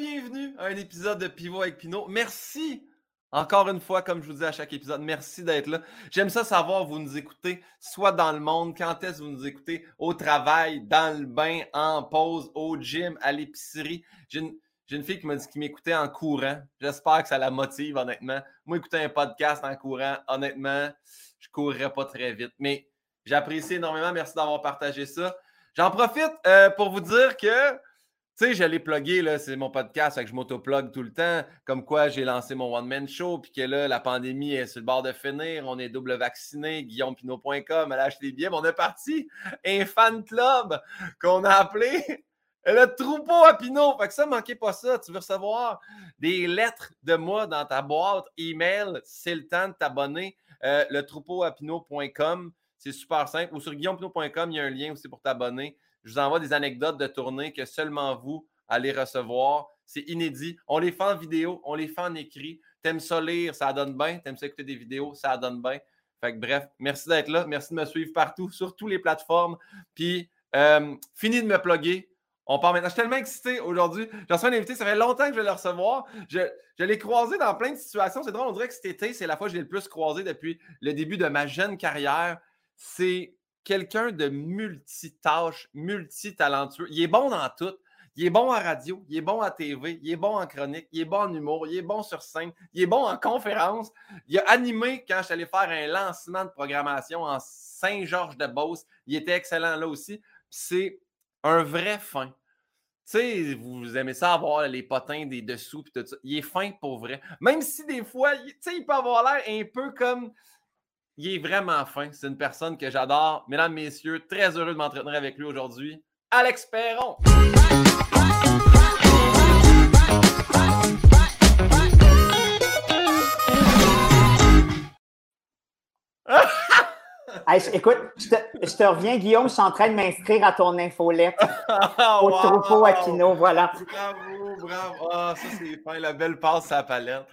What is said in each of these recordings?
bienvenue à un épisode de Pivot avec Pinot. Merci encore une fois, comme je vous dis à chaque épisode, merci d'être là. J'aime ça savoir, vous nous écoutez, soit dans le monde, quand est-ce que vous nous écoutez, au travail, dans le bain, en pause, au gym, à l'épicerie. J'ai une, fille qui m'a dit qu'il m'écoutait en courant. J'espère que ça la motive, honnêtement. Moi, écouter un podcast en courant, honnêtement, je ne courrais pas très vite. Mais j'apprécie énormément. Merci d'avoir partagé ça. J'en profite euh, pour vous dire que tu sais, j'allais plugger, là, c'est mon podcast, que je m'auto-plug tout le temps, comme quoi j'ai lancé mon one-man show, puis que là, la pandémie est sur le bord de finir, on est double vacciné, guillaumepinot.com, elle a acheté des billets, mais on est parti, un fan club qu'on a appelé le troupeau à Pinot. Fait que ça, manquez pas ça. Tu veux recevoir des lettres de moi dans ta boîte email, c'est le temps de t'abonner. Euh, le troupeau à Pinot.com, c'est super simple. Ou sur guillaumepinot.com, il y a un lien aussi pour t'abonner. Je vous envoie des anecdotes de tournée que seulement vous allez recevoir. C'est inédit. On les fait en vidéo, on les fait en écrit. T'aimes ça lire, ça donne bien. T'aimes ça écouter des vidéos, ça donne bien. Fait que bref, merci d'être là. Merci de me suivre partout, sur toutes les plateformes. Puis, euh, fini de me plugger. On part maintenant. Je suis tellement excité aujourd'hui. J'ai reçu un invité, ça fait longtemps que je vais le recevoir. Je, je l'ai croisé dans plein de situations. C'est drôle, on dirait que cet été, c'est la fois que je l'ai le plus croisé depuis le début de ma jeune carrière. C'est quelqu'un de multitâche, multitalentueux. Il est bon dans tout. Il est bon en radio, il est bon à TV, il est bon en chronique, il est bon en humour, il est bon sur scène, il est bon en conférence. Il a animé quand je suis allé faire un lancement de programmation en Saint-Georges-de-Beauce. Il était excellent là aussi. C'est un vrai fin. Tu sais, vous aimez ça avoir les potins des dessous et tout ça. Il est fin pour vrai. Même si des fois, tu sais, il peut avoir l'air un peu comme il est vraiment fin. C'est une personne que j'adore. Mesdames, messieurs, très heureux de m'entretenir avec lui aujourd'hui. Alex Perron. écoute, je te, reviens, Guillaume, je suis en train de m'inscrire à ton infolette au troupeau à Kino, voilà. Bravo, bravo. Ah, ça, c'est fin, la belle passe à la palette.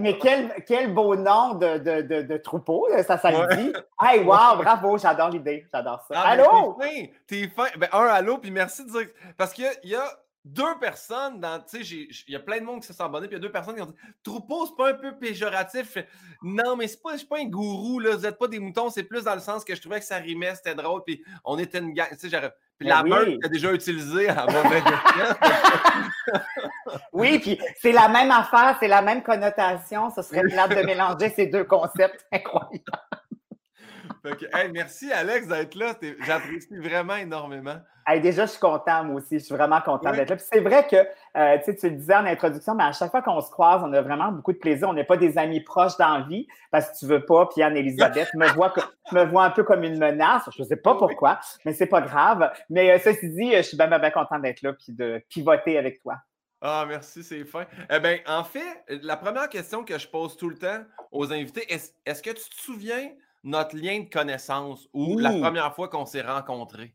mais quel, quel beau nom de, de, de, troupeau, ça, ça dit. Hey, wow, bravo, j'adore l'idée, j'adore ça. Ah, allô? T'es fin, fin. Ben, un, allô, puis merci de dire. Parce qu'il y a deux personnes dans. Tu sais, il y a plein de monde qui se sont abonnés, puis il y a deux personnes qui ont dit Troupeau, c'est pas un peu péjoratif. Non, mais c'est pas, pas un gourou, là. Vous n'êtes pas des moutons, c'est plus dans le sens que je trouvais que ça rimait, c'était drôle, puis on était une gang. Tu sais, puis la meute oui. a déjà utilisé à Oui, puis c'est la même affaire, c'est la même connotation. Ce serait plate de mélanger ces deux concepts incroyables merci Alex d'être là. J'apprécie vraiment énormément. déjà, je suis content, moi aussi. Je suis vraiment content d'être là. c'est vrai que euh, tu le disais en introduction, mais à chaque fois qu'on se croise, on a vraiment beaucoup de plaisir. On n'est pas des amis proches dans la vie parce que tu veux pas. Puis Anne-Elisabeth me voit, me voit un peu comme une menace. Je ne sais pas pourquoi, mais c'est pas grave. Mais euh, ceci dit, je suis bien, bien, content d'être là et de pivoter avec toi. Ah, merci, c'est fin. Eh bien, en fait, la première question que je pose tout le temps aux invités, est-ce que tu te souviens notre lien de connaissance ou la première fois qu'on s'est rencontrés?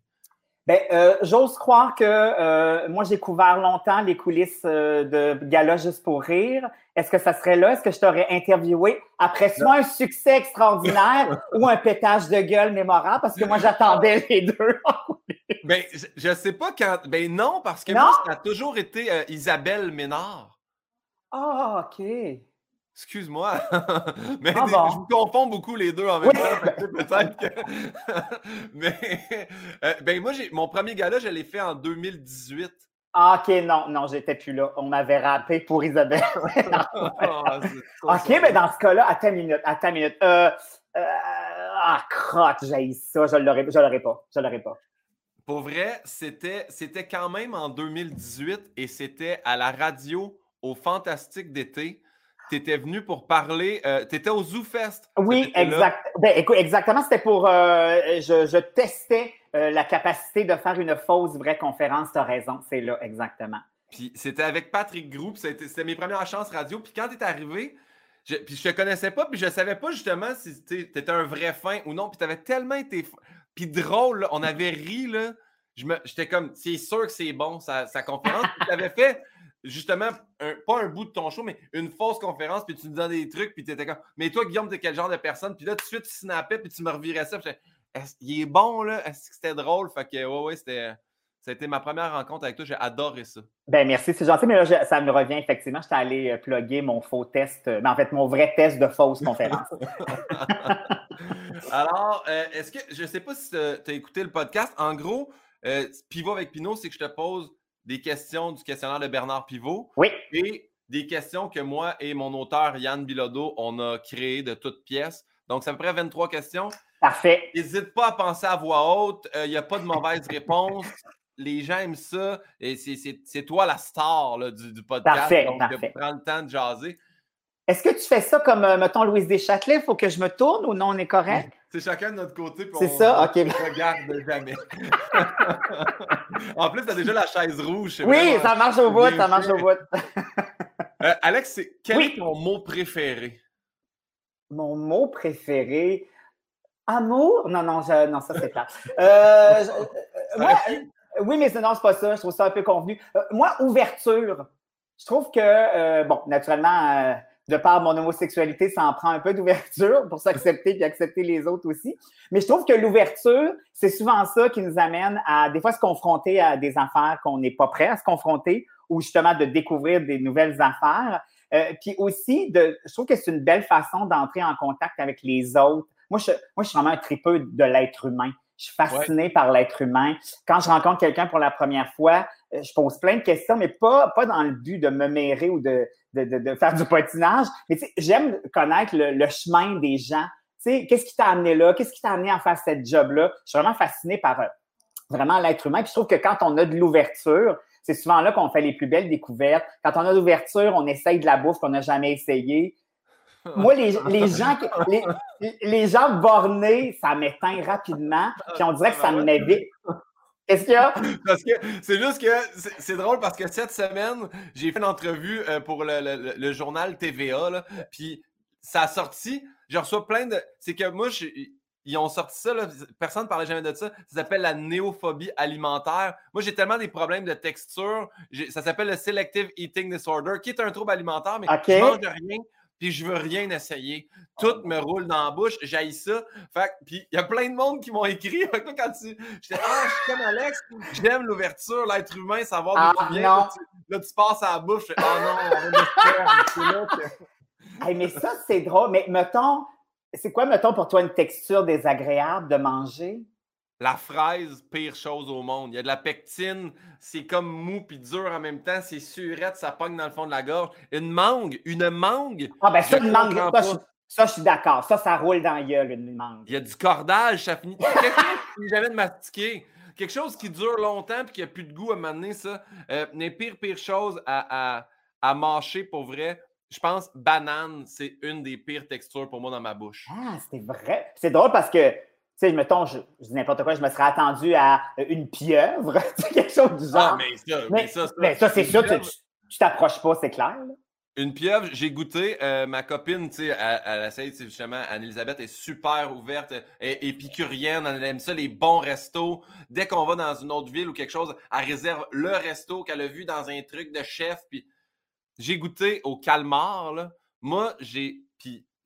Bien, euh, j'ose croire que euh, moi, j'ai couvert longtemps les coulisses euh, de Gala juste pour rire. Est-ce que ça serait là? Est-ce que je t'aurais interviewé après soit un succès extraordinaire ou un pétage de gueule mémorable? Parce que moi, j'attendais les deux. ben, je, ne sais pas quand. Ben non, parce que moi, ça a toujours été Isabelle Ménard. Ah, OK. Excuse-moi, mais ah je vous confonds beaucoup les deux en même temps. Peut-être que. mais euh, ben moi, mon premier gala, je l'ai fait en 2018. Ah, OK, non, non, j'étais plus là. On m'avait rappelé pour Isabelle. Ah, OK, mais dans ce cas-là, attends une minute, attends une minute. Euh, euh, ah, crotte, j'ai ça, je ne l'aurais pas. Je l'aurais pas. Pour vrai, c'était quand même en 2018 et c'était à la radio au Fantastique d'été tu étais venu pour parler, euh, tu étais au ZooFest. Oui, exact. Ben, écoute, exactement, c'était pour, euh, je, testais euh, la capacité de faire une fausse vraie conférence, tu as raison, c'est là, exactement. Puis c'était avec Patrick Group, c'était mes premières chances radio. Puis quand tu es arrivé, je, puis je te connaissais pas, puis je savais pas justement si tu étais un vrai fin ou non. Puis tu avais tellement été. Puis drôle, on avait ri, là. J'étais comme, c'est sûr que c'est bon, sa, conférence. tu avais fait justement, pas un bout de ton show, mais une fausse conférence, puis tu nous donnes des trucs, puis tu étais comme, mais toi, Guillaume, t'es quel genre de personne? Puis là, tout de suite, tu snappais, puis tu me revirais ça. Puis il est bon, là? Est-ce que c'était drôle? Fait que, ouais, ouais, c'était. Ça a été ma première rencontre avec toi. J'ai adoré ça. Ben merci, c'est gentil, mais là, ça me revient effectivement. J'étais allé euh, plugger mon faux test, mais ben, en fait, mon vrai test de fausse conférence. Alors, euh, est-ce que, je ne sais pas si tu as écouté le podcast. En gros, euh, Pivot avec Pinot, c'est que je te pose des questions du questionnaire de Bernard Pivot. Oui. Et des questions que moi et mon auteur Yann Bilodeau, on a créées de toutes pièces. Donc, c'est à peu près 23 questions. Parfait. N'hésite pas à penser à voix haute. Il n'y a pas de mauvaise réponse les gens aiment ça. Et c'est toi la star du, podcast. Parfait, donc, parfait. prends le temps de jaser. Est-ce que tu fais ça comme, euh, mettons, Louise Deschâtelet? Il faut que je me tourne ou non, on est correct? C'est chacun de notre côté. C'est ça? OK. regarde jamais. en plus, tu as déjà la chaise rouge. Oui, ça marche au bout, ça marche au bout. Euh, Alex, quel est ton mot préféré? Mon mot préféré? Amour? Non, non, non ça c'est pas. Euh, moi, oui, mais non, c'est pas ça. Je trouve ça un peu convenu. Euh, moi, ouverture. Je trouve que, euh, bon, naturellement, euh, de par mon homosexualité, ça en prend un peu d'ouverture pour s'accepter et accepter les autres aussi. Mais je trouve que l'ouverture, c'est souvent ça qui nous amène à des fois se confronter à des affaires qu'on n'est pas prêt à se confronter ou justement de découvrir des nouvelles affaires. puis aussi, de, je trouve que c'est une belle façon d'entrer en contact avec les autres. Moi, je, moi, je suis vraiment un tripeux de l'être humain. Je suis fascinée par l'être humain. Quand je rencontre quelqu'un pour la première fois, euh, je pose plein de questions, mais pas, pas dans le but de me mérer ou de, de, de, faire du patinage. Mais j'aime connaître le, chemin des gens. Qu'est-ce qui t'a amené là? Qu'est-ce qui t'a amené à faire cette job-là? Je suis vraiment fascinée par euh, vraiment l'être humain. Puis je trouve que quand on a de l'ouverture, c'est souvent là qu'on fait les plus belles découvertes. Quand on a de l'ouverture, on essaye de la bouffe qu'on n'a jamais essayé. Moi, les, les gens, les, les, gens bornés, ça m'éteint rapidement. Puis on dirait que ça m'évite. Qu'est-ce qu'il y a? Parce que c'est juste que c'est drôle parce que cette semaine, j'ai fait une entrevue euh, pour le, le, journal TVA, puis ça a sorti. Je reçois plein de. C'est que moi, ils ont sorti ça, personne ne parlait jamais de ça. Ça s'appelle la néophobie alimentaire. Moi, j'ai tellement des problèmes de texture. Ça s'appelle le Selective Eating Disorder, qui est un trouble alimentaire, mais je mange rien puis je veux rien essayer. Tout me roule dans la bouche, j'aille ça. Fait puis il y a plein de monde qui m'ont écrit. Fait que quand tu. J'étais Ah, je suis comme Alex, j'aime l'ouverture, l'être humain, savoir d'où ah, tu Là, là, tu passes à la bouche. Je Ah non, on va là mais ça, c'est drôle. Mais mettons, c'est quoi, mettons, pour toi, une texture désagréable de manger? La fraise, pire chose au monde. Il y a de la pectine, c'est comme mou puis dur en même temps, c'est surette, ça pogne dans le fond de la gorge. Une mangue, une mangue. Ah ben ça, une mangue, ça, je, suis d'accord. Ça, ça roule dans la gueule, une mangue. Il y a du cordage, ça finit. Quelque chose jamais de mastiquer. Quelque chose qui dure longtemps puis qui n'a plus de goût à m'amener, ça. Euh, les pires, pires choses à, à, à mâcher pour vrai, je pense banane, c'est une des pires textures pour moi dans ma bouche. Ah, c'est vrai. C'est drôle parce que sais, mettons, je, je dis n'importe quoi, je me serais attendu à une pieuvre, quelque chose du genre. Ah, mais ça, mais, ça, mais ça c'est sûr, tu t'approches pas, c'est clair. Une pieuvre, j'ai goûté. Euh, ma copine, tu sais, elle, elle essaye, justement, Anne-Elisabeth est super ouverte, est épicurienne, elle aime ça, les bons restos. Dès qu'on va dans une autre ville ou quelque chose, elle réserve le resto qu'elle a vu dans un truc de chef. Puis j'ai goûté au calmar, là. Moi, j'ai.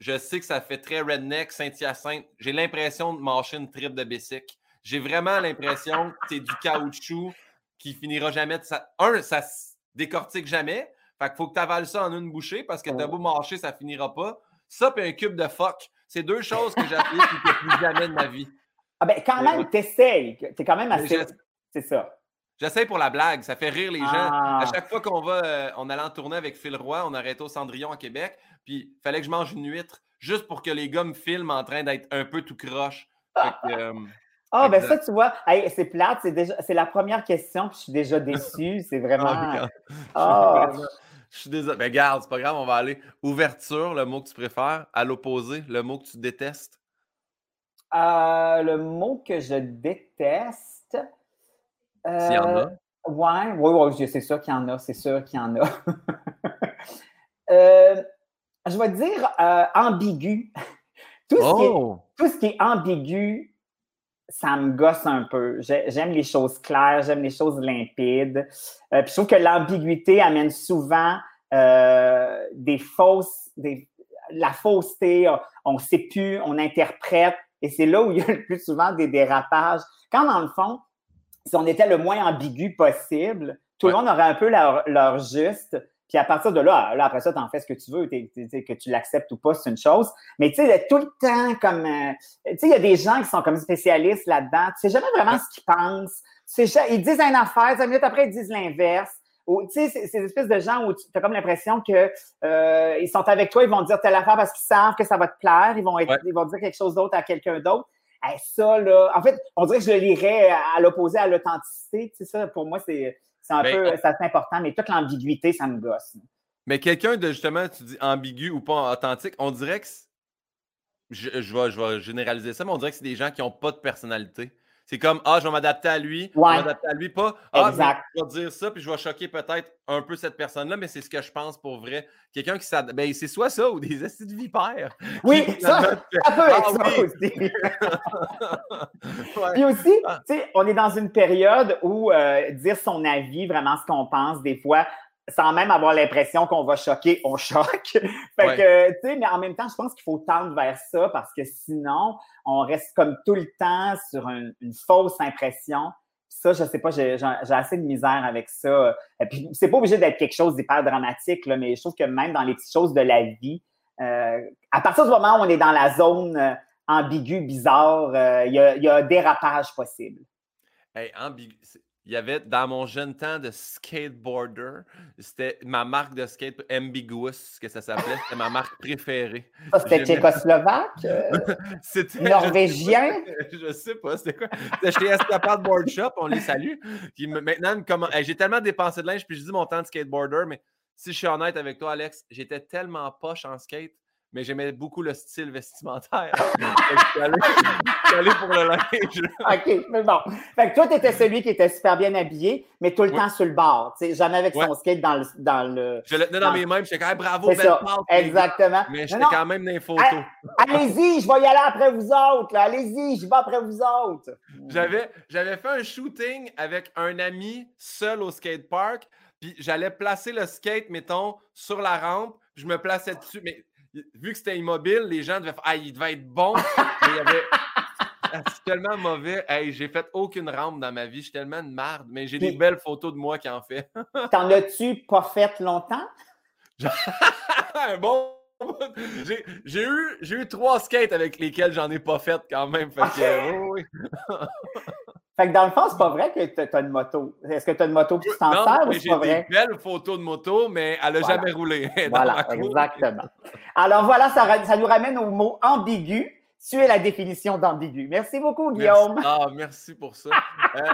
Je sais que ça fait très redneck, Saint-Hyacinthe. J'ai l'impression de marcher une trip de Bessic. J'ai vraiment l'impression que c'est du caoutchouc qui finira jamais de ça. Un, ça se décortique jamais. Fait qu'il faut que tu avales ça en une bouchée parce que t'as beau marcher, ça finira pas. Ça, puis un cube de fuck. C'est deux choses que j'applique et que plus jamais de ma vie. Ah ben, quand même, t'essayes. T'es quand même assez. C'est ça. J'essaie pour la blague, ça fait rire les gens. À ah. chaque fois qu'on va, euh, on allait en tournée avec Phil Roy, on arrêtait au Cendrillon à Québec, puis il fallait que je mange une huître juste pour que les gars me filment en train d'être un peu tout croche. Euh, ah, ben ça, tu vois, c'est plate, c'est déjà c'est la première question, puis je suis déjà déçu. C'est vraiment. Ah, je suis désolé. Mais garde, c'est pas grave, on va aller. Ouverture, le mot que tu préfères. À l'opposé, le mot que tu détestes? Euh, le mot que je déteste. S'il y en a. Euh, ouais, oui, oui, c'est sûr qu'il y en a, c'est sûr qu'il y en a. Euh, je vais dire euh, ambigu. tout, ce qui est, oh! tout ce qui est ambigu, ça me gosse un peu. J'aime les choses claires, j'aime les choses limpides. puis je trouve que l'ambiguïté amène souvent des fausses, des, la fausseté, on ne sait plus, on interprète, et c'est là où il y a le plus souvent des dérapages. Quand dans le fond, si on était le moins ambigu possible, tout le monde aurait un peu leur, leur juste. Puis à partir de là, là après ça, tu en fais ce que tu veux, que tu l'acceptes ou pas, c'est une chose. Mais tu sais, tout le temps comme. euh, tu sais, il y a des gens qui sont comme spécialistes là-dedans. Tu sais jamais vraiment ce qu'ils pensent. Tu sais, ils disent une affaire, cinq minutes après, ils disent l'inverse. Ou, tu sais, c'est- ces espèces de gens où tu as comme l'impression que euh, ils sont avec toi, ils vont dire telle affaire parce qu'ils savent que ça va te plaire, ils vont, être- Ouais. ils vont dire quelque chose d'autre à quelqu'un d'autre. Hey, ça, là, en fait, on dirait que je le lirais à, l'opposé à l'authenticité. Tu sais, ça, pour moi, c'est un Ben, peu, on- c'est assez important, mais toute l'ambiguïté, ça me gosse. Mais quelqu'un de justement, tu dis ambigu ou pas authentique, on dirait que. Je, je, vais, je vais généraliser ça, mais on dirait que c'est des gens qui n'ont pas de personnalité. C'est comme Ah, je vais m'adapter à lui, je vais m'adapter à lui, pas Ah, Exact. je vais dire ça, puis je vais choquer peut-être un peu cette personne-là, mais c'est ce que je pense pour vrai. Quelqu'un qui s'adapte. Ben, c'est soit ça ou des acides vipères. Oui, ça, ça peut Ah être ça oui. aussi. Ouais. Puis aussi, tu sais, on est dans une période où euh, dire son avis, vraiment ce qu'on pense, des fois, sans même avoir l'impression qu'on va choquer, on choque. fait Ouais. que, tu sais, mais en même temps, je pense qu'il faut tendre vers ça parce que sinon, on reste comme tout le temps sur un- une fausse impression. Ça, je sais pas, j'ai assez de misère avec ça. Et puis, c'est pas obligé d'être quelque chose d'hyper dramatique, là, mais je trouve que même dans les petites choses de la vie, euh, à partir du moment où on est dans la zone euh, ambiguë, bizarre, euh, il y, a, il y a un dérapage possible. Hey, ambigu- c'est- Il y avait dans mon jeune temps de skateboarder, c'était ma marque de skate Ambiguous, que ça s'appelait. C'était ma marque préférée. Ça, c'était tchécoslovaque, euh, C'était norvégien? Je, sais pas, c'était quoi? C'était chez Escapade Board Shop, on les salue. Me- maintenant, Hey, j'ai tellement dépensé de linge, puis je dis mon temps de skateboarder, mais si je suis honnête avec toi, Alex, j'étais tellement poche en skate, mais j'aimais beaucoup le style vestimentaire. Je suis allé, je suis allé pour le linge. OK, mais bon. Fait que toi, tu étais celui qui était super bien habillé, mais tout le Oui. temps sur le bord. jamais avec Ouais. son skate dans le. Dans le... Je le tenais dans mes mains, j'étais comme, Hey, bravo, belle ça, exactement. Mais j'étais quand même dans les photos. Allez-y, je vais y aller après vous autres. Allez-y, je vais après vous autres. J'avais, j'avais fait un shooting avec un ami seul au skatepark, puis j'allais placer le skate, mettons, sur la rampe, je me plaçais dessus. Mais vu que c'était immobile, les gens devaient faire Ah, il devait être bon. Mais il y avait. Ah, C'est tellement mauvais. Hey, j'ai fait aucune rampe dans ma vie. Je suis tellement une marde, mais j'ai des Puis- belles photos de moi qui en fait. T'en as-tu pas fait longtemps? un bon. J'ai, j'ai eu, j'ai eu trois skates avec lesquels j'en ai pas fait quand même. Fait que, oui, oui. Fait que dans le fond, c'est pas vrai que t'as t'as une moto. Est-ce que t'as une moto qui t'en sert ou c'est j'ai pas vrai? belles photos de moto, mais elle n'a Voilà. jamais roulé. Voilà, exactement. Alors voilà, ça, nous ramène au mot ambigu. Tu es la définition d'ambigu. Merci beaucoup, Guillaume. Merci. Ah, merci pour ça. Euh,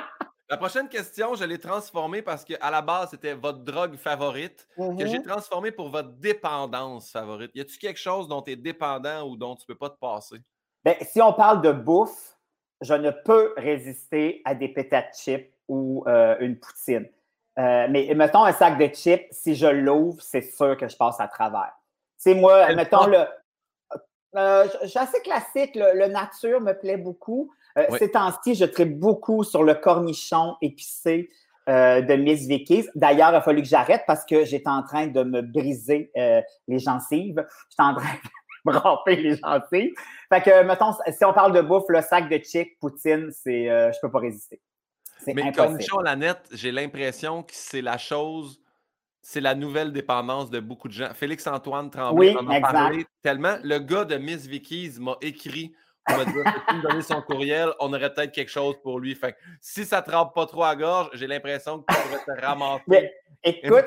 la prochaine question, je l'ai transformée parce qu'à la base, c'était votre drogue favorite, que j'ai Mhm. transformée pour votre dépendance favorite. Y a-tu quelque chose dont tu es dépendant ou dont tu peux pas te passer? Ben, si on parle de bouffe, je ne peux résister à des pétates chips ou euh, une poutine. Euh, mais mettons un sac de chips, si je l'ouvre, c'est sûr que je passe à travers. Tu sais, moi, mettons le. euh, je, je suis assez classique. Le, le nature me plaît beaucoup. Euh, Oui. Ces temps-ci, je traite beaucoup sur le cornichon épicé euh, de Miss Vicky's. D'ailleurs, il a fallu que j'arrête parce que j'étais en train de me briser euh, les gencives. J'étais en train ramper les gencives. Fait que, mettons, si on parle de bouffe, le sac de chick, poutine, c'est, euh, je peux pas résister. C'est Mais cornichon à la nette, j'ai l'impression que c'est la chose, c'est la nouvelle dépendance de beaucoup de gens. Félix-Antoine Tremblay Oui, en a parlé tellement. Le gars de Miss Vicky's m'a écrit pour me dire Peux-tu me donner son courriel, on aurait peut-être quelque chose pour lui. Fait que si ça te rampe pas trop à gorge, j'ai l'impression que tu pourrais te ramasser Mais écoute,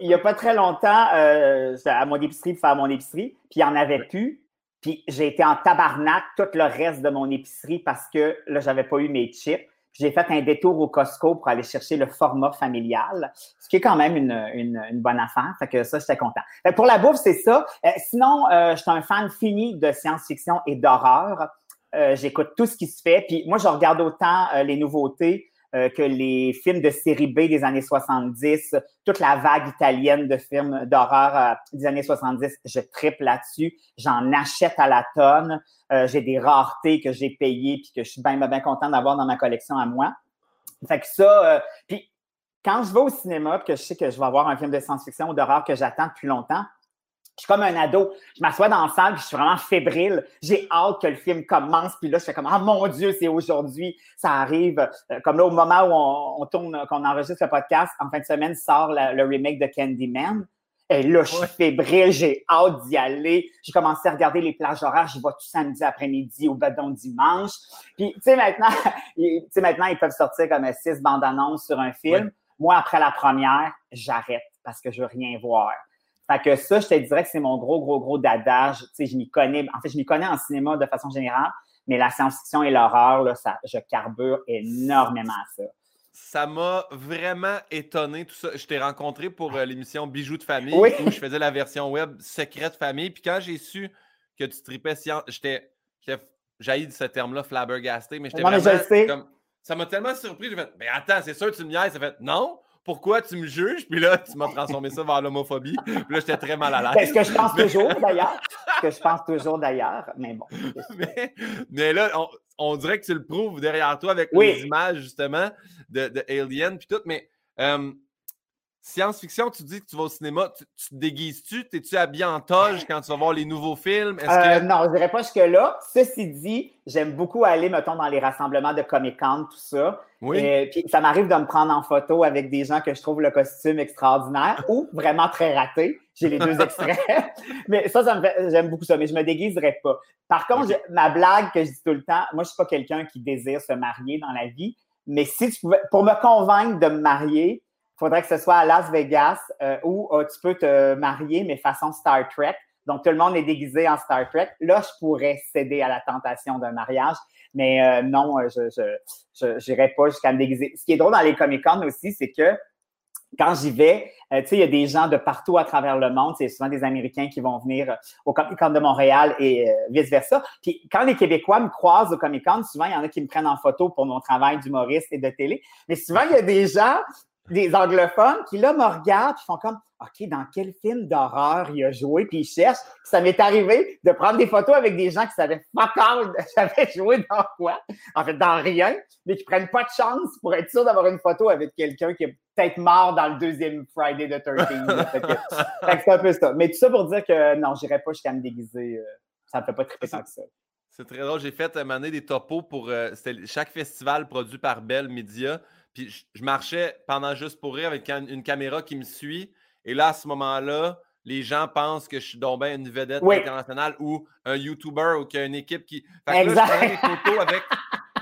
il n'y a pas très longtemps, euh, j'étais à mon épicerie pour faire mon épicerie, puis il n'y en avait plus. Puis j'ai été en tabarnak tout le reste de mon épicerie parce que là, j'avais pas eu mes chips. J'ai fait un détour au Costco pour aller chercher le format familial, ce qui est quand même une, une- une bonne affaire. Fait que ça, j'étais content. Pour la bouffe, c'est ça. Euh, sinon, euh, je suis un fan fini de science-fiction et d'horreur. Euh, J'écoute tout ce qui se fait. Puis moi, je regarde autant les nouveautés euh, que les films de série B des années 70, toute la vague italienne de films d'horreur euh, des années 70, je triple là-dessus. J'en achète à la tonne. Euh, j'ai des raretés que j'ai payées puis que je suis bien, bien content d'avoir dans ma collection à moi. Fait que ça, puis quand je vais au cinéma puis que je sais que je vais avoir un film de science-fiction ou d'horreur que j'attends depuis longtemps, Je suis comme un ado. Je m'assois dans la salle, puis je suis vraiment fébrile. J'ai hâte que le film commence. Puis là, je fais comme, ah mon Dieu, c'est aujourd'hui. Ça arrive. Euh, comme là, au moment où on, tourne, qu'on enregistre le podcast, en fin de semaine, sort le remake de Candyman. Et là, je suis fébrile, j'ai hâte d'y aller. J'ai commencé à regarder les plages horaires. Je vais tout samedi après-midi au badon dimanche. Puis, tu sais, maintenant, tu sais, maintenant, ils peuvent sortir comme six bandes annonces sur un film. Moi, après la première, j'arrête parce que je veux rien voir. Fait que ça, je te dirais que c'est mon gros, gros, gros dadage. Tu sais, je m'y connais. En fait, je m'y connais en cinéma de façon générale, mais la science-fiction et l'horreur, là, ça, je carbure énormément à ça. Ça m'a vraiment étonné tout ça. Je t'ai rencontré pour euh, l'émission Bijoux de famille où je faisais la version web Secret de famille. Puis quand j'ai su que tu tripais science, j'étais, j'haïs ce terme-là, flabbergasté, mais j'étais vraiment comme, ça m'a tellement surpris. J'ai fait, mais attends, c'est sûr, tu me niaises. Ça fait, non, pourquoi tu me juges? Puis là, tu m'as transformé ça vers l'homophobie. Puis là, j'étais très mal à l'aise. C'est ce que je pense toujours, d'ailleurs. Ce que je pense toujours, d'ailleurs. Mais bon. Mais, là, on, dirait que tu le prouves derrière toi avec les images, justement, de, de Alien, puis tout. Mais euh, Science-fiction, tu dis que tu vas au cinéma, tu, te déguises-tu? T'es-tu habillé en toge quand tu vas voir les nouveaux films? Euh, non, je dirais pas jusque-là. Ceci dit, j'aime beaucoup aller, mettons, dans les rassemblements de Comic-Con, tout ça. Oui. Et, puis ça m'arrive de me prendre en photo avec des gens que je trouve le costume extraordinaire ou vraiment très raté. J'ai les deux extraits. mais ça, ça j'aime beaucoup ça, mais je me déguiserai pas. Par contre, ma blague que je dis tout le temps, moi, je suis pas quelqu'un qui désire se marier dans la vie, mais si tu pouvais, pour me convaincre de me marier, faudrait que ce soit à Las Vegas euh, où euh, tu peux te marier, mais façon Star Trek. Donc, tout le monde est déguisé en Star Trek. Là, je pourrais céder à la tentation d'un mariage. Mais euh, non, je n'irai pas jusqu'à me déguiser. Ce qui est drôle dans les Comic-Con aussi, c'est que quand j'y vais, tu sais, il y a des gens de partout à travers le monde. C'est souvent des Américains qui vont venir au Comic-Con de Montréal et vice-versa. Puis quand les Québécois me croisent au Comic-Con, souvent, il y en a qui me prennent en photo pour mon travail d'humoriste et de télé. Mais souvent, il y a des gens des anglophones qui, là, me regardent et font comme OK, dans quel film d'horreur il a joué? Puis ils cherchent. Ça m'est arrivé de prendre des photos avec des gens qui savaient pas quand j'avais joué dans quoi? En fait, dans rien, mais qui prennent pas de chance pour être sûr d'avoir une photo avec quelqu'un qui est peut-être mort dans le deuxième Friday the 13 c'est un peu ça. Mais tout ça pour dire que non, j'irai pas jusqu'à me déguiser. Euh, ça me fait pas triper tant que ça. C'est très drôle. J'ai fait un des topos pour euh, chaque festival produit par Bell Media. Puis je, marchais pendant juste pour rire avec une caméra qui me suit. Et là, à ce moment-là, les gens pensent que je suis donc une vedette internationale ou un YouTuber ou qu'il y a une équipe qui. Fait que là, je des photos avec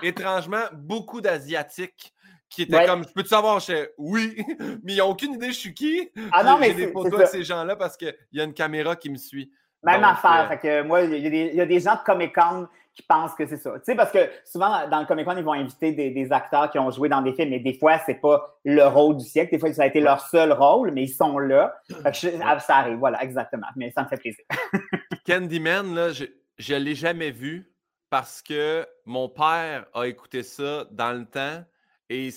étrangement beaucoup d'Asiatiques qui étaient comme Je peux-tu savoir je Oui, mais ils n'ont aucune idée je suis qui. Ah non, mais J'ai des photos avec ces gens-là parce qu'il y a une caméra qui me suit. Même affaire. Euh, fait que moi, il y, a des gens de Comic Con qui pensent que c'est ça. Tu sais, parce que souvent, dans le Comic Con, ils vont inviter des, acteurs qui ont joué dans des films, mais des fois, c'est pas le rôle du siècle. Des fois, ça a été leur seul rôle, mais ils sont là. Ah, ça arrive, voilà, exactement. Mais ça me fait plaisir. Candyman, là, je ne l'ai jamais vu parce que mon père a écouté ça dans le temps et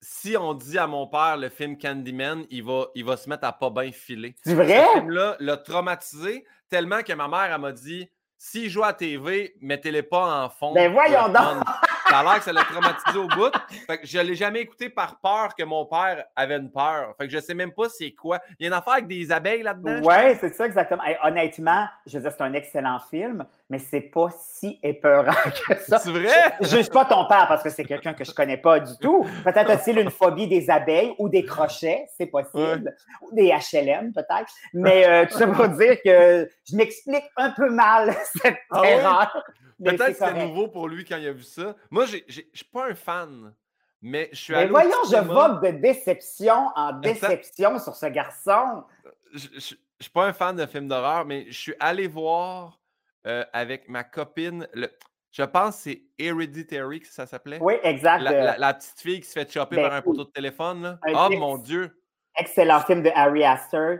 si on dit à mon père le film Candyman, il va, il va se mettre à pas bien filer. C'est vrai? Ce film-là l'a traumatisé tellement que ma mère, elle m'a dit s'il joue à TV, mettez-les pas en fond. Ben voyons donc! Ça a l'air que ça l'a traumatisé au bout. Fait que je ne l'ai jamais écouté par peur que mon père avait une peur. Fait que je sais même pas c'est quoi. Il y a une affaire avec des abeilles là-dedans. Oui, c'est ça exactement. honnêtement, je veux dire, c'est un excellent film mais c'est pas si épeurant que ça. C'est vrai? Je juge pas ton père parce que c'est quelqu'un que je connais pas du tout. Peut-être a-t-il une phobie des abeilles ou des crochets, c'est possible. Ou des HLM, peut-être. Mais euh, tout ça pour dire que je m'explique un peu mal cette ah erreur. Peut-être que c'est nouveau pour lui quand il a vu ça. Moi, je suis pas un fan. Mais je suis Mais voyons, je vote de déception en déception sur ce garçon. Je ne suis pas un fan de films d'horreur, mais je suis allé voir euh, avec ma copine. Le, je pense que c'est Hereditary que ça s'appelait. Oui, exact. La, petite fille qui se fait choper ben par un poteau de téléphone. Oh mon Dieu! Excellent film de Harry Astor.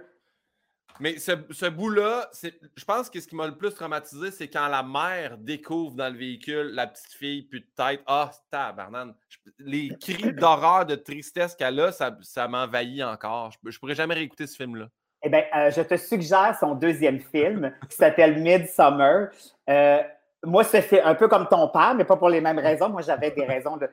Mais ce, ce bout-là, je pense que ce qui m'a le plus traumatisé, c'est quand la mère découvre dans le véhicule la petite fille, puis de tête. Ah, tabarnane. Les cris d'horreur, de tristesse qu'elle a, ça, ça m'envahit encore. Je, je pourrais jamais réécouter ce film-là. Eh bien, euh, je te suggère son deuxième film qui s'appelle Midsummer. Euh, moi, c'est un peu comme ton père, mais pas pour les mêmes raisons. Moi, j'avais des raisons de.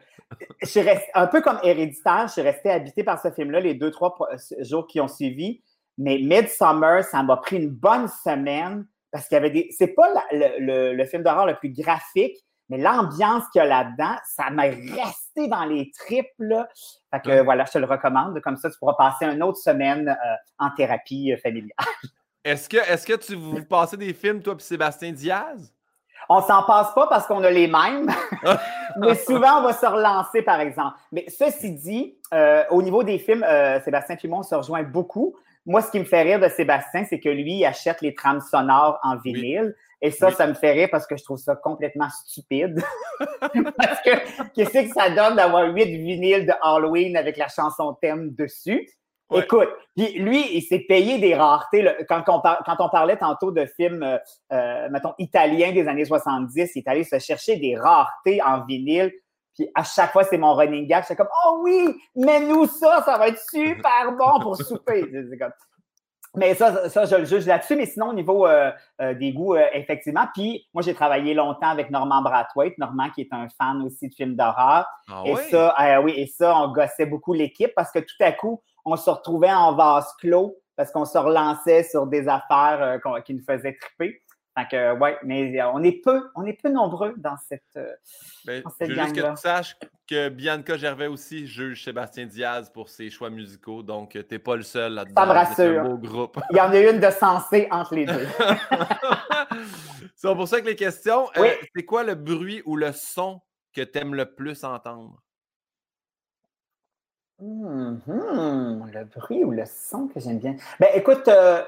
Je suis un peu comme héréditaire, je suis restée habitée par ce film-là les deux, trois jours qui ont suivi. Mais Midsummer, ça m'a pris une bonne semaine parce qu'il y avait des. C'est pas le, film d'horreur le plus graphique, mais l'ambiance qu'il y a là-dedans, ça m'a resté dans les tripes. Là. Fait que voilà, je te le recommande. Comme ça, tu pourras passer une autre semaine euh, en thérapie euh, familiale. Est-ce que, est que tu vous passez des films, toi et Sébastien Diaz? On s'en passe pas parce qu'on a les mêmes, mais souvent on va se relancer, par exemple. Mais ceci dit, euh, au niveau des films, Sébastien Pimon se rejoint beaucoup. Moi, ce qui me fait rire de Sébastien, c'est que lui, il achète les trames sonores en vinyle. Et ça, ça me fait rire parce que je trouve ça complètement stupide. parce que qu'est-ce que ça donne d'avoir huit vinyles de Halloween avec la chanson thème dessus? Écoute, lui, il s'est payé des raretés. Quand, on quand, on parlait tantôt de films, euh, euh, mettons, italiens des années 70, il est allé se chercher des raretés en vinyle. Puis à chaque fois, c'est mon running gag. C'est comme, oh oui, mais nous ça, ça va être super bon pour souper. Mais ça, ça, je le juge là-dessus. Mais sinon, au niveau euh, euh, des goûts, euh, effectivement. Puis moi, j'ai travaillé longtemps avec Norman Brathwaite. Normand, qui est un fan aussi de films d'horreur. Ah et ça, oui, et ça, on gossait beaucoup l'équipe parce que tout à coup, on se retrouvait en vase clos parce qu'on se relançait sur des affaires qui nous faisaient triper. Fait que, ouais, mais on est peu, on est peu nombreux dans cette, ben, dans cette juste que tu saches que Bianca Gervais aussi juge Sébastien Diaz pour ses choix musicaux, donc tu n'es pas le seul là-dedans. Ça me rassure. Beau groupe. Il y en a une de sensée entre les deux. c'est pour ça que les questions, euh, c'est quoi le bruit ou le son que tu aimes le plus entendre? Hum, hum, le bruit ou le son que j'aime bien? Ben écoute, euh,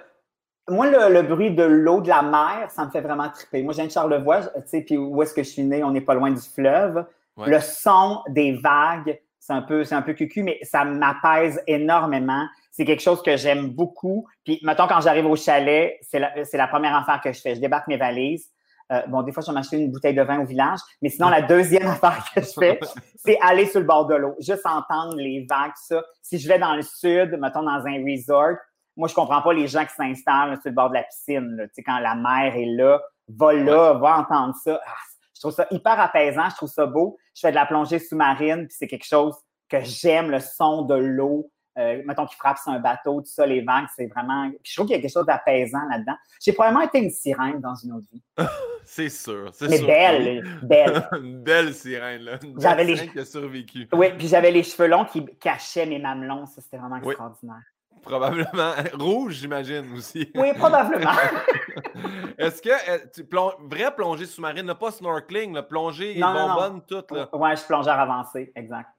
moi, le, bruit de l'eau de la mer, ça me fait vraiment triper. Moi, j'ai viens de Charlevoix, tu sais, puis où est-ce que je suis né? On n'est pas loin du fleuve. Le son des vagues, c'est un peu, c'est un peu cucu, mais ça m'apaise énormément. C'est quelque chose que j'aime beaucoup. Puis, mettons, quand j'arrive au chalet, c'est la, c'est la première affaire que je fais. Je débarque mes valises. Euh, bon, des fois, je vais m'acheter une bouteille de vin au village, mais sinon, la deuxième affaire que je fais, c'est aller sur le bord de l'eau, juste entendre les vagues, ça. Si je vais dans le sud, mettons dans un resort, moi, je comprends pas les gens qui s'installent sur le bord de la piscine. Tu sais, quand la mer est là, va là, va entendre ça. Ah, je trouve ça hyper apaisant, je trouve ça beau. Je fais de la plongée sous-marine, puis c'est quelque chose que j'aime, le son de l'eau. Euh, mettons qu'il frappe sur un bateau, tout ça, les vagues, c'est vraiment. Puis je trouve qu'il y a quelque chose d'apaisant là-dedans. J'ai probablement été une sirène dans une autre vie. c'est sûr. Mais sûr. belle, belle. une belle sirène, là. Une j'avais les... sirène qui a survécu. Oui, puis j'avais les cheveux longs qui cachaient mes mamelons. Ça, c'était vraiment extraordinaire. Probablement. Rouge, j'imagine aussi. Oui, probablement. Est-ce que euh, tu plonges, vrai plongée sous-marine, pas snorkeling, le plongée et bonbonne, tout? Là? Ouais, je suis plongeur avancé, exact.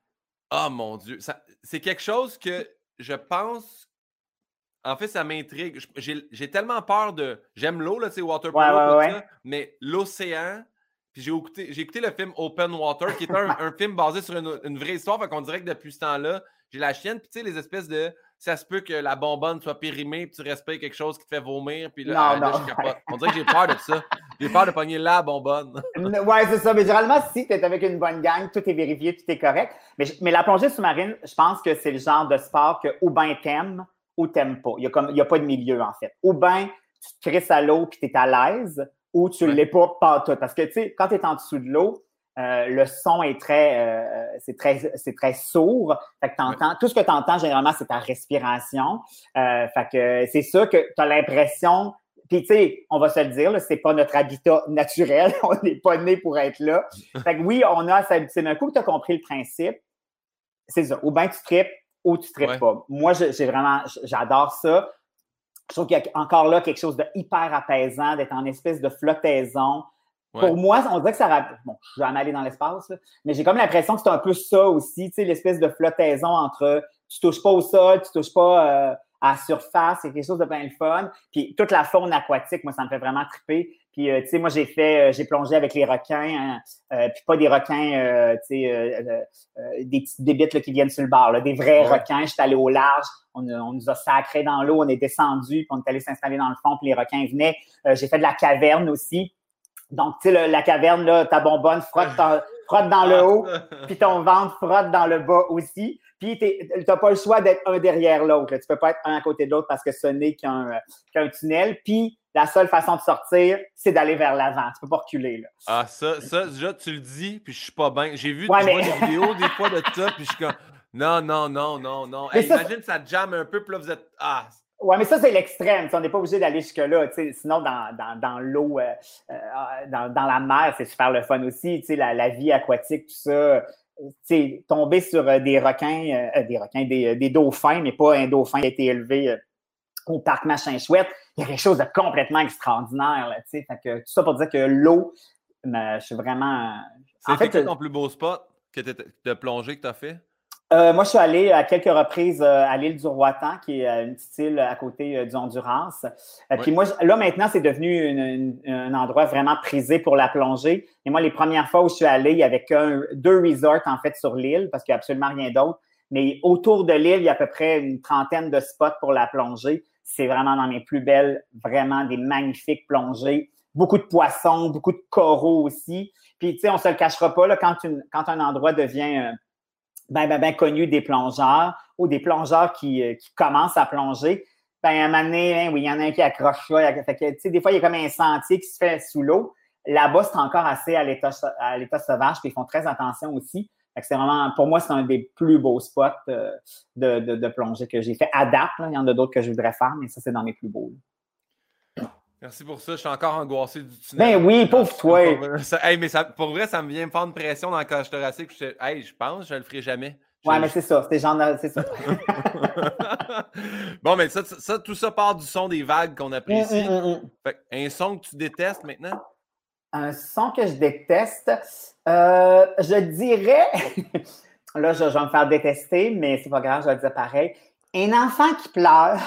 Ah mon Dieu. C'est quelque chose que je pense. En fait, ça m'intrigue. J'ai tellement peur de. J'aime l'eau, là, tu sais, water ça, mais l'océan. Puis j'ai écouté, écouté le film Open Water, qui est un, film basé sur une, une vraie histoire. Fait qu'on dirait que depuis ce temps-là, j'ai la chienne. Puis tu sais, les espèces de ça se peut que la bonbonne soit périmée puis tu respectes quelque chose qui te fait vomir. Puis là, non, ah, On dirait que j'ai peur de ça. J'ai peur de pogner la bonbonne. ouais, c'est ça. Mais généralement, si tu es avec une bonne gang, tout est vérifié, tout est correct. Mais, mais la plongée sous-marine, je pense que c'est le genre de sport que ou bien t'aimes ou t'aimes pas. Il n'y a, a pas de milieu, en fait. Ou bien tu te crisses à l'eau puis tu es à l'aise ou tu ne l'es pas, pas tout. Parce que, tu sais, quand tu es en dessous de l'eau, euh, le son est très, euh, c'est très, c'est très sourd. Fait que tout ce que tu entends généralement, c'est ta respiration. Euh, fait que c'est sûr que tu as l'impression, puis tu sais, on va se le dire, c'est pas notre habitat naturel, on n'est pas né pour être là. Fait que oui, on a s'habituer. Mais un coup que tu as compris le principe, c'est ça. Ou bien tu tripes ou tu tripes pas. Moi, j'ai vraiment, j'adore ça. Je trouve qu'il y a encore là quelque chose de hyper apaisant, d'être en espèce de flottaison. Pour moi, on dirait que ça. Bon, je vais jamais aller dans l'espace, mais j'ai comme l'impression que c'est un peu ça aussi, tu sais, l'espèce de flottaison entre tu touches pas au sol, tu touches pas euh, à la surface, c'est quelque chose de bien le fun. Puis toute la faune aquatique, moi, ça me fait vraiment triper. Puis, euh, tu sais, moi, j'ai fait, euh, j'ai plongé avec les requins, hein, puis pas des requins, tu sais, des petites débites qui viennent sur le bord, là, des vrais requins. J'étais allé au large, on, nous a sacré dans l'eau, on est descendu, puis on est allé s'installer dans le fond, puis les requins venaient. j'ai fait de la caverne aussi. Donc, tu sais, la caverne, là, ta bonbonne frotte, frotte dans le haut, puis ton ventre frotte dans le bas aussi. Puis, tu n'as pas le choix d'être un derrière l'autre. Tu peux pas être un à côté de l'autre parce que ce n'est qu'un tunnel. Puis, la seule façon de sortir, c'est d'aller vers l'avant. Tu peux pas reculer. Là. Ah, ça, ça, déjà, tu le dis, puis je suis pas bien. J'ai vu des vidéos des fois de ça, puis je suis comme, non, non, non, non, non. imagine, ça jamme un peu, puis là, vous êtes, ah, Oui, mais ça, c'est l'extrême. On n'est pas obligé d'aller jusque-là. Sinon, dans, dans, dans l'eau, euh, euh, dans, dans, la mer, c'est super le fun aussi. La, la vie aquatique, tout ça. tomber sur des requins, des requins, des, des, dauphins, mais pas un dauphin qui a été élevé au parc machin chouette. Il y a quelque chose de complètement extraordinaire. Là, fait que, tout ça pour dire que l'eau, je suis vraiment. C'est en fait, ton plus beau spot que de plongée que tu as fait? Euh, moi, je suis allé à quelques reprises euh, à l'île du Roatan, qui est euh, une petite île à côté du Honduras. Puis moi, là, maintenant, c'est devenu un endroit vraiment prisé pour la plongée. Et moi, les premières fois où je suis allé, il y avait deux resorts, en fait, sur l'île, parce qu'il n'y a absolument rien d'autre. Mais autour de l'île, il y a à peu près une trentaine de spots pour la plongée. C'est vraiment dans mes plus belles, vraiment des magnifiques plongées. Beaucoup de poissons, beaucoup de coraux aussi. Puis, tu sais, on se le cachera pas, là, quand, quand un endroit devient ben, ben, ben connu des plongeurs ou des plongeurs qui, euh, qui commencent à plonger. Ben, à un moment donné, hein, oui, il y en a un qui accroche là. Fait que, des fois, il y a comme un sentier qui se fait sous l'eau. Là-bas, c'est encore assez à l'état, sauvage, puis ils font très attention aussi. c'est vraiment, pour moi, c'est un des plus beaux spots euh, de, de, de, plongée que j'ai fait. À date, il y en a d'autres que je voudrais faire, mais ça, c'est dans mes plus beaux. Merci pour ça. Je suis encore angoissé du tunnel. Ben oui, pauvre toi. mais ça, pour vrai, ça me vient me faire une pression dans le cage thoracique. Je, hey, je pense que je le ferai jamais. Ouais, mais c'est ça. C'est genre, c'est ça. bon, mais ça, ça, tout ça part du son des vagues qu'on apprécie. Hum, hum, fait, un son que tu détestes maintenant? Un son que je déteste, euh, je dirais, là, je, vais me faire détester, mais c'est pas grave, je vais le dire pareil. Un enfant qui pleure.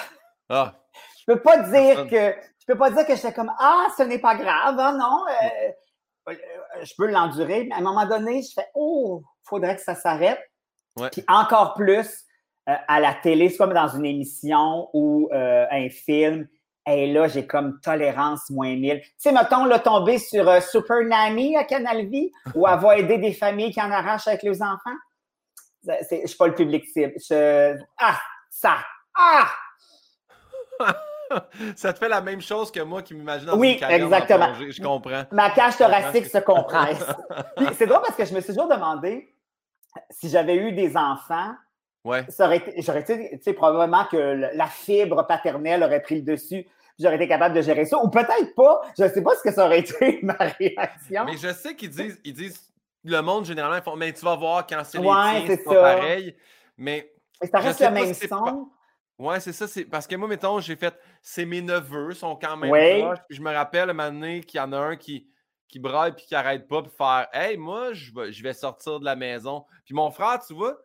Ah. Je peux pas dire que je peux pas dire que j'étais comme Ah, ce n'est pas grave, hein, non. Euh, euh, je peux l'endurer, mais à un moment donné, je fais Oh, il faudrait que ça s'arrête. Puis encore plus euh, à la télé, c'est comme dans une émission ou un film. Et là, j'ai comme tolérance moins mille. Tu sais, mettons, là, tomber sur Super Nanny à Canal Vie ou avoir aidé des familles qui en arrachent avec leurs enfants. Je ne suis pas le public cible. Ah, ça! Ah! ça te fait la même chose que moi qui m'imagine dans oui, exactement. Je comprends. Ma cage thoracique se compresse. c'est drôle parce que je me suis toujours demandé si j'avais eu des enfants, ouais. j'aurais été, probablement que la fibre paternelle aurait pris le dessus. J'aurais été capable de gérer ça. Ou peut-être pas. Je ne sais pas ce que ça aurait été ma réaction. Mais je sais qu'ils disent, ils disent, le monde généralement, ils font, mais tu vas voir quand c'est ouais, c'est pas pareil. Mais, ça reste le même son. Ouais, c'est ça. C'est parce que moi, mettons, j'ai fait. C'est mes neveux, sont quand même proches. Puis je me rappelle un moment donné qu'il y en a un qui, qui braille puis qui arrête pas pour faire Hey, moi, je vais, je vais sortir de la maison. Puis mon frère, tu vois,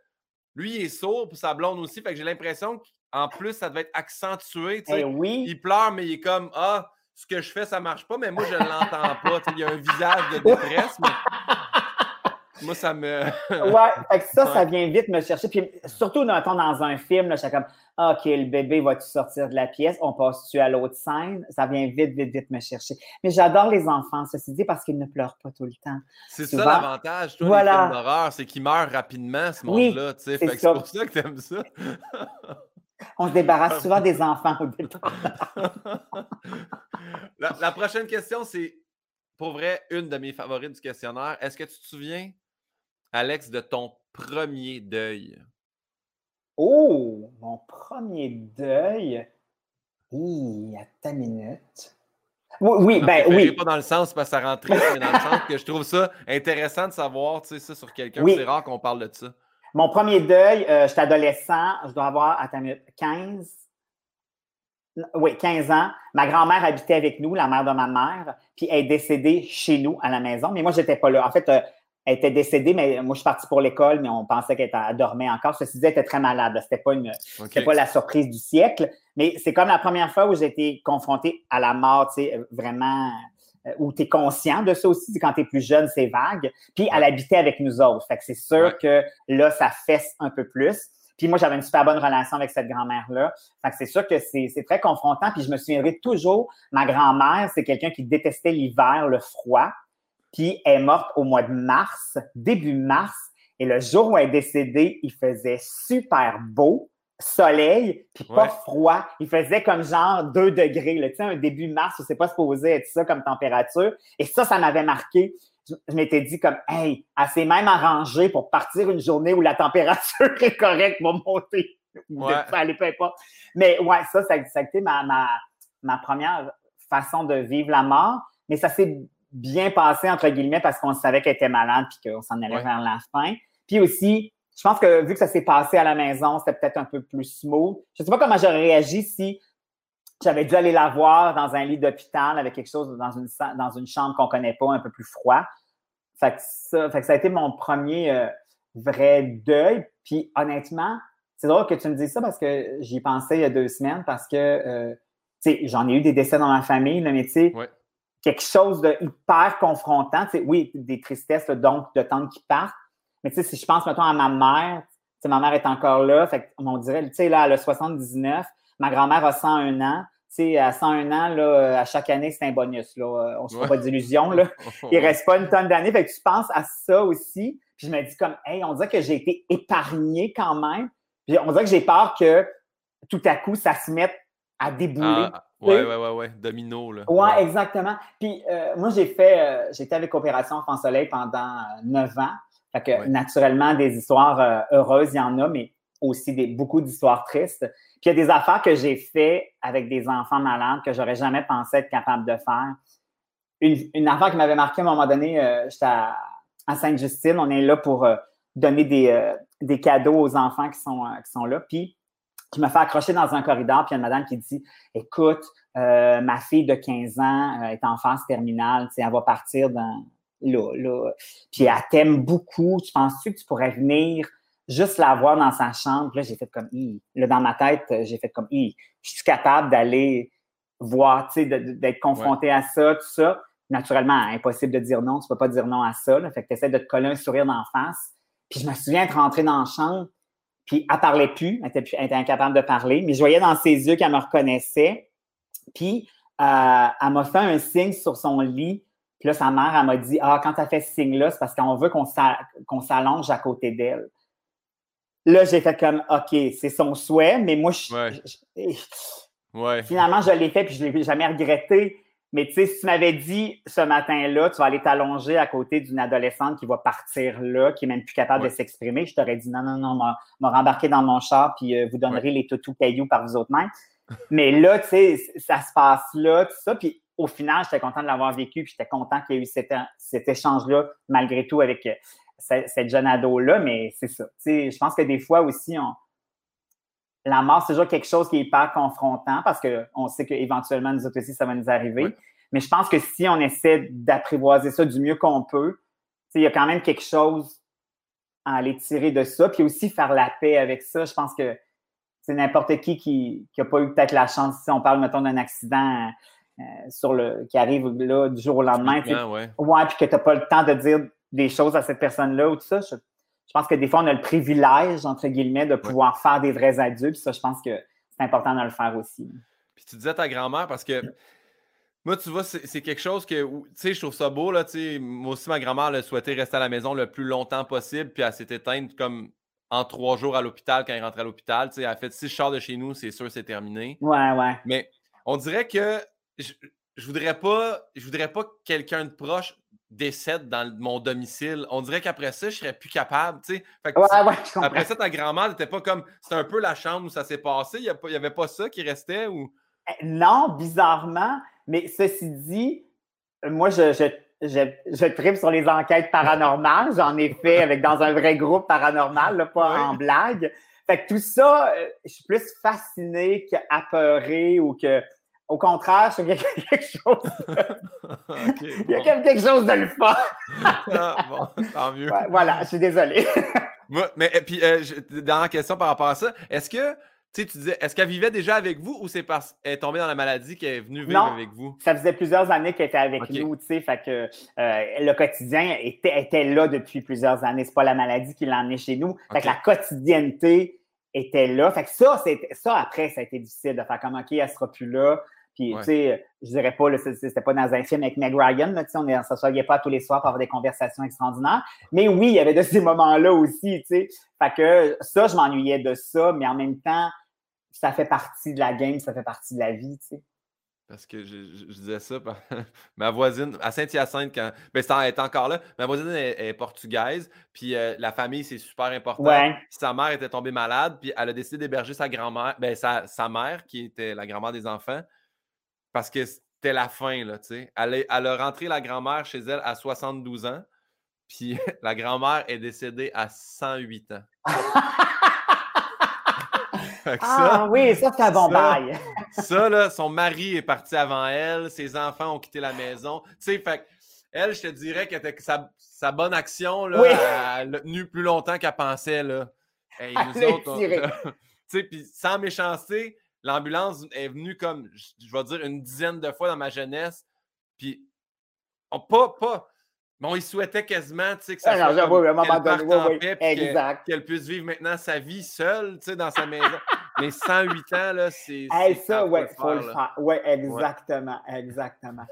lui, il est sourd, puis sa blonde aussi. Fait que j'ai l'impression qu'en plus, ça devait être accentué. Eh oui. Il pleure, mais il est comme Ah, ce que je fais, ça marche pas, mais moi, je ne l'entends pas. il y a un visage de détresse, mais moi, ça me. ouais, ça, ça vient vite me chercher. Puis surtout, dans, dans un film, là, je suis comme OK, le bébé va-tu sortir de la pièce? On passe-tu à l'autre scène? Ça vient vite, vite, vite me chercher. Mais j'adore les enfants, ceci dit, parce qu'ils ne pleurent pas tout le temps. C'est ça l'avantage, toi, voilà. films d'horreur, c'est qu'ils meurent rapidement, ce monde-là. c'est pour ça que tu aimes ça. On se débarrasse souvent des enfants au la, la prochaine question, c'est pour vrai, une de mes favorites du questionnaire. Est-ce que tu te souviens, Alex, de ton premier deuil? Oh, mon premier deuil? Oui, à ta minute. Oui, oui ben oui. Pas dans le sens parce que ça rentre triste, mais dans le sens que je trouve ça intéressant de savoir, tu sais, ça sur quelqu'un. C'est rare qu'on parle de ça. Mon premier deuil, euh, j'étais adolescent, je dois avoir, à ta minute, 15, oui, 15 ans. Ma grand-mère habitait avec nous, la mère de ma mère, puis elle est décédée chez nous à la maison. Mais moi, je n'étais pas là. En fait, euh, elle était décédée, mais moi, je suis partie pour l'école, mais on pensait qu'elle dormait encore. Ceci dit, elle était très malade. Ce n'était pas, une, pas la surprise du siècle. Mais c'est comme la première fois où j'ai été confrontée à la mort, tu sais, vraiment, euh, où tu es conscient de ça aussi. Quand tu es plus jeune, c'est vague. Puis elle habitait avec nous autres. Fait que c'est sûr que là, ça fesse un peu plus. Puis moi, j'avais une super bonne relation avec cette grand-mère-là. Fait que c'est sûr que c'est très confrontant. Puis je me souviendrai toujours, ma grand-mère, c'est quelqu'un qui détestait l'hiver, le froid. Puis elle est morte au mois de mars, début mars. Et le jour où elle est décédée, il faisait super beau, soleil, puis pas froid. Il faisait comme genre 2 degrés. Tu sais, un début mars, c'est pas supposé être ça comme température. Et ça, ça m'avait marqué je, m'étais dit comme, hey, elle s'est même arrangée pour partir une journée où la température est correcte, va monter. ou aller peu importe. Mais ouais, ça, ça, a été ma, ma, première façon de vivre la mort. Mais ça s'est bien passé, entre guillemets, parce qu'on savait qu'elle était malade puis qu'on s'en allait vers la fin. Puis aussi, je pense que vu que ça s'est passé à la maison, c'était peut-être un peu plus smooth. Je ne sais pas comment j'aurais réagi si j'avais dû aller la voir dans un lit d'hôpital avec quelque chose dans une, dans une chambre qu'on ne connaît pas, un peu plus froid. Fait que ça, fait que ça a été mon premier euh, vrai deuil. Puis honnêtement, c'est drôle que tu me dises ça parce que j'y pensais il y a deux semaines parce que euh, j'en ai eu des décès dans ma famille, mais tu sais, quelque chose de hyper confrontant. Oui, des tristesses, donc de temps qui partent. Mais tu sais, si je pense maintenant à ma mère, ma mère est encore là, fait on dirait, tu sais, là, elle a 79, ma grand-mère a 101 ans. Tu sais, à 101 ans, là, à chaque année, c'est un bonus. Là. On ne se fait pas d'illusions. Là. Il ne reste pas une tonne d'années. Fait que tu penses à ça aussi. Puis je me dis comme, hey, on dirait que j'ai été épargnée quand même. Puis on dirait que j'ai peur que tout à coup, ça se mette à débouler. Ah, ouais, ouais, ouais, ouais, domino. Là. Ouais, exactement. Puis euh, moi, j'ai fait, euh, j'étais avec Opération Enfant Soleil pendant neuf ans. Fait que naturellement, des histoires euh, heureuses, il y en a, mais aussi des, beaucoup d'histoires tristes. Puis il y a des affaires que j'ai fait avec des enfants malades que j'aurais jamais pensé être capable de faire. Une, affaire qui m'avait marqué à un moment donné, j'étais à, Sainte-Justine, on est là pour donner des, des cadeaux aux enfants qui sont, qui sont là. Puis je me fais accrocher dans un corridor, puis il y a une madame qui dit Écoute, euh, ma fille de 15 ans euh, est en phase terminale, elle va partir dans, là, là. Puis elle t'aime beaucoup. Tu penses-tu que tu pourrais venir juste la voir dans sa chambre? Là, j'ai fait comme Là, dans ma tête, j'ai fait comme Je suis capable d'aller voir, tu sais, d'être confronté à ça, tout ça. Naturellement, impossible de dire non. Tu peux pas dire non à ça. Fait que tu essaies de te coller un sourire d'en face. Puis je me souviens être rentrée dans la chambre, puis elle parlait plus, elle était, incapable de parler, mais je voyais dans ses yeux qu'elle me reconnaissait. Puis euh, elle m'a fait un signe sur son lit. Puis là, sa mère, elle m'a dit Ah, quand tu as fait ce signe-là, c'est parce qu'on veut qu'on s'allonge à côté d'elle. Là, j'ai fait comme OK, c'est son souhait, mais moi, ouais. finalement, je l'ai fait, puis je ne l'ai jamais regretté. Mais tu sais, si tu m'avais dit ce matin-là, tu vas aller t'allonger à côté d'une adolescente qui va partir là, qui est même plus capable de s'exprimer, je t'aurais dit non, non, non, m'a rembarqué dans mon char, puis euh, vous donnerez les toutous cailloux par vous autres mêmes. Mais là, tu sais, ça se passe là, tout ça. Puis au final, j'étais content de l'avoir vécu, puis j'étais content qu'il y ait eu cet, cet échange-là, malgré tout, avec euh, cette, jeune ado-là. Mais c'est ça. Tu sais, je pense que des fois aussi, on, la mort, c'est toujours quelque chose qui est hyper confrontant parce qu'on sait qu'éventuellement, nous autres aussi, ça va nous arriver. Mais je pense que si on essaie d'apprivoiser ça du mieux qu'on peut, il y a quand même quelque chose à aller tirer de ça. Puis aussi faire la paix avec ça. Je pense que c'est n'importe qui qui n'a pas eu peut-être la chance, si on parle, mettons, d'un accident euh, sur le, qui arrive là du jour au lendemain. ouais. ouais, puis que tu n'as pas le temps de dire des choses à cette personne-là ou tout ça. Je, je pense que des fois, on a le privilège, entre guillemets, de pouvoir faire des vrais adultes. Ça, je pense que c'est important de le faire aussi. Puis tu disais ta grand-mère parce que moi, tu vois, c'est quelque chose que, tu sais, je trouve ça beau, là, tu sais. Moi aussi, ma grand-mère, elle souhaitait rester à la maison le plus longtemps possible, puis elle s'est éteinte comme en trois jours à l'hôpital quand elle rentrait à l'hôpital. Tu sais, elle a fait si je sors de chez nous, c'est sûr, c'est terminé. Ouais, ouais. Mais on dirait que je, je voudrais pas, je voudrais pas que quelqu'un de proche décède dans mon domicile. On dirait qu'après ça, je serais plus capable. Après ça, ta grand-mère n'était pas comme. C'était un peu la chambre où ça s'est passé? Il n'y avait pas ça qui restait ou? Eh, non, bizarrement. Mais ceci dit, moi, je, je, je, tripe sur les enquêtes paranormales. J'en ai fait avec dans un vrai groupe paranormal, pas en blague. Fait que tout ça, euh, je suis plus fasciné qu'apeuré ou que au contraire, c'est quelque chose. Il y a quelque chose de le fun. ah, bon, tant mieux. voilà, je suis désolé. mais puis, euh, dernière question par rapport à ça, est-ce que tu sais, tu disais, est-ce qu'elle vivait déjà avec vous ou c'est parce qu'elle est tombée dans la maladie qu'elle est venue vivre avec vous? Ça faisait plusieurs années qu'elle était avec nous, tu sais, fait que euh, le quotidien était, était, là depuis plusieurs années. C'est pas la maladie qui l'a emmené chez nous. Fait que la quotidienneté était là. Fait que ça, ça, après, ça a été difficile de faire comme, OK, elle sera plus là. Puis, tu sais, je dirais pas, c'était pas dans un film avec Meg Ryan, là, on ne s'assoyait pas tous les soirs pour avoir des conversations extraordinaires. Mais oui, il y avait de ces moments-là aussi, tu sais. Fait que ça, je m'ennuyais de ça, mais en même temps, ça fait partie de la game, ça fait partie de la vie, tu sais. parce que je, disais ça, ma voisine, à Saint-Hyacinthe, quand. Ben, elle est encore là. Ma voisine est, portugaise, puis euh, la famille, c'est super important. Sa mère était tombée malade, puis elle a décidé d'héberger sa grand-mère, ben, sa, sa, mère, qui était la grand-mère des enfants, parce que c'était la fin, là, tu sais. Elle, elle, a rentré la grand-mère chez elle à 72 ans, puis la grand-mère est décédée à 108 ans. ah oui, ça, c'est un bon bail. ça, là, son mari est parti avant elle, ses enfants ont quitté la maison. Tu sais, fait elle, je te dirais que sa, sa bonne action, là, elle l'a tenue plus longtemps qu'elle pensait, là. Et nous autres, tu sais, puis sans méchanceté, l'ambulance est venue comme, je vais dire, une dizaine de fois dans ma jeunesse. Puis, on, pas, pas, Bon, il souhaitait quasiment que ça ah, soit comme, qu'elle puisse vivre maintenant sa vie seule dans sa maison. Mais 108 ans, là, c'est. ça, ouais, faut le faire. Oui, exactement. Exactement.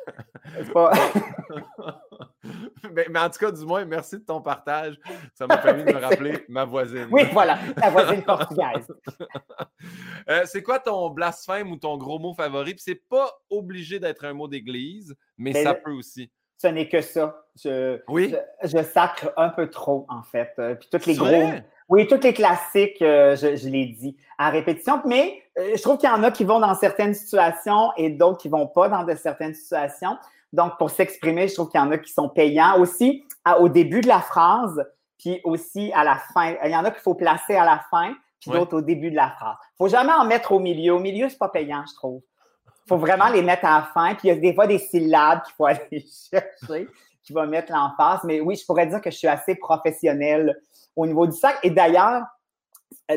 mais, mais, en tout cas, du moins, merci de ton partage. Ça m'a permis de me rappeler ma voisine. Oui, voilà, ta voisine portugaise. Euh, c'est quoi ton blasphème ou ton gros mot favori? Puis c'est pas obligé d'être un mot d'église, mais, ça peut aussi ce n'est que ça. Je, oui. je, sacre un peu trop, en fait. Euh, puis toutes les gros. Oui, tous les classiques, euh, je, l'ai dit à répétition. Mais euh, je trouve qu'il y en a qui vont dans certaines situations et d'autres qui ne vont pas dans de certaines situations. Donc, pour s'exprimer, je trouve qu'il y en a qui sont payants aussi au début de la phrase, puis aussi à la fin. Il y en a qu'il faut placer à la fin, puis d'autres au début de la phrase. Il ne faut jamais en mettre au milieu. Au milieu, ce n'est pas payant, je trouve. Il faut vraiment les mettre à la fin. Puis il y a des fois des syllabes qu'il faut aller chercher, qui vont mettre l'emphase. Mais oui, je pourrais dire que je suis assez professionnelle au niveau du sac. Et d'ailleurs,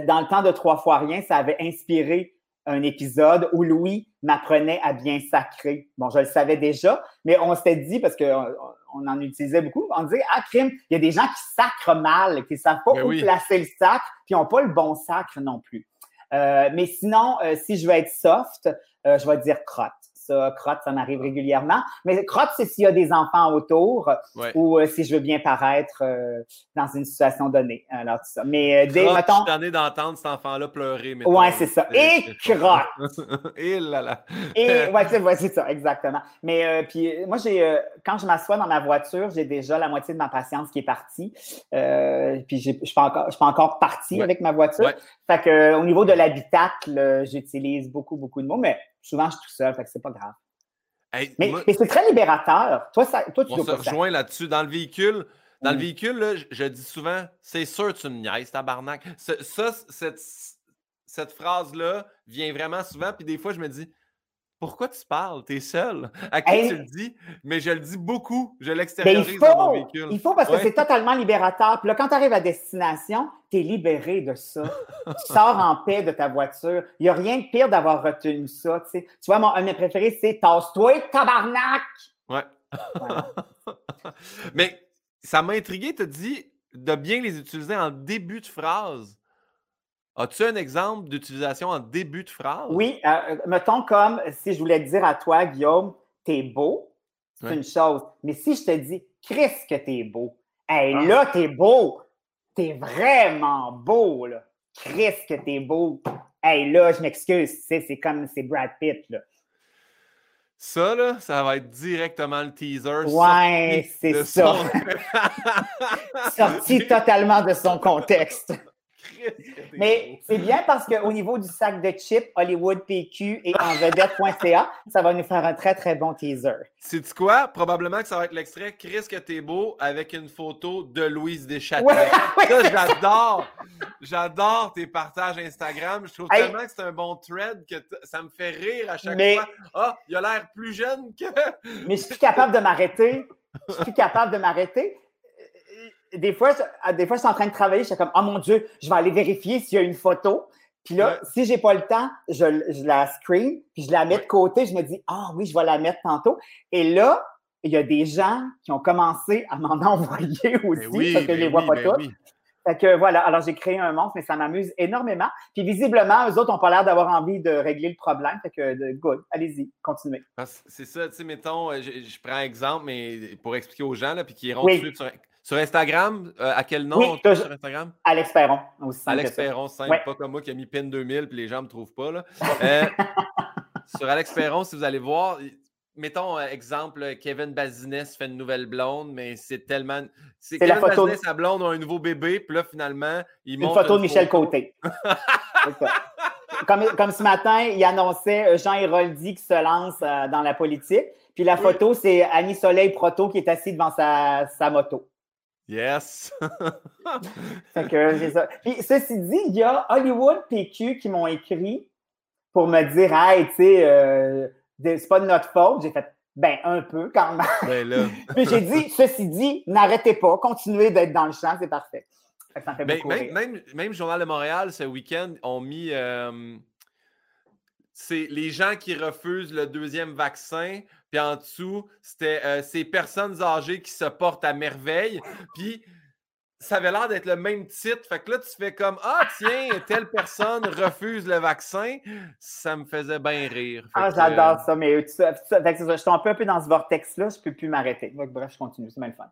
dans le temps de Trois fois rien, ça avait inspiré un épisode où Louis m'apprenait à bien sacrer. Bon, je le savais déjà, mais on s'était dit, parce qu'on on en utilisait beaucoup, on disait, ah, crime, il y a des gens qui sacrent mal, qui ne savent pas ben où placer le sacre, puis n'ont pas le bon sacre non plus. Euh, mais sinon, euh, si je veux être soft, euh, je vais dire crotte ça. Crotte, ça m'arrive régulièrement. Mais crotte, c'est s'il y a des enfants autour ou euh, si je veux bien paraître euh, dans une situation donnée. Alors, ça. Mais euh, dès, mettons... Je suis d'entendre cet enfant-là pleurer. Oui, c'est ça. Et crotte! Et là là! Et, ouais, c'est ça, exactement. Mais puis moi, j'ai quand je m'assois dans ma voiture, j'ai déjà la moitié de ma patience qui est partie. puis je ne suis pas encore, pas encore partie avec ma voiture. Fait que, au niveau de l'habitacle, j'utilise beaucoup, beaucoup de mots, mais souvent, je suis tout seul, fait que c'est pas grave. mais, c'est très libérateur. Toi, ça, toi tu On se rejoint là-dessus. Dans le véhicule, dans le mm. véhicule, je, dis souvent, c'est sûr tu me niaises, tabarnak. Ça, cette, cette phrase-là vient vraiment souvent, puis des fois, je me dis, pourquoi tu parles? Tu es seul. À qui tu le dis? Mais je le dis beaucoup. Je ben, l'extériorise dans mon véhicule. Il faut parce que c'est totalement libérateur. Puis là, quand tu arrives à destination, tu es libéré de ça. tu sors en paix de ta voiture. Il n'y a rien de pire d'avoir retenu ça. Tu, vois, mon, un de mes préférés, c'est Tasse-toi, tabarnak! Ouais. Mais ça m'a intrigué, tu dit de bien les utiliser en début de phrase. As-tu un exemple d'utilisation en début de phrase? Oui, euh, mettons comme si je voulais te dire à toi, Guillaume, t'es beau, c'est une chose. Mais si je te dis, Chris, que t'es beau, hey, ah. là, t'es beau, t'es vraiment beau, là. Chris, que t'es beau. Hey, là, je m'excuse, c'est comme c'est Brad Pitt, là. Ça, là, ça va être directement le teaser. Ouais, c'est ça. sorti totalement de son contexte. Mais c'est bien parce qu'au niveau du sac de chips, Hollywood PQ et en vedette.ca, ça va nous faire un très, très bon teaser. C'est quoi? Probablement que ça va être l'extrait Chris que t'es beau avec une photo de Louise Deschâtelet. ça, j'adore. J'adore tes partages Instagram. Je trouve tellement que c'est un bon thread que ça me fait rire à chaque fois. Ah, il a l'air plus jeune que. Mais je suis capable de m'arrêter. Je suis capable de m'arrêter des fois, des fois, je suis en train de travailler, je suis comme, oh mon Dieu, je vais aller vérifier s'il y a une photo. Puis là, si je n'ai pas le temps, je, la screen, puis je la mets de côté, je me dis, ah oui, je vais la mettre tantôt. Et là, il y a des gens qui ont commencé à m'en envoyer aussi, parce que je les vois pas toutes. Fait que voilà, alors j'ai créé un monstre, mais ça m'amuse énormément. Puis visiblement, eux autres n'ont pas l'air d'avoir envie de régler le problème. Fait que, good, allez-y, continuez. C'est ça, tu sais, mettons, je, prends un exemple, mais pour expliquer aux gens, là, puis qui iront oui. sur, sur Instagram, euh, à quel nom oui, sur Instagram? Alex Perron. Aussi Alex Perron, simple, pas comme moi qui a mis PIN 2000 puis les gens ne me trouvent pas. Là. Euh, sur Alex Perron, si vous allez voir, mettons, exemple, Kevin Bazinès fait une nouvelle blonde, mais c'est tellement. C'est Kevin la photo... sa blonde a un nouveau bébé, puis là, finalement, il montre. Une photo de Michel Côté. comme, comme, ce matin, il annonçait euh, Jean Héroldi qui se lance euh, dans la politique. Puis la photo, c'est Annie Soleil Proto qui est assise devant sa, sa moto. Yes! que, ça. Puis, ceci dit, il y a Hollywood PQ qui m'ont écrit pour me dire Hey, tu sais, euh, c'est pas de notre faute. J'ai fait ben un peu quand même. Ben Puis j'ai dit, ceci dit, n'arrêtez pas, continuez d'être dans le champ, c'est parfait. Ça fait ben, même, même, même, Journal de Montréal, ce week-end, ont mis euh, c'est les gens qui refusent le deuxième vaccin. Puis en dessous, c'était euh, ces personnes âgées qui se portent à merveille. Puis ça avait l'air d'être le même titre. Fait que là, tu fais comme Ah, tiens, telle personne refuse le vaccin. Ça me faisait bien rire. ah, j'adore ça. Mais tu, je suis un peu, un peu dans ce vortex-là. Je ne peux plus m'arrêter. Bref, je continue. C'est même fun.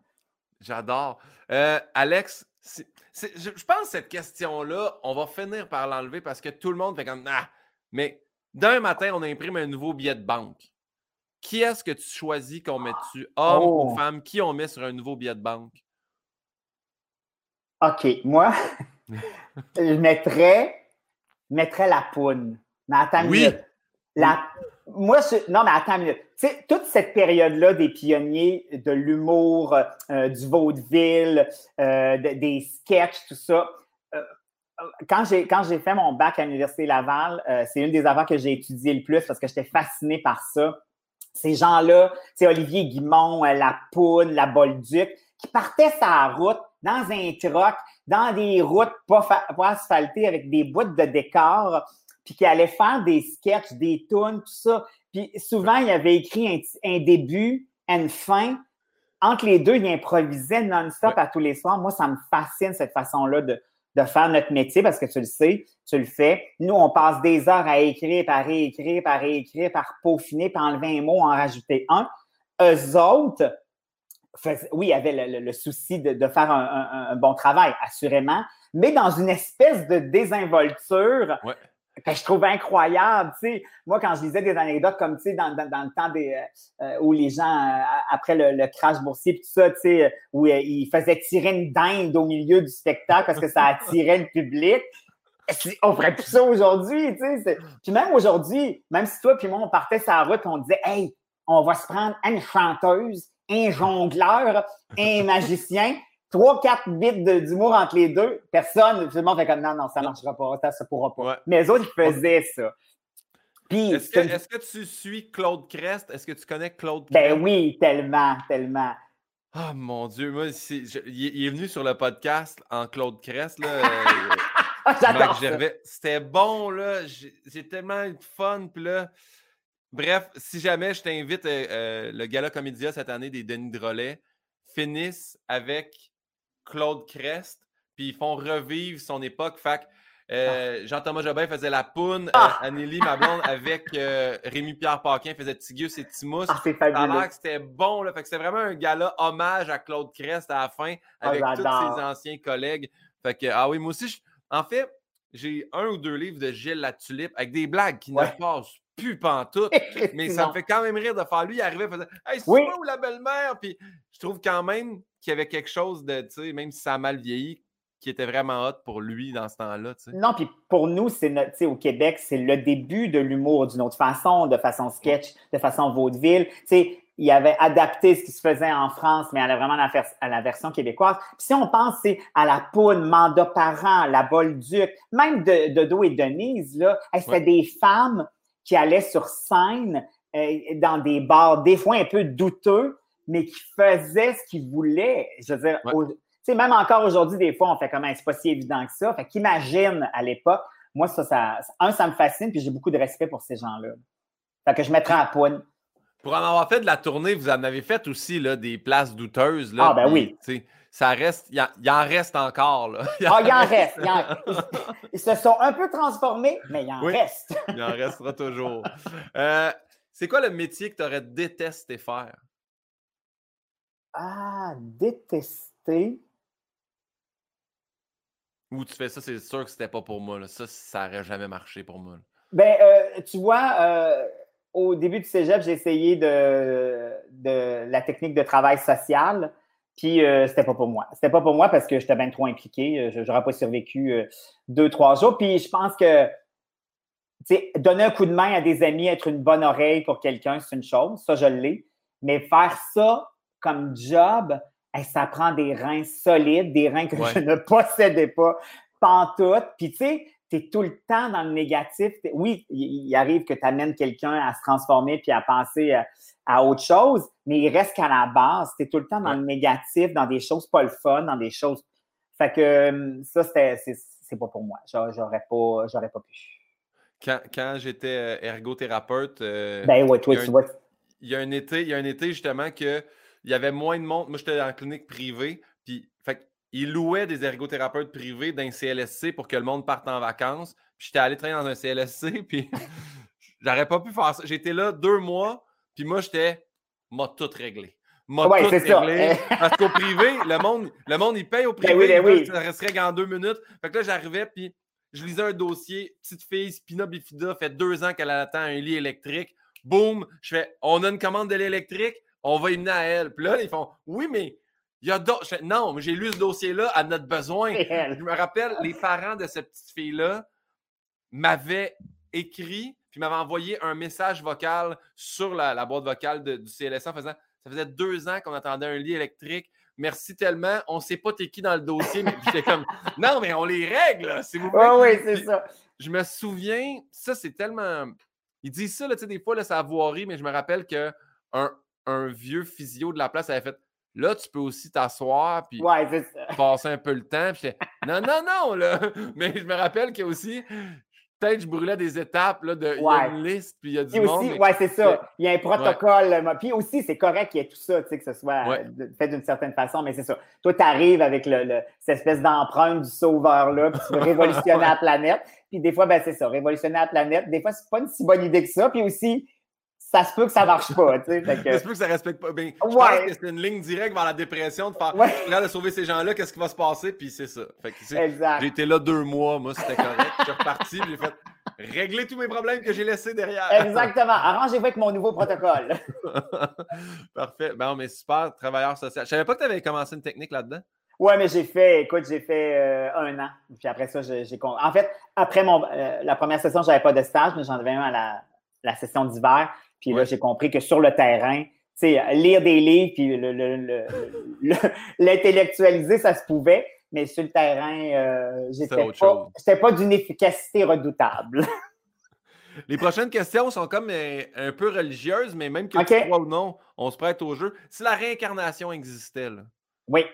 J'adore. Euh, Alex, je, pense que cette question-là, on va finir par l'enlever parce que tout le monde fait comme Ah, mais d'un matin, on imprime un nouveau billet de banque. Qui est-ce que tu choisis qu'on met dessus? Homme ou oh! femme? Qui on met sur un nouveau billet de banque? OK, moi, je mettrais, mettrais la poune. Mais attends une minute. La, moi, non, mais attends une minute. Tu sais, toute cette période-là des pionniers de l'humour, euh, du vaudeville, euh, des sketchs, tout ça, euh, quand j'ai quand j'ai fait mon bac à l'Université Laval, c'est une des affaires que j'ai étudié le plus parce que j'étais fasciné par ça. Ces gens-là, c'est Olivier Guimont, la Poune, la Bolduc, qui partaient sa route dans un truck, dans des routes pas, pas asphaltées avec des bouts de décor, puis qui allait faire des sketchs, des tunes, tout ça. Puis souvent, il avait écrit un, début, une fin. Entre les deux, il improvisait non-stop à tous les soirs. Moi, ça me fascine cette façon-là de, de faire notre métier parce que tu le sais, tu le fais. Nous, on passe des heures à écrire, par réécrire, par réécrire, par peaufiner, par enlever un mot, en rajouter un. Eux autres, oui, avait le, souci de, faire un, bon travail, assurément, mais dans une espèce de désinvolture que je trouve incroyable. Moi, quand je lisais des anecdotes comme dans, dans, le temps des, euh, euh, où les gens, euh, après le, crash boursier, tout ça, où ils faisaient tirer une dinde au milieu du spectacle parce que ça attirait le public. On ferait plus ça aujourd'hui, Puis même aujourd'hui, même si toi et moi, on partait sur la route, on disait, hey, on va se prendre une chanteuse un jongleur, un magicien, trois, quatre bits d'humour entre les deux, personne, tout le monde fait comme non, non, ça ne marchera pas, ça ne pourra pas. Mais les autres, ils faisaient ça. Est-ce que, tu suis Claude Crest? Est-ce que tu connais Claude ben Crest? Ben oui, tellement, tellement. Ah mon Dieu, moi, il est venu sur le podcast en Claude Crest. Là, euh, C'était bon, là. J'ai tellement eu de fun. Puis là, Bref, si jamais je t'invite, euh, euh, le Gala Comédia cette année des Denis Drolet finissent avec Claude Crest, puis ils font revivre son époque. Fait euh, ah. Jean-Thomas Jobin faisait la poune, ah! Anneli, ma blonde, avec Rémi-Pierre Paquin faisait Tigus et Timus. Ah, c'est c'était bon. Là. Fait que c'était vraiment un gala hommage à Claude Crest à la fin, ah, avec tous ses anciens collègues. Fait que, ah oui, moi aussi, en fait, j'ai un ou deux livres de Gilles Latulippe avec des blagues qui ne passent plus pantoute. mais ça me fait quand même rire de faire. Lui, il arrivait, faisait Hey, c'est moi ou la belle-mère? Puis je trouve quand même qu'il y avait quelque chose de, tu sais, même si ça a mal vieilli, qui était vraiment hot pour lui dans ce temps-là. Non, puis pour nous, c'est au Québec, c'est le début de l'humour d'une autre façon, de façon sketch, de façon vaudeville. sais, il avait adapté ce qui se faisait en France, mais à vraiment à la, version québécoise. Puis si on pense à la poune, Manda Parent, la Bolduc, même de, Dodo et Denise, là, c'était des femmes qui allaient sur scène euh, dans des bars, des fois un peu douteux, mais qui faisaient ce qu'ils voulaient. Je veux dire, même encore aujourd'hui, des fois, on fait comme, c'est pas si évident que ça. Fait qu'imagine à l'époque, moi, ça, ça, un, ça me fascine, puis j'ai beaucoup de respect pour ces gens-là. Fait que je mettrais à pointe. Pour en avoir fait de la tournée, vous en avez fait aussi là, des places douteuses. Là, ah, ben oui. Ça reste, il y, en reste encore. Là. ah, il en reste. Ils, se sont un peu transformés, mais il en reste. il en restera toujours. Euh, c'est quoi le métier que tu aurais détesté faire? Ah, détester. Ou tu fais ça, c'est sûr que c'était pas pour moi. Ça, ça n'aurait jamais marché pour moi. Ben, euh, tu vois, euh, au début du cégep, j'ai essayé de, de, la technique de travail social. Puis euh, c'était pas pour moi. C'était pas pour moi parce que j'étais bien trop impliqué. Je n'aurais pas survécu euh, deux, trois jours. Puis je pense que donner un coup de main à des amis, être une bonne oreille pour quelqu'un, c'est une chose. Ça, je l'ai. Mais faire ça comme job, ça prend des reins solides, des reins que je ne possédais pas pantoute. Puis tu sais, tu es tout le temps dans le négatif. Oui, il, arrive que tu amènes quelqu'un à se transformer puis à penser à, autre chose, mais il reste qu'à la base, tu es tout le temps dans le négatif, dans des choses pas le fun, dans des choses. Fait que hum, ça, c'est pas pour moi. J'aurais pas, j'aurais pas pu. Quand, j'étais euh, ergothérapeute, euh, ben ouais, toi, tu vois. Il y a un été, il y a un été justement que il y avait moins de monde. Moi, j'étais en clinique privée, puis fait il louait des ergothérapeutes privés d'un CLSC pour que le monde parte en vacances. Puis j'étais allé travailler dans un CLSC, puis j'aurais pas pu faire ça. J'étais là deux mois, puis moi, j'étais, m'a tout réglé. M'a tout réglé. Parce qu'au privé, le monde, le monde, il paye au ben privé. Ben ça resterait qu'en deux minutes. Fait que là, j'arrivais, puis je lisais un dossier. Petite fille, Spina Bifida, fait deux ans qu'elle attend un lit électrique. Boum, je fais, on a une commande de l'électrique, on va y mener à elle. Puis là, ils font, oui, mais il y a d'autres. Non, mais j'ai lu ce dossier-là à notre besoin. Je me rappelle, les parents de cette petite fille-là m'avaient écrit puis m'avaient envoyé un message vocal sur la, boîte vocale du CLSA en faisant Ça faisait deux ans qu'on attendait un lit électrique. Merci tellement. On ne sait pas t'es qui dans le dossier, mais j'étais comme Non, mais on les règle, s'il vous plaît. oui, c'est ça. Je me souviens, ça, c'est tellement. Ils disent ça, là, des fois, là, ça a voirie, mais je me rappelle qu'un un vieux physio de la place avait fait Là, tu peux aussi t'asseoir puis passer un peu le temps. non, non, non, là. Mais je me rappelle qu'il y a aussi, peut-être je brûlais des étapes, là, de, il y a une liste, puis il y a du monde. Oui, c'est ça. Il y a un protocole. Puis aussi, c'est correct qu'il y ait tout ça, tu sais, que ce soit fait d'une certaine façon, mais c'est ça. Toi, tu arrives avec le, cette espèce d'empreinte du sauveur-là, puis tu veux révolutionner la planète. Puis des fois, ben, c'est ça, révolutionner la planète. Des fois, c'est pas une si bonne idée que ça. Puis aussi, ça se peut que ça marche pas. Tu sais, Ça se peut que ça respecte pas. Ben, je pense que c'est une ligne directe vers la dépression de faire ouais. de sauver ces gens-là, qu'est-ce qui va se passer, puis c'est ça. Fait J'ai été là deux mois, moi, c'était correct. je suis reparti, j'ai fait régler tous mes problèmes que j'ai laissés derrière. Exactement. Arrangez-vous avec mon nouveau protocole. Parfait. Ben, mais super, travailleur social. Je savais pas que tu avais commencé une technique là-dedans. Oui, mais j'ai fait, écoute, j'ai fait euh, un an. Puis après ça, j'ai. En fait, après mon, euh, la première session, je n'avais pas de stage, mais j'en avais un à la, la session d'hiver. Puis là, j'ai compris que sur le terrain, lire des livres puis l'intellectualiser, ça se pouvait, mais sur le terrain, euh, j'étais pas, pas d'une efficacité redoutable. Les prochaines questions sont comme euh, un peu religieuses, mais même que tu crois ou non, on se prête au jeu. Si la réincarnation existait, oui.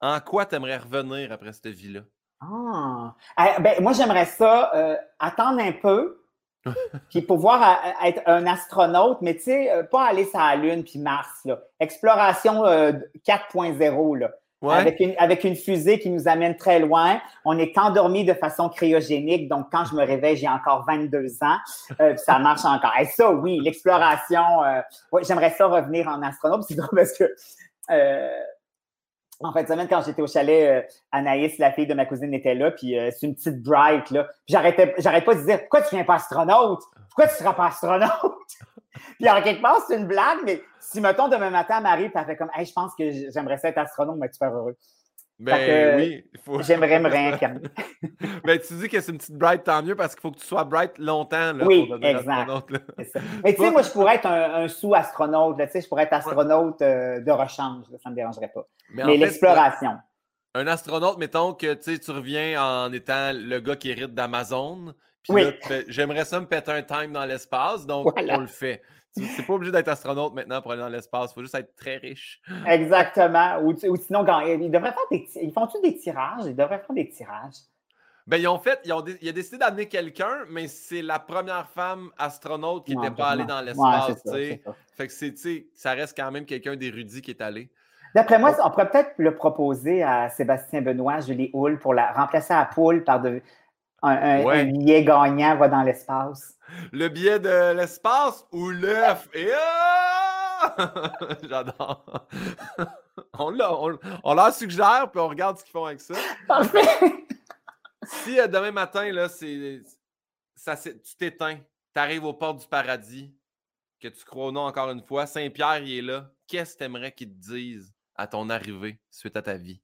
en quoi tu aimerais revenir après cette vie-là? Ah. Eh, ben, moi, j'aimerais ça euh, attendre un peu, puis pouvoir être un astronaute, mais tu sais, euh, pas aller sur la Lune puis Mars, là. Exploration 4.0, euh, là. Avec, une, avec une fusée qui nous amène très loin. On est endormi de façon cryogénique, donc quand je me réveille, j'ai encore 22 ans. Euh, ça marche encore. Et ça, oui, l'exploration. j'aimerais ça revenir en astronaute. C'est drôle parce que en fin de semaine, quand j'étais au chalet, euh, Anaïs, la fille de ma cousine, était là, puis euh, c'est une petite bright, là. J'arrêtais, j'arrête pas de dire Pourquoi tu viens pas astronaute? Pourquoi tu seras pas astronaute? puis en quelque part, c'est une blague, mais si, mettons, demain matin, Marie, puis elle fait comme Hey, je pense que j'aimerais ça être astronaute, mais tu super heureux. Ben oui. Faut... J'aimerais me réincarner. ben, tu dis que c'est une petite bright, tant mieux, parce qu'il faut que tu sois bright longtemps. Là, oui, exact. Mais tu sais, moi, je pourrais être un, sous-astronaute. Tu sais, je pourrais être astronaute euh, de rechange. ça ne me dérangerait pas. Mais, l'exploration. Un astronaute, mettons que tu reviens en étant le gars qui hérite d'Amazon. oui. j'aimerais ça me péter un time dans l'espace, donc on le fait. C'est pas obligé d'être astronaute maintenant pour aller dans l'espace. Il faut juste être très riche. Exactement. Ou, sinon, quand, ils devraient faire des Ils font-tu des tirages? Ils devraient faire des tirages. Ben, ils ont fait, ils ont, il a décidé d'amener quelqu'un, mais c'est la première femme astronaute qui n'était pas allée dans l'espace. fait que c'est, ça reste quand même quelqu'un d'érudit qui est allé. D'après moi, on pourrait peut-être le proposer à Sébastien Benoît, Julie Houle, pour la, remplacer la poule par de, un, billet gagnant va dans l'espace. Le billet de l'espace ou l'œuf? Et ah! J'adore. on, on, on, leur suggère, puis on regarde ce qu'ils font avec ça. Parfait. si euh, demain matin, là, c'est, ça, tu t'éteins, tu arrives aux portes du paradis, que tu crois ou non encore une fois, Saint-Pierre, il est là. Qu'est-ce que tu aimerais qu'il te dise à ton arrivée suite à ta vie?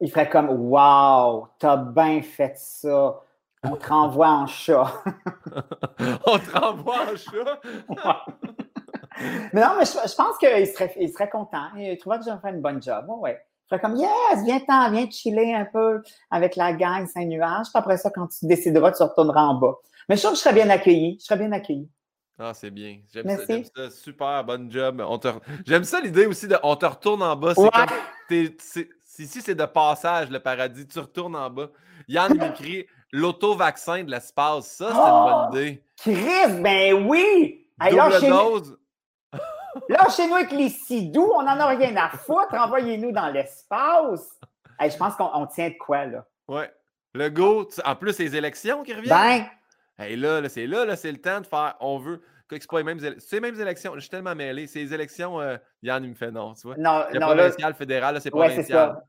Il ferait comme Wow, t'as bien fait ça. On te renvoie en chat. On te renvoie en chat? mais non, mais je, pense qu'il serait, il serait content. Il trouverait que j'ai fait une bonne job. ouais. Il comme Yes, viens-t'en, viens chiller un peu avec la gang Saint-Nuage. Puis après ça, quand tu décideras, tu retourneras en bas. Mais je trouve que je serais bien accueilli. Je serais bien accueilli. Ah, c'est bien. J'aime ça, Super, bonne job. J'aime ça l'idée aussi de on te retourne en bas. C'est ici, c'est de passage, le paradis. Tu retournes en bas. Yann m'écrit l'auto-vaccin de l'espace. Ça, c'est une bonne oh! idée. Chris, ben oui! Double dose. Là, chez nous avec les sidous, on n'en a rien à foutre. Envoyez-nous dans l'espace. je pense qu'on tient de quoi, là? Ouais. Le go, en plus, les élections qui reviennent. Ben. Hey, là, c'est là, là c'est le temps de faire. On veut. C'est pas les mêmes, les mêmes élections. Je suis tellement mêlé. C'est les élections, euh, Yann, il me fait non, tu vois. Non, le non, provincial, fédéral, c'est provincial. Ça.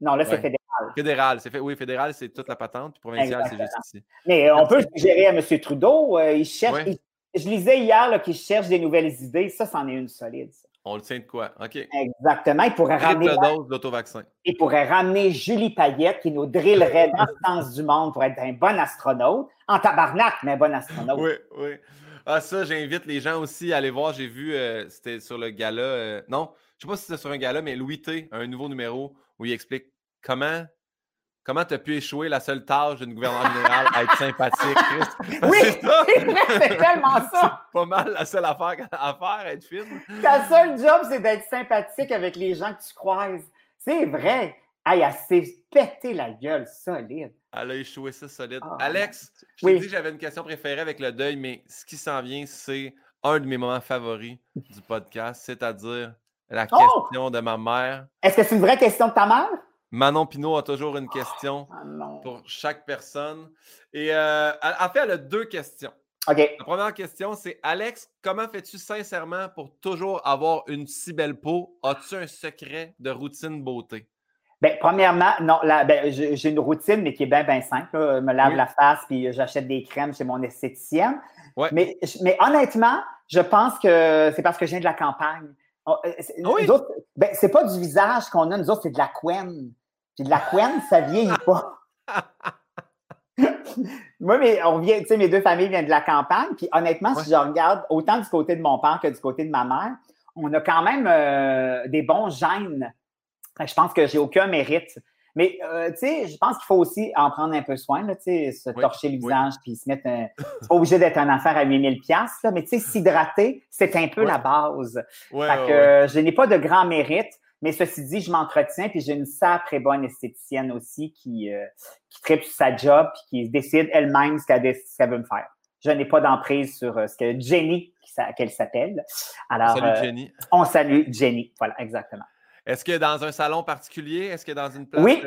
Non, là, c'est fédéral. Fédéral, c'est fait. Oui, fédéral, c'est toute la patente. Puis provincial, c'est juste ici. Mais on peut gérer à M. Trudeau. Euh, il cherche, je lisais hier qu'il cherche des nouvelles idées. Ça, c'en est une solide. On le tient de quoi? OK. Exactement. Il pourrait ramener. dose d'autovaccin. Il pourrait ramener Julie Payette qui nous drillerait dans le sens du monde pour être un bon astronaute. En tabarnak, mais un bon astronaute. Oui, oui. Ah, ça, j'invite les gens aussi à aller voir. J'ai vu, euh, c'était sur le gala. Euh, non, je ne sais pas si c'était sur un gala, mais Louis T, un nouveau numéro où il explique comment Comment tu as pu échouer la seule tâche d'une gouvernement général à être sympathique, Chris? Oui, c'est tellement ça. pas mal la seule affaire à faire, être fine. Ta seule job, c'est d'être sympathique avec les gens que tu croises. C'est vrai. Hey, elle s'est pété la gueule solide. Elle a échoué ça solide. Ah, Alex, je t'ai dit que j'avais une question préférée avec le deuil, mais ce qui s'en vient, c'est un de mes moments favoris du podcast, c'est-à-dire la oh! question de ma mère. Est-ce que c'est une vraie question de ta mère? Manon Pinot a toujours une question ah, pour chaque personne. Et euh, en fait, elle a deux questions. La première question, c'est Alex, comment fais-tu sincèrement pour toujours avoir une si belle peau? As-tu un secret de routine beauté? Bien, premièrement, non, ben, j'ai une routine, mais qui est bien, bien simple. Je me lave la face, puis j'achète des crèmes chez mon esthéticienne. Mais, mais honnêtement, je pense que c'est parce que je viens de la campagne. Oh, euh, ah oui. ben, c'est pas du visage qu'on a, nous autres, c'est de la couenne. Puis de la couenne, ça vieillit pas. Moi, mais on vient, tu sais, mes deux familles viennent de la campagne. Puis honnêtement, si je regarde autant du côté de mon père que du côté de ma mère, on a quand même euh, des bons gènes. Je pense que j'ai aucun mérite. Mais, euh, tu sais, je pense qu'il faut aussi en prendre un peu soin, tu sais, se torcher le visage puis se mettre un... C'est pas obligé d'être un affaire à 8000 pièces mais tu sais, s'hydrater, c'est un peu la base. fait que je n'ai pas de grand mérite, mais ceci dit, je m'entretiens puis j'ai une sacrée bonne esthéticienne aussi qui, euh, qui tripe sur sa job puis qui décide elle-même ce qu'elle veut me faire. Je n'ai pas d'emprise sur euh, ce que Jenny, qu'elle s'appelle. Alors, on salue Jenny. On salue Jenny. Voilà, exactement. Est-ce que dans un salon particulier? Est-ce que dans une place? Oui,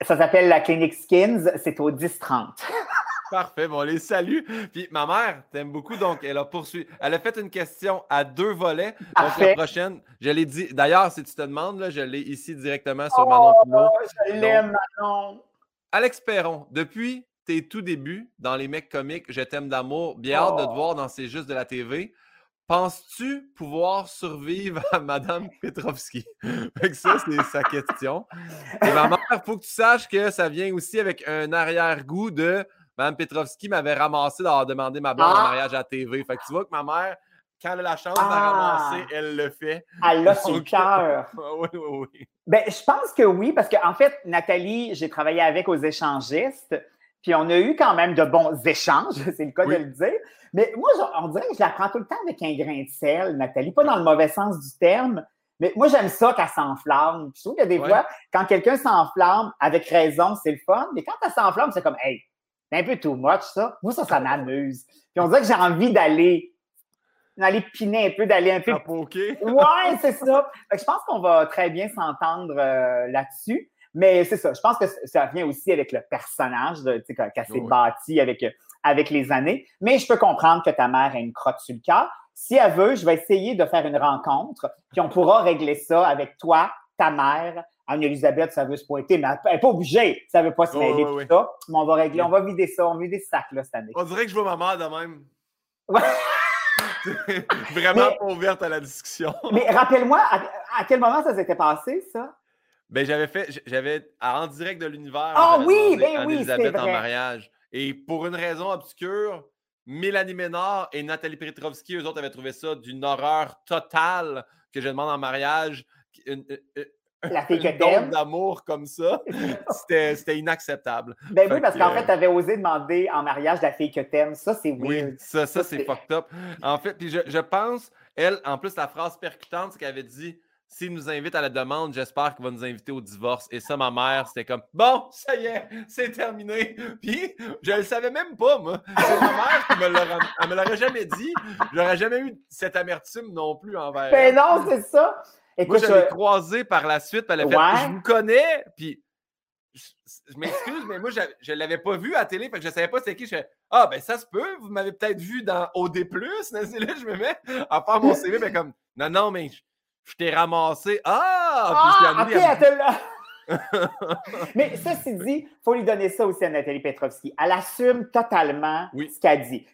ça s'appelle la Clinique Skins. C'est au 10-30. Parfait, bon, on les salue. Puis ma mère t'aime beaucoup, donc elle a poursuivi. Elle a fait une question à deux volets. Donc la prochaine, je l'ai dit. D'ailleurs, si tu te demandes, là, je l'ai ici directement sur Manon oh, Pinot. Je l'aime, Manon. Alex Perron, depuis tes tout débuts dans les mecs comiques, Je t'aime d'amour, bien hâte de te oh. voir dans C'est juste de la TV. Penses-tu pouvoir survivre à Madame Petrovski? ça, c'est sa question. Et ma mère, il faut que tu saches que ça vient aussi avec un arrière-goût de Mme Petrovski m'avait ramassé d'avoir demandé ma blonde en ah! mariage à la TV. Fait que tu vois que ma mère, quand elle a la chance de la ah! ramasser, elle le fait. Elle sur le cœur. oui, oui, oui. Ben, je pense que oui, parce qu'en en fait, Nathalie, j'ai travaillé avec aux échangistes. Puis on a eu quand même de bons échanges, c'est le cas de le dire. Mais moi, on dirait que je la prends tout le temps avec un grain de sel, Nathalie, pas dans le mauvais sens du terme, mais moi, j'aime ça qu'elle s'enflamme. Je trouve que des fois, quand quelqu'un s'enflamme, avec raison, c'est le fun. Mais quand elle s'enflamme, c'est comme, hey, c'est un peu too much, ça. Moi, ça, ça m'amuse. Puis on dirait que j'ai envie d'aller d'aller piner un peu, d'aller un peu. Ouais, c'est ça. je pense qu'on va très bien s'entendre euh, là-dessus. Mais c'est ça. Je pense que ça vient aussi avec le personnage qu'elle s'est bâti avec, avec les années. Mais je peux comprendre que ta mère a une crotte sur le cœur. Si elle veut, je vais essayer de faire une rencontre, puis on pourra régler ça avec toi, ta mère, Anne-Elisabeth, ça veut se pointer, mais elle n'est pas obligée. Ça ne veut pas se mêler tout ça. Mais on va régler, on va vider ça, on va vider ce sac là, cette année. On dirait que je vois ma mère de même. Vraiment pas ouverte à la discussion. mais rappelle-moi, à, quel moment ça s'était passé, ça? Ben, j'avais fait, j'avais en direct de l'univers. Ah oui, ben oui, en mariage. Et pour une raison obscure, Mélanie Ménard et Nathalie Petrovski, eux autres avaient trouvé ça d'une horreur totale que je demande en mariage. Une, la fille que d'amour comme ça, c'était inacceptable. Ben oui, parce qu'en fait, tu avais osé demander en mariage la fille que t'aimes. Ça, c'est weird. Oui, ça, ça, c'est fucked up. En fait, puis je, je, pense, elle, en plus, la phrase percutante, c'est qu'elle avait dit s'il nous invite à la demande, j'espère qu'il va nous inviter au divorce. Et ça, ma mère, c'était comme bon, ça y est, c'est terminé. Puis, je ne le savais même pas, moi. C'est ma mère qui me me l'aurait jamais dit. J'aurais jamais eu cette amertume non plus envers. Ben non, c'est ça. Écoute, moi, je l'ai croisée par la suite, puis elle a fait Je vous connais, puis je, m'excuse, mais moi, je ne l'avais pas vu à la télé, fait que je ne savais pas c'était qui. Je fais Ah, ben ça se peut, vous m'avez peut-être vu dans OD. C'est là je me mets à faire mon CV, mais comme Non, non, mais je, t'ai ramassé. Ah! ah ok, là. Mais ceci dit, il faut lui donner ça aussi à Nathalie Petrovski. Elle assume totalement ce qu'elle dit.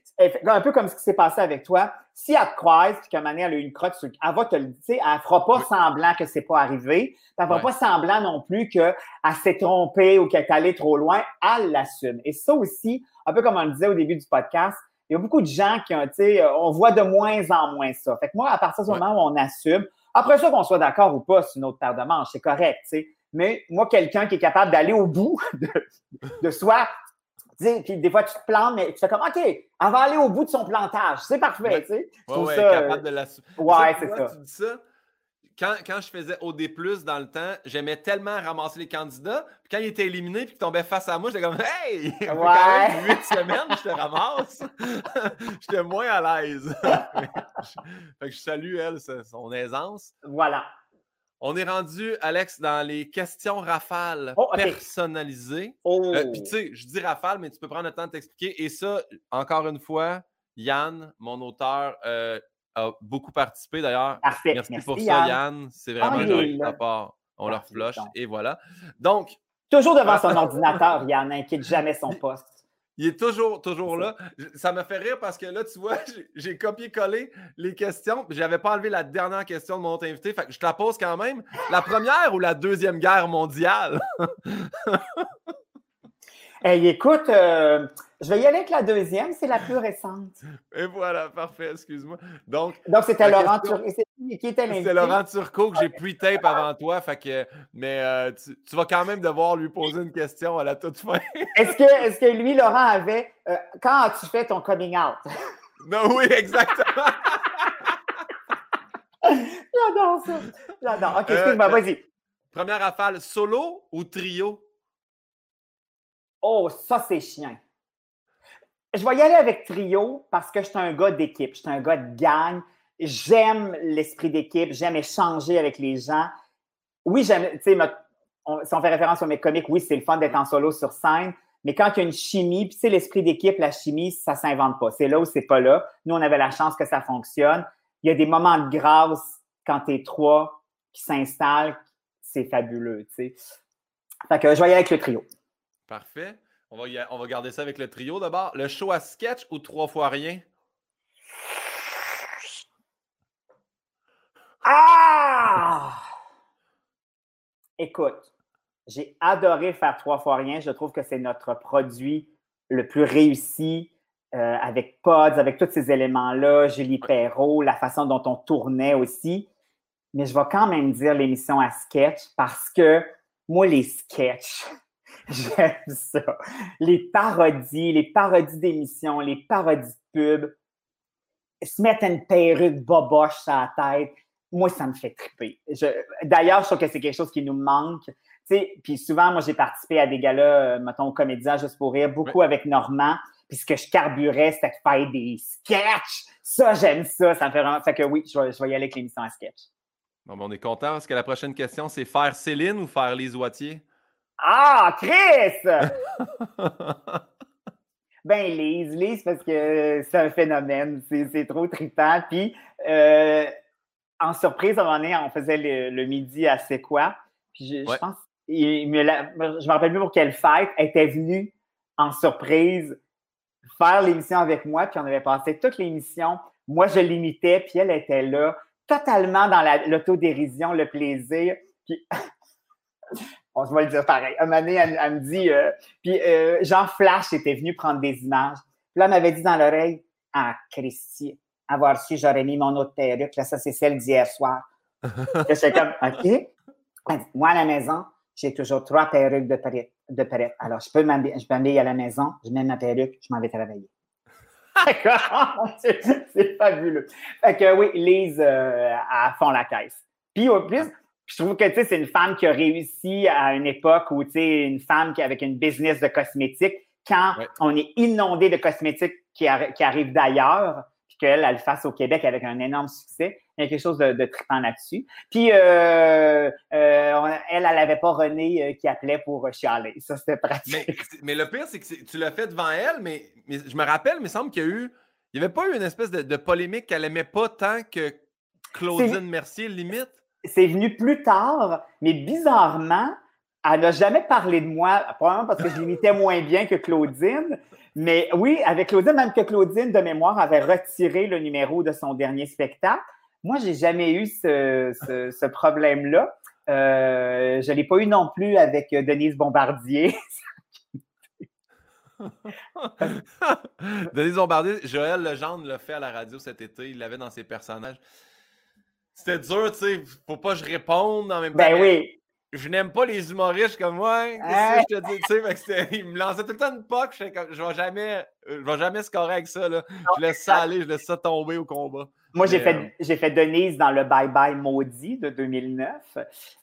Un peu comme ce qui s'est passé avec toi. Si elle te croise et qu'à un moment elle a une crotte sur elle va te le dire, elle ne fera pas semblant que c'est pas arrivé. Elle ne fera pas semblant non plus qu'elle s'est trompée ou qu'elle est allée trop loin. Elle l'assume. Et ça aussi, un peu comme on le disait au début du podcast, il y a beaucoup de gens qui ont, tu sais, on voit de moins en moins ça. Fait que moi, à partir du moment où on assume, après ça, qu'on soit d'accord ou pas, c'est une autre paire de manches, c'est correct, tu sais. Mais moi, quelqu'un qui est capable d'aller au bout de, de soi, puis des fois, tu te plantes, mais tu fais comme, OK, elle va aller au bout de son plantage. C'est parfait, tu sais. Ouais, capable de la... Ouais, c'est ça. Tu dis ça? Quand, quand, je faisais OD+, dans le temps, j'aimais tellement ramasser les candidats. Puis quand ils étaient éliminés puis qu'ils tombaient face à moi, j'étais comme Hey! Ouais. Quand même 8 semaines, je te ramasse. j'étais moins à l'aise. fait que je salue, elle, son aisance. Voilà. On est rendu, Alex, dans les questions rafales oh, personnalisées. Euh, puis tu sais, oh. je dis rafale, mais tu peux prendre le temps de t'expliquer. Et ça, encore une fois, Yann, mon auteur, euh, a beaucoup participé d'ailleurs. Merci, Merci, pour ça, Yann. C'est vraiment oh, de ta part. On leur flush et voilà. Donc. Toujours devant son ordinateur, Yann, n'inquiète jamais son poste. Il est toujours, toujours là. Ça me fait rire parce que là, tu vois, j'ai copié-collé les questions. Je n'avais pas enlevé la dernière question de mon invité. Fait que je te la pose quand même. La première ou la deuxième guerre mondiale? Hey, écoute, euh, je vais y aller avec la deuxième, c'est la plus récente. Et voilà, parfait, excuse-moi. Donc, Donc c'était Laurent Turcot. Qui était C'est Laurent Turcot que j'ai pre-tape avant toi, fait que, mais euh, tu, vas quand même devoir lui poser une question à la toute fin. est-ce, que, est-ce que lui, Laurent, avait. Euh, quand as-tu fait ton coming out? non, oui, exactement. J'adore ça. J'adore. OK, excuse-moi, vas-y. Première rafale, solo ou trio? Oh, ça, c'est chiant. Je vais y aller avec trio parce que je suis un gars d'équipe, je suis un gars de gang. J'aime l'esprit d'équipe, j'aime échanger avec les gens. Oui, j'aime, tu sais, si on fait référence à mes comiques, oui, c'est le fun d'être en solo sur scène, mais quand il y a une chimie, puis tu sais, l'esprit d'équipe, la chimie, ça s'invente pas. C'est là ou c'est pas là. Nous, on avait la chance que ça fonctionne. Il y a des moments de grâce quand tu es trois qui s'installent, c'est fabuleux, tu sais. Fait que je vais y aller avec le trio. Parfait. On va, on va garder ça avec le trio d'abord. Le show à sketch ou trois fois rien? Ah! Écoute, j'ai adoré faire trois fois rien. Je trouve que c'est notre produit le plus réussi euh, avec Pods, avec tous ces éléments-là, Julie Perrault, la façon dont on tournait aussi. Mais je vais quand même dire l'émission à sketch parce que moi, les sketchs, J'aime ça. Les parodies, les parodies d'émissions, les parodies de pub, se mettre une perruque boboche sur la tête, moi, ça me fait triper. D'ailleurs, je trouve que c'est quelque chose qui nous manque. Puis souvent, moi, j'ai participé à des galas, euh, mettons, comédien juste pour rire, beaucoup avec Normand. Puis ce que je carburais, c'était de faire des sketchs. Ça, j'aime ça. Ça me fait vraiment. Fait que oui, je vais, y aller avec l'émission à sketch. Bon, ben, on est content parce que la prochaine question, c'est faire Céline ou faire Lise Wattier? Ah, Chris! ben, Lise, Lise, parce que c'est un phénomène, c'est trop trippant. Puis, euh, en surprise, à un moment donné, on faisait le, midi à C'est quoi? Puis, je, pense, je me rappelle plus pour quelle fête, elle était venue en surprise faire l'émission avec moi, puis on avait passé toute l'émission Moi, je l'imitais, puis elle était là, totalement dans l'autodérision, le plaisir. Puis, on se va le dire pareil. Un moment donné, elle, me dit, euh, puis euh, Jean Flash était venu prendre des images. Puis là, elle m'avait dit dans l'oreille, ah, Christy, avoir su, j'aurais mis mon autre perruque. Là, ça, c'est celle d'hier soir. J'étais comme, OK. Moi, à la maison, j'ai toujours trois perruques de. De Alors, je peux m'habiller à la maison, je mets ma perruque, je m'en vais travailler. D'accord? c'est fabuleux. Fait que oui, Lise euh, à fond la caisse. Puis au plus, je trouve que c'est une femme qui a réussi à une époque où une femme qui avec une business de cosmétiques, quand on est inondé de cosmétiques qui, qui arrivent d'ailleurs, puis qu'elle, elle le fasse au Québec avec un énorme succès, il y a quelque chose de, de trippant là-dessus. Puis, euh, euh, elle, elle n'avait pas René euh, qui appelait pour chialer. Ça, c'était pratique. Mais, le pire, c'est que tu l'as fait devant elle, mais, je me rappelle, il me semble qu'il y a eu. Il n'y avait pas eu une espèce de, polémique qu'elle n'aimait pas tant que Claudine Mercier, limite? C'est venu plus tard, mais bizarrement, elle n'a jamais parlé de moi, probablement parce que je l'imitais moins bien que Claudine. Mais oui, avec Claudine, même que Claudine, de mémoire, avait retiré le numéro de son dernier spectacle. Moi, j'ai jamais eu ce, problème-là. Euh, je ne l'ai pas eu non plus avec euh, Denise Bombardier. Denise Bombardier, Joël Legendre l'a fait à la radio cet été. Il l'avait dans ses personnages. C'était dur, tu sais. Faut pas que je réponde en même ben temps. Ben oui je n'aime pas les humoristes comme moi. Hein? je te dis, tu sais, il me lançait tout le temps une poque. Je, je vais jamais, je vais jamais scorer avec ça. Là. Je laisse ça aller, je laisse ça tomber au combat. Moi, j'ai fait, euh, fait Denise dans le Bye Bye Maudit de 2009.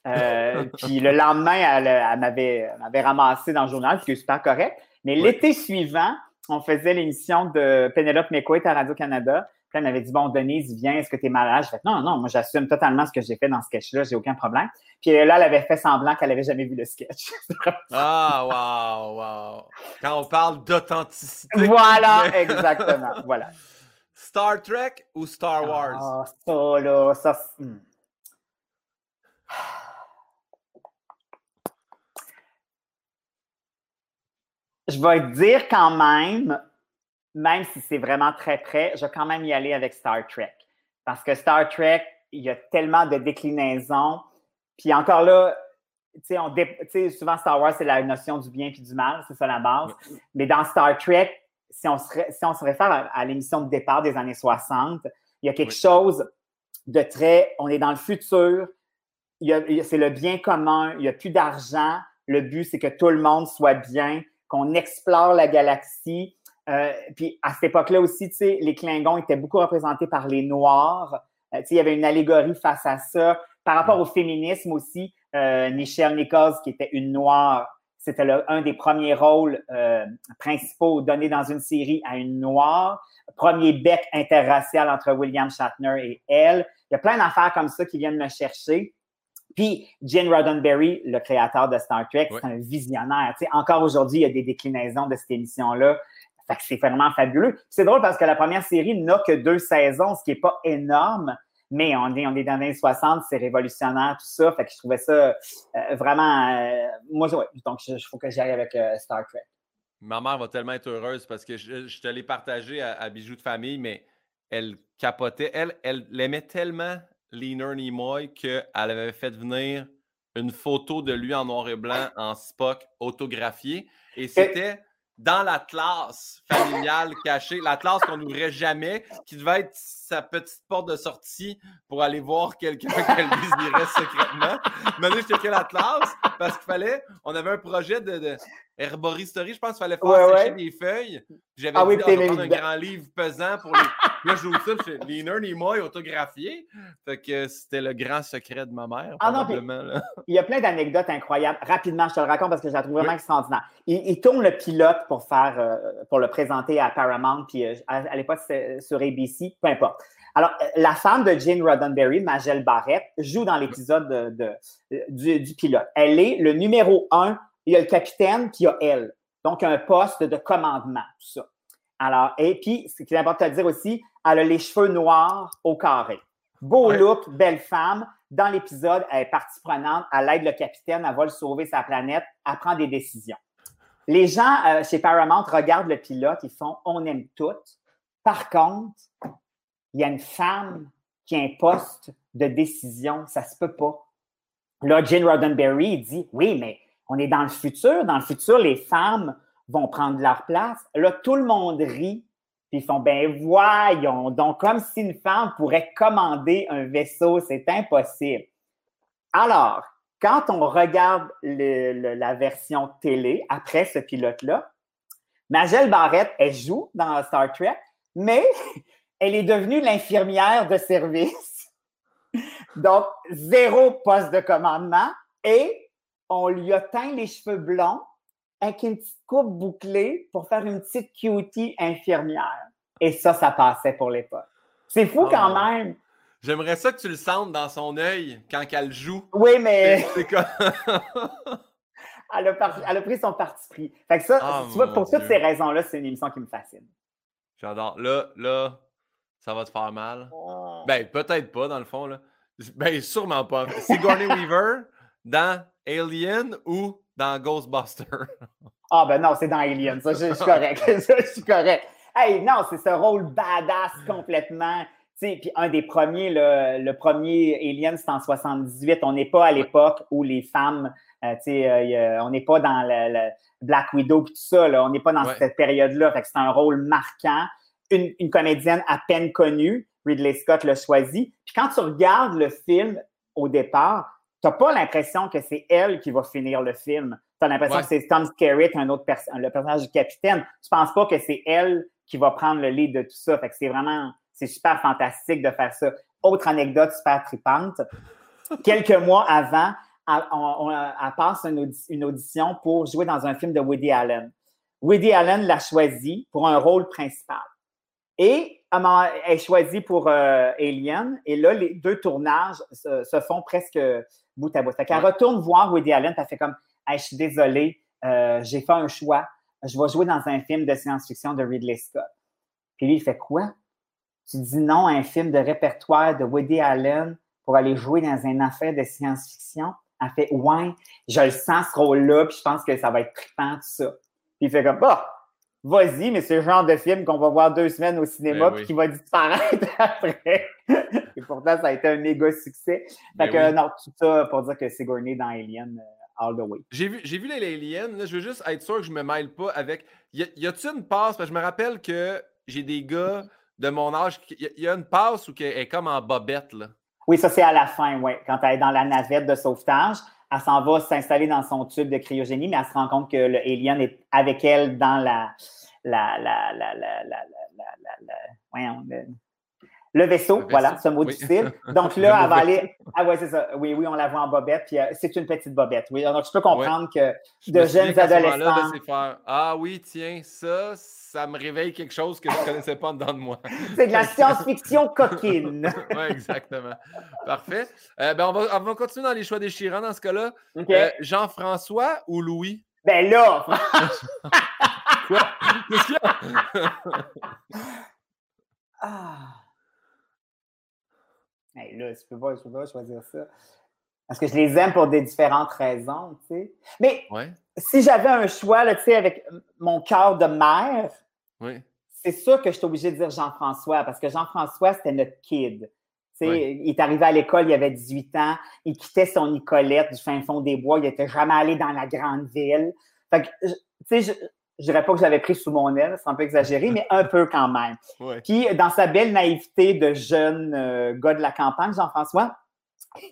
Euh, puis le lendemain, elle, elle m'avait ramassé dans le journal, ce qui est super correct. Mais l'été suivant, on faisait l'émission de Penelope McQuaid à Radio-Canada. Puis elle m'avait dit Bon, Denise, viens, est-ce que tu es malade? Je fait Non, non, moi, j'assume totalement ce que j'ai fait dans ce sketch-là, j'ai aucun problème. Puis là, elle avait fait semblant qu'elle n'avait jamais vu le sketch. ah, wow, wow. Quand on parle d'authenticité. Voilà, exactement. voilà. Star Trek ou Star ah, Wars? Ah, ça, là, ça. Hmm. Je vais dire quand même même si c'est vraiment très près, je vais quand même y aller avec Star Trek. Parce que Star Trek, il y a tellement de déclinaisons. Puis encore là, souvent Star Wars, c'est la notion du bien et du mal, c'est ça la base. Mais dans Star Trek, si on se, si on se réfère à, l'émission de départ des années 60, il y a quelque chose de très, on est dans le futur, c'est le bien commun, il n'y a plus d'argent, le but c'est que tout le monde soit bien, qu'on explore la galaxie, euh, puis à cette époque-là aussi, tu sais, les Klingons étaient beaucoup représentés par les Noirs. Euh, tu sais, il y avait une allégorie face à ça. Par rapport au féminisme aussi, euh, Nichelle Nichols, qui était une Noire, c'était un des premiers rôles euh, principaux donnés dans une série à une Noire. Premier bec interracial entre William Shatner et elle. Il y a plein d'affaires comme ça qui viennent me chercher. Puis Gene Roddenberry, le créateur de Star Trek, c'est un visionnaire. Tu sais, encore aujourd'hui, il y a des déclinaisons de cette émission-là c'est vraiment fabuleux. C'est drôle parce que la première série n'a que deux saisons, ce qui n'est pas énorme, mais on est, on est dans les années 60, c'est révolutionnaire, tout ça. Fait que je trouvais ça euh, vraiment. Euh, moi, ouais, donc il faut que j'aille avec euh, Star Trek. Ma mère va tellement être heureuse parce que je, te l'ai partagé à, Bijoux de famille, mais elle capotait. Elle, elle l'aimait tellement, Leaner Nimoy, qu'elle avait fait venir une photo de lui en noir et blanc en Spock autographié. Et c'était dans la classe familiale cachée, la classe qu'on n'ouvrait jamais, qui devait être sa petite porte de sortie pour aller voir quelqu'un qu'elle désirait secrètement. Maintenant, je checkais la classe parce qu'il fallait, on avait un projet de, de herboristerie, je pense qu'il fallait faire sécher des feuilles. J'avais ah dit, on va prendre un grand livre pesant pour les. Là, je ça, je ni un ni moi autographié. Fait que c'était le grand secret de ma mère, ah probablement. il y a plein d'anecdotes incroyables. Rapidement, je te le raconte parce que je la trouve vraiment extraordinaire. Il, tourne le pilote pour faire, euh, pour le présenter à Paramount, puis euh, à, l'époque, c'était sur ABC, peu importe. Alors, euh, la femme de Jane Roddenberry, Magelle Barrett, joue dans l'épisode de, du, du, pilote. Elle est le numéro un. Il y a le capitaine, puis il y a elle. Donc, un poste de commandement, tout ça. Alors, et puis, ce qui est important de dire aussi, elle a les cheveux noirs au carré. Beau look, belle femme. Dans l'épisode, elle est partie prenante, elle aide le capitaine, elle va le sauver sa planète, elle prend des décisions. Les gens euh, chez Paramount regardent le pilote, ils font on aime tout. Par contre, il y a une femme qui a un poste de décision. Ça se peut pas. Là, Jane Roddenberry dit Oui, mais on est dans le futur. Dans le futur, les femmes vont prendre leur place. Là, tout le monde rit. Puis ils font Ben voyons. Donc, comme si une femme pourrait commander un vaisseau, c'est impossible. Alors, quand on regarde la version télé après ce pilote-là, Magelle Barrette, elle joue dans Star Trek, mais elle est devenue l'infirmière de service. Donc, zéro poste de commandement et on lui a teint les cheveux blonds avec une petite coupe bouclée pour faire une petite cutie infirmière. Et ça, ça passait pour l'époque. C'est fou ah, quand même. J'aimerais ça que tu le sentes dans son œil quand elle joue. Oui, mais. elle, a pris son parti pris. Fait que ça, ah, tu vois, pour toutes ces raisons-là, c'est une émission qui me fascine. J'adore. Là, là, ça va te faire mal? Oh. Ben, peut-être pas, dans le fond. Là. Ben, sûrement pas. Sigourney Weaver dans Alien ou dans Ghostbusters? Ah, ben non, c'est dans Alien. Ça, je, suis correct. je suis correct. Hey, non, c'est ce rôle badass complètement. Puis un des premiers, le, premier Alien, c'est en 78. On n'est pas à l'époque où les femmes, euh, euh, on n'est pas dans le, Black Widow et tout ça. Là. On n'est pas dans cette période-là. c'est un rôle marquant. Une, une, comédienne à peine connue, Ridley Scott l'a choisi. Puis quand tu regardes le film au départ, tu n'as pas l'impression que c'est elle qui va finir le film. Tu as l'impression que c'est Tom Skerritt, un autre le personnage du capitaine. Tu ne penses pas que c'est elle qui va prendre le lead de tout ça. Fait que c'est vraiment, c'est super fantastique de faire ça. Autre anecdote super tripante. Quelques mois avant, elle, passe une, audition pour jouer dans un film de Woody Allen. Woody Allen l'a choisi pour un rôle principal. Et elle est choisie pour euh, Alien. Et là, les deux tournages se, font presque bout à bout. Fait qu'elle retourne voir Woody Allen. Elle fait comme Je suis désolée, euh, j'ai fait un choix. Je vais jouer dans un film de science-fiction de Ridley Scott. Puis lui, il fait quoi? Tu dis non à un film de répertoire de Woody Allen pour aller jouer dans une affaire de science-fiction? Elle fait Ouais, je le sens ce rôle-là, puis je pense que ça va être trippant, tout ça. Puis il fait comme Bah, vas-y, mais c'est le genre de film qu'on va voir deux semaines au cinéma ben puis qui va disparaître après. Et pourtant, ça a été un méga succès. Fait ben que, non, tout ça pour dire que Sigourney dans Alien, euh, all the way. J'ai vu, j'ai vu les Aliens, je veux juste être sûr que je me mêle pas avec. Y, a-t-il une passe? Parce que je me rappelle que j'ai des gars de mon âge. Il y, a une passe où elle est comme en bobette, là. Oui, ça, c'est à la fin, oui. Quand elle est dans la navette de sauvetage, elle s'en va s'installer dans son tube de cryogénie, mais elle se rend compte que le alien est avec elle dans la, la, la, la, la, la, la, le, vaisseau, voilà, ce mot difficile. Donc là, elle va aller. Ah ouais, c'est ça. Oui, oui, on la voit en bobette, puis euh, c'est une petite bobette. Oui, donc je peux comprendre que de jeunes adolescents. ah oui, tiens, ça, ça me réveille quelque chose que je ne connaissais pas dedans de moi. c'est de la science-fiction coquine. oui, exactement. Parfait. Euh, ben on, va, on va continuer dans les choix déchirants dans ce cas-là. Euh, Jean-François ou Louis? Ben là! Quoi? Qu'est-ce qu'il y a? ah. là, je peux, pas, peux pas choisir ça. Parce que je les aime pour des différentes raisons, tu sais. Mais si j'avais un choix, là, tu sais, avec mon cœur de mère, c'est sûr que je suis obligée de dire Jean-François, parce que Jean-François, c'était notre kid. Sais, Il est arrivé à l'école, il avait 18 ans, il quittait son Nicolette du fin fond des bois, il n'était jamais allé dans la grande ville. Fait que, tu sais, je dirais pas que j'avais pris sous mon aile, c'est un peu exagéré, mais un peu quand même. Qui, dans sa belle naïveté de jeune euh, gars de la campagne, Jean-François,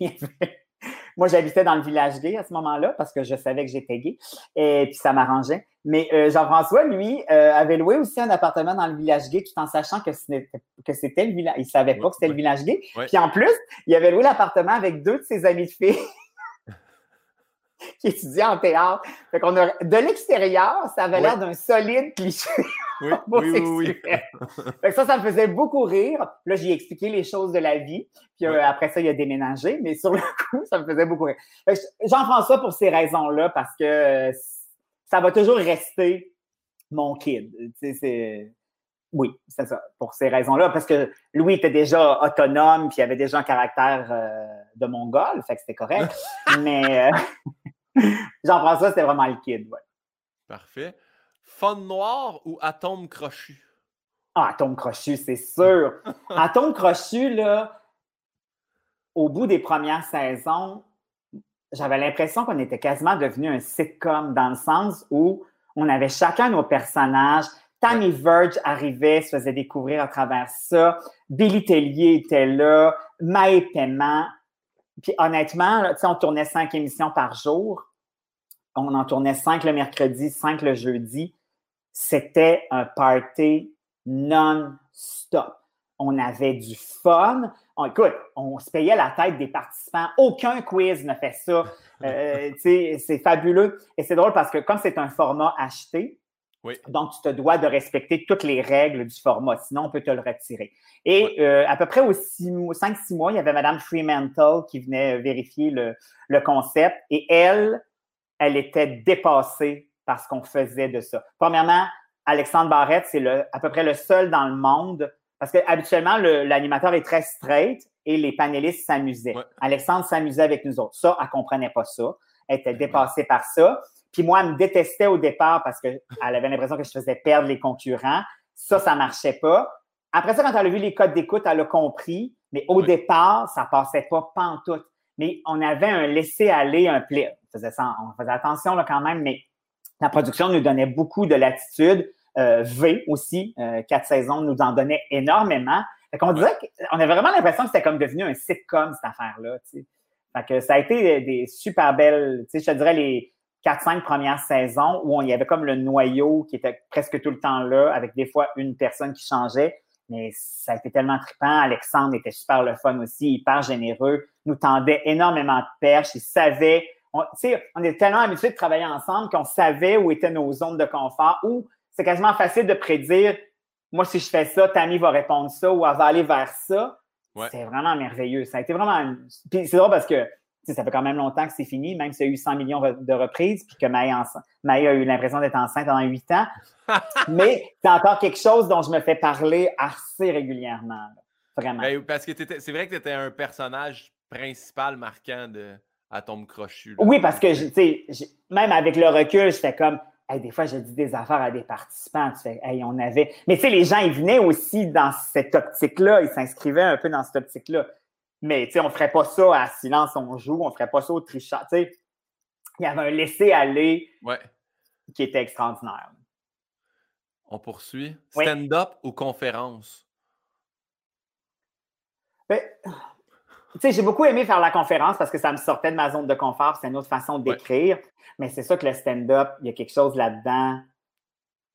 moi j'habitais dans le village gay à ce moment-là parce que je savais que j'étais gay et puis ça m'arrangeait. Mais euh, Jean-François, lui, euh, avait loué aussi un appartement dans le village gay tout en sachant que, c'était le village. Il savait pas que c'était le village gay. Puis en plus, il avait loué l'appartement avec deux de ses amis de filles. qui étudiait en théâtre. Fait qu'on a, de l'extérieur, ça avait l'air d'un solide cliché. Oui, oui, oui, fait que ça, ça me faisait beaucoup rire. Là, j'ai expliqué les choses de la vie. Puis euh, après ça, il a déménagé. Mais sur le coup, ça me faisait beaucoup rire. Jean-François pour ces raisons-là, parce que euh, ça va toujours rester mon kid. c'est oui, c'est ça, pour ces raisons-là, parce que Louis était déjà autonome, puis il avait déjà un caractère euh, de mongol, fait que c'était correct. Mais euh, Jean-François, c'était vraiment le kid, ouais. Parfait. Fun noir ou atome crochu? Ah, Atome Crochu, c'est sûr. Atome Crochu, là, au bout des premières saisons, j'avais l'impression qu'on était quasiment devenu un sitcom dans le sens où on avait chacun nos personnages. Tammy Verge arrivait, se faisait découvrir à travers ça. Billy Tellier était là. Maë Paiement. Puis honnêtement, là, on tournait cinq émissions par jour. On en tournait cinq le mercredi, cinq le jeudi. C'était un party non-stop. On avait du fun. On, écoute, on se payait la tête des participants. Aucun quiz ne fait ça. Euh, c'est fabuleux. Et c'est drôle parce que comme c'est un format acheté, donc tu te dois de respecter toutes les règles du format, sinon on peut te le retirer. Et euh, à peu près aux 5-6 mois, il y avait Mme Fremantle qui venait vérifier le, le concept et elle, elle était dépassée par ce qu'on faisait de ça. Premièrement, Alexandre Barrette, c'est à peu près le seul dans le monde, parce que habituellement, l'animateur est très straight et les panélistes s'amusaient. Alexandre s'amusait avec nous autres. Ça, elle comprenait pas ça. Elle était dépassée par ça. Puis moi, elle me détestait au départ parce qu'elle avait l'impression que je faisais perdre les concurrents. Ça, ça marchait pas. Après ça, quand elle a vu les codes d'écoute, elle a compris. Mais au départ, ça passait pas pantoute. Mais on avait un laisser-aller, un plaisir. On faisait, on faisait attention là, quand même, mais la production nous donnait beaucoup de latitude. Euh, v aussi, euh, quatre saisons, nous en donnait énormément. Fait qu'on qu'on avait vraiment l'impression que c'était comme devenu un sitcom, cette affaire-là. Ça a été des, super belles, je te dirais les quatre, cinq premières saisons où il y avait comme le noyau qui était presque tout le temps là, avec des fois une personne qui changeait. Mais ça a été tellement trippant. Alexandre était super le fun aussi, hyper généreux, nous tendait énormément de perches. Il savait, on, on était tellement habitués de travailler ensemble qu'on savait où étaient nos zones de confort, où c'est quasiment facile de prédire, moi, si je fais ça, Tammy va répondre ça ou elle va aller vers ça. C'est vraiment merveilleux. Ça a été vraiment. Puis c'est drôle parce que ça fait quand même longtemps que c'est fini, même s'il y a eu 100 millions de reprises, puis que Maï, a eu l'impression d'être enceinte pendant 8 ans. Mais c'est encore quelque chose dont je me fais parler assez régulièrement. Vraiment. Ben, parce que c'est vrai que tu étais un personnage principal marquant de Atome Crochu. Oui, parce que même avec le recul, j'étais comme des fois, je dis des affaires à des participants. Tu fais, hey, on avait. Mais tu sais, les gens, ils venaient aussi dans cette optique-là. Ils s'inscrivaient un peu dans cette optique-là. Mais tu sais, on ne ferait pas ça à silence, on joue. On ne ferait pas ça au trichard. Tu sais, il y avait un laisser-aller qui était extraordinaire. On poursuit. Stand-up ou conférence? Ben, tu sais, j'ai beaucoup aimé faire la conférence parce que ça me sortait de ma zone de confort. C'est une autre façon d'écrire. Mais c'est ça que le stand-up, il y a quelque chose là-dedans.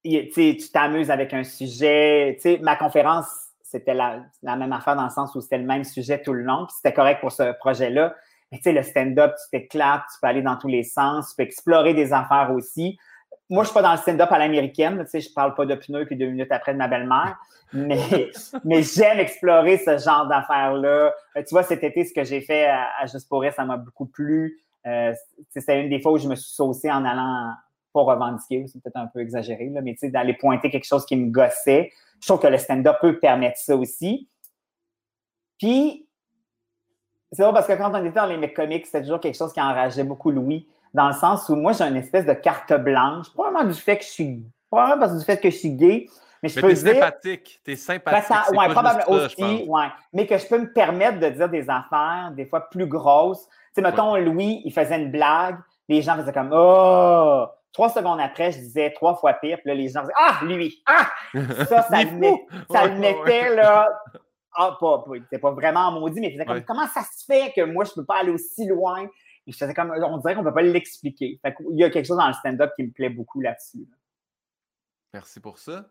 Tu t'amuses avec un sujet. Tu sais, ma conférence, c'était la, même affaire dans le sens où c'était le même sujet tout le long. C'était correct pour ce projet-là. Mais tu sais, le stand-up, tu t'éclates, tu peux aller dans tous les sens, tu peux explorer des affaires aussi moi, je suis pas dans le stand-up à l'américaine. Tu sais, je parle pas de pneus puis deux minutes après de ma belle-mère. Mais, mais j'aime explorer ce genre d'affaires-là. Euh, tu vois, cet été, ce que j'ai fait à, Juste pour rire, ça m'a beaucoup plu. Euh, c'est une des fois où je me suis saucé en allant pas revendiquer, c'est peut-être un peu exagéré, là, mais tu sais, d'aller pointer quelque chose qui me gossait. Je trouve que le stand-up peut permettre ça aussi. Puis, c'est vrai parce que quand on était dans les mecs comics, c'était toujours quelque chose qui enrageait beaucoup Louis dans le sens où moi, j'ai une espèce de carte blanche, probablement du fait que je suis, probablement parce du fait que je suis gay, mais je mais peux es sympathique, t'es sympathique. Ben, ouais, probablement aussi, ouais. Mais que je peux me permettre de dire des affaires, des fois plus grosses. Tu sais, mettons, Louis, il faisait une blague, les gens faisaient comme, oh! Trois secondes après, je disais trois fois pire, puis là, les gens disaient, ah, lui! Ah! Ça, ça, le, met, ça le mettait, là, ah, pas, pas, pas vraiment maudit, mais il faisait comme, comment ça se fait que moi, je peux pas aller aussi loin? Comme, on dirait qu'on ne peut pas l'expliquer. Il y a quelque chose dans le stand-up qui me plaît beaucoup là-dessus. Merci pour ça.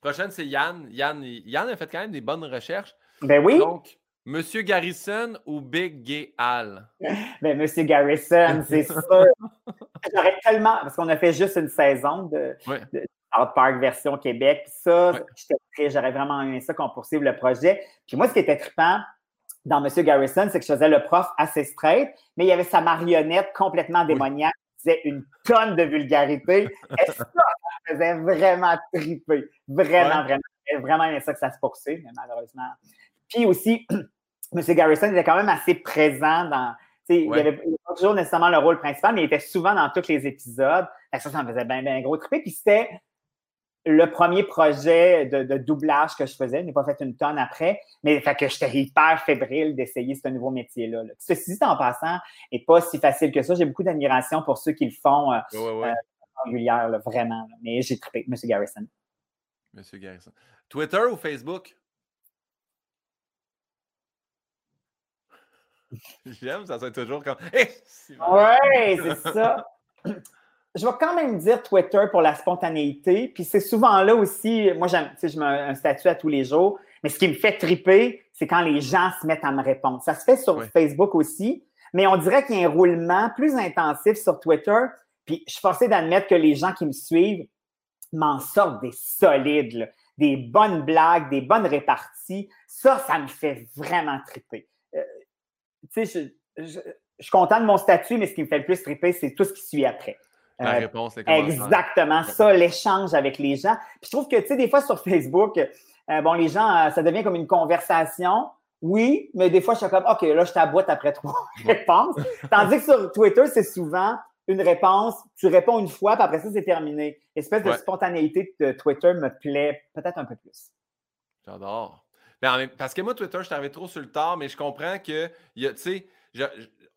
Prochaine, c'est Yann. Yann. Yann a fait quand même des bonnes recherches. Ben oui. Donc, Monsieur Garrison ou Big Gay Al? Ben, Monsieur Garrison, c'est sûr. J'aurais tellement. Parce qu'on a fait juste une saison de, Out Park version Québec. Puis ça, j'aurais vraiment aimé ça qu'on poursuive le projet. Puis moi, ce qui était trippant, dans M. Garrison, c'est que je faisais le prof assez straight, mais il y avait sa marionnette complètement démoniaque qui disait une tonne de vulgarité. Et ça, ça faisait vraiment triper. Vraiment, vraiment. vraiment aimé ça que ça se poursuive, mais malheureusement. Puis aussi, M. Garrison était quand même assez présent dans. Il n'avait pas toujours nécessairement le rôle principal, mais il était souvent dans tous les épisodes. ça, ça me faisait bien, bien gros triper. Puis c'était le premier projet de, doublage que je faisais. Je n'ai pas fait une tonne après, mais fait que j'étais hyper fébrile d'essayer ce nouveau métier-là. Ceci dit, en passant, n'est pas si facile que ça. J'ai beaucoup d'admiration pour ceux qui le font euh, euh régulière, vraiment. Mais j'ai trippé, M. Garrison. M. Garrison. Twitter ou Facebook? J'aime, ça soit toujours comme. Oui, ouais, c'est ça. je vais quand même dire Twitter pour la spontanéité. Puis c'est souvent là aussi, moi, j'aime, tu sais, je mets un statut à tous les jours. Mais ce qui me fait triper, c'est quand les gens se mettent à me répondre. Ça se fait sur Facebook aussi, mais on dirait qu'il y a un roulement plus intensif sur Twitter. Puis je suis forcé d'admettre que les gens qui me suivent m'en sortent des solides, des bonnes blagues, des bonnes réparties. Ça, ça me fait vraiment triper. Euh, tu sais, je, je, je suis content de mon statut, mais ce qui me fait le plus triper, c'est tout ce qui suit après. La euh, réponse, c'est Exactement, ça, l'échange avec les gens. Puis je trouve que, tu sais, des fois sur Facebook, euh, bon, les gens, euh, ça devient comme une conversation. Oui, mais des fois, je suis comme, OK, là, je t'aboute après trois réponses. Tandis que sur Twitter, c'est souvent une réponse, tu réponds une fois, puis après ça, c'est terminé. L'espèce de spontanéité de Twitter me plaît peut-être un peu plus. J'adore. Ben, parce que moi, Twitter, je suis trop sur le tard, mais je comprends que, tu sais,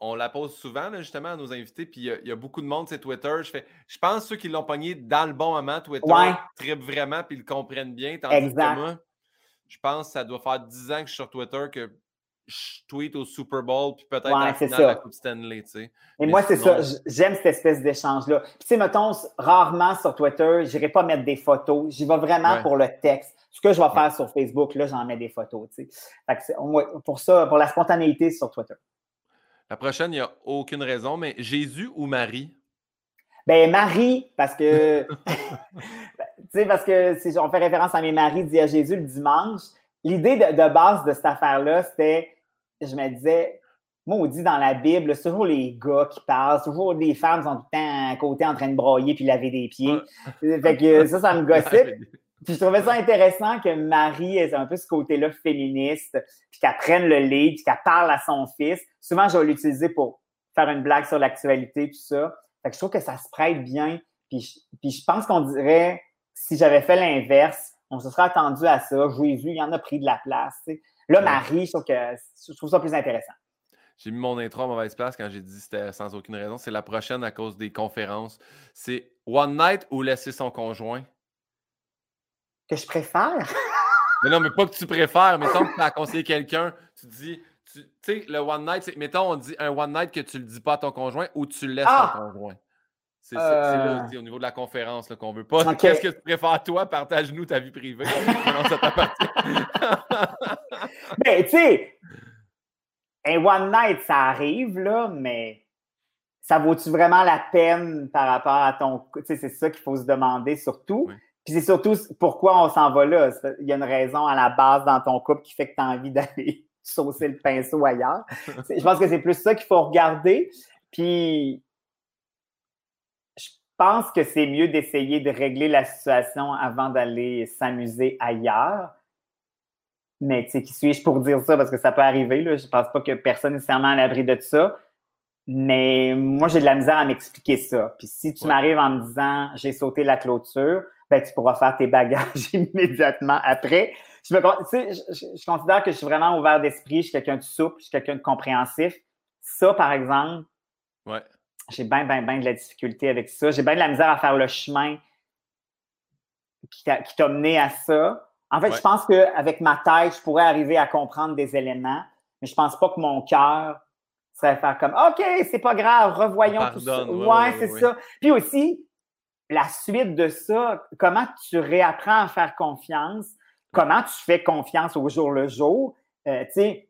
on la pose souvent, justement, à nos invités, puis il y, a beaucoup de monde, c'est Twitter. Je, fais, je pense que ceux qui l'ont pogné dans le bon moment, Twitter, ouais. vraiment, puis ils le comprennent bien. Tandis exact. que moi, je pense que ça doit faire 10 ans que je suis sur Twitter, que je tweet au Super Bowl, puis peut-être à la Coupe Stanley, tu sais. Et moi, c'est ça. J'aime cette espèce d'échange-là. Puis, tu sais, mettons, rarement sur Twitter, je n'irai pas mettre des photos. J'y vais vraiment pour le texte. Ce que je vais faire sur Facebook, là, j'en mets des photos, tu sais. pour ça, pour la spontanéité sur Twitter. La prochaine, il n'y a aucune raison, mais Jésus ou Marie? Ben Marie, parce que tu sais, parce que si on fait référence à mes maris dit à Jésus le dimanche, l'idée de, base de cette affaire-là, c'était, je me disais, moi, on dit dans la Bible, c'est toujours les gars qui parlent, toujours les femmes sont tout le temps à côté en train de broyer puis laver des pieds. Fait que ça, ça me gossait. Puis je trouvais ça intéressant que Marie ait un peu ce côté-là féministe, puis qu'elle prenne le lead, puis qu'elle parle à son fils. Souvent, je vais l'utiliser pour faire une blague sur l'actualité, tout ça. Fait que je trouve que ça se prête bien. Puis je, puis je pense qu'on dirait, si j'avais fait l'inverse, on se serait attendu à ça. Jésus, il en a pris de la place. Là, Marie, je trouve, que, je trouve ça plus intéressant. J'ai mis mon intro à mauvaise place quand j'ai dit que c'était sans aucune raison. C'est la prochaine à cause des conférences. C'est One Night ou laisser son conjoint? Que je préfère. mais non, mais pas que tu préfères. Mettons que tu as conseillé quelqu'un, tu dis, tu sais, le one night, mettons, on dit un one night que tu le dis pas à ton conjoint ou tu le laisses à ton ah! conjoint. C'est euh. au niveau de la conférence qu'on veut pas. Qu'est-ce que tu préfères toi? Partage-nous ta vie privée? non, ça t'appartient. ben, tu sais, un one night, ça arrive, là, mais ça vaut-tu vraiment la peine par rapport à ton. Tu sais, c'est ça qu'il faut se demander surtout. Puis c'est surtout pourquoi on s'en va là? Il y a une raison à la base dans ton couple qui fait que tu as envie d'aller saucer le pinceau ailleurs. Je pense que c'est plus ça qu'il faut regarder. Puis je pense que c'est mieux d'essayer de régler la situation avant d'aller s'amuser ailleurs. Mais tu sais, qui suis-je pour dire ça? Parce que ça peut arriver. Là. Je pense pas que personne nécessairement à l'abri de ça. Mais moi, j'ai de la misère à m'expliquer ça. Puis si tu m'arrives en me disant j'ai sauté la clôture, ben, tu pourras faire tes bagages immédiatement après. Je, me, je, considère que je suis vraiment ouvert d'esprit, je suis quelqu'un de souple, je suis quelqu'un de compréhensif. Ça, par exemple, j'ai bien, bien, bien de la difficulté avec ça. J'ai bien de la misère à faire le chemin qui t'a mené à ça. En fait, je pense qu'avec ma tête, je pourrais arriver à comprendre des éléments, mais je pense pas que mon cœur serait faire comme OK, c'est pas grave, revoyons tout ça. Ouais, c'est ça. Puis aussi, la suite de ça, comment tu réapprends à faire confiance, comment tu fais confiance au jour le jour? Euh, tu sais,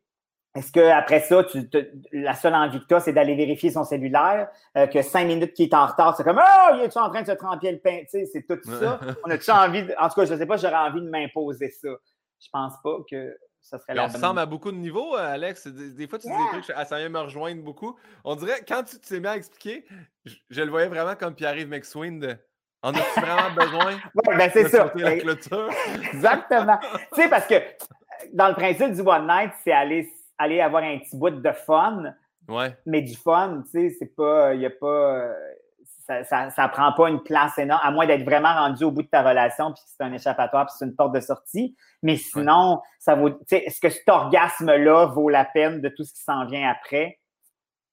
est-ce qu'après ça, tu la seule envie que tu as, c'est d'aller vérifier son cellulaire, euh, que cinq minutes qu'il est en retard, c'est comme Oh, il est en train de se tremper le pain? C'est tout ça. On a-tu envie, en tout cas, je ne sais pas, j'aurais envie de m'imposer ça. Je pense pas que ça serait la On ressemble à beaucoup de niveaux, euh, Alex. Des, fois, tu dis des trucs, ça vient me rejoindre beaucoup. On dirait, quand tu t'es mis à expliquer, je, le voyais vraiment comme Pierre-Yves McSween de on a vraiment besoin ouais, ben c'est ça. la clôture? Exactement. tu sais, parce que dans le principe du One Night, c'est aller, aller avoir un petit bout de fun. Ouais. Mais du fun, tu sais, c'est pas. Il n'y a pas. Ça, ça, prend pas une place énorme, à moins d'être vraiment rendu au bout de ta relation, puis que c'est un échappatoire, puis c'est une porte de sortie. Mais sinon, ça vaut, est-ce que cet orgasme-là vaut la peine de tout ce qui s'en vient après?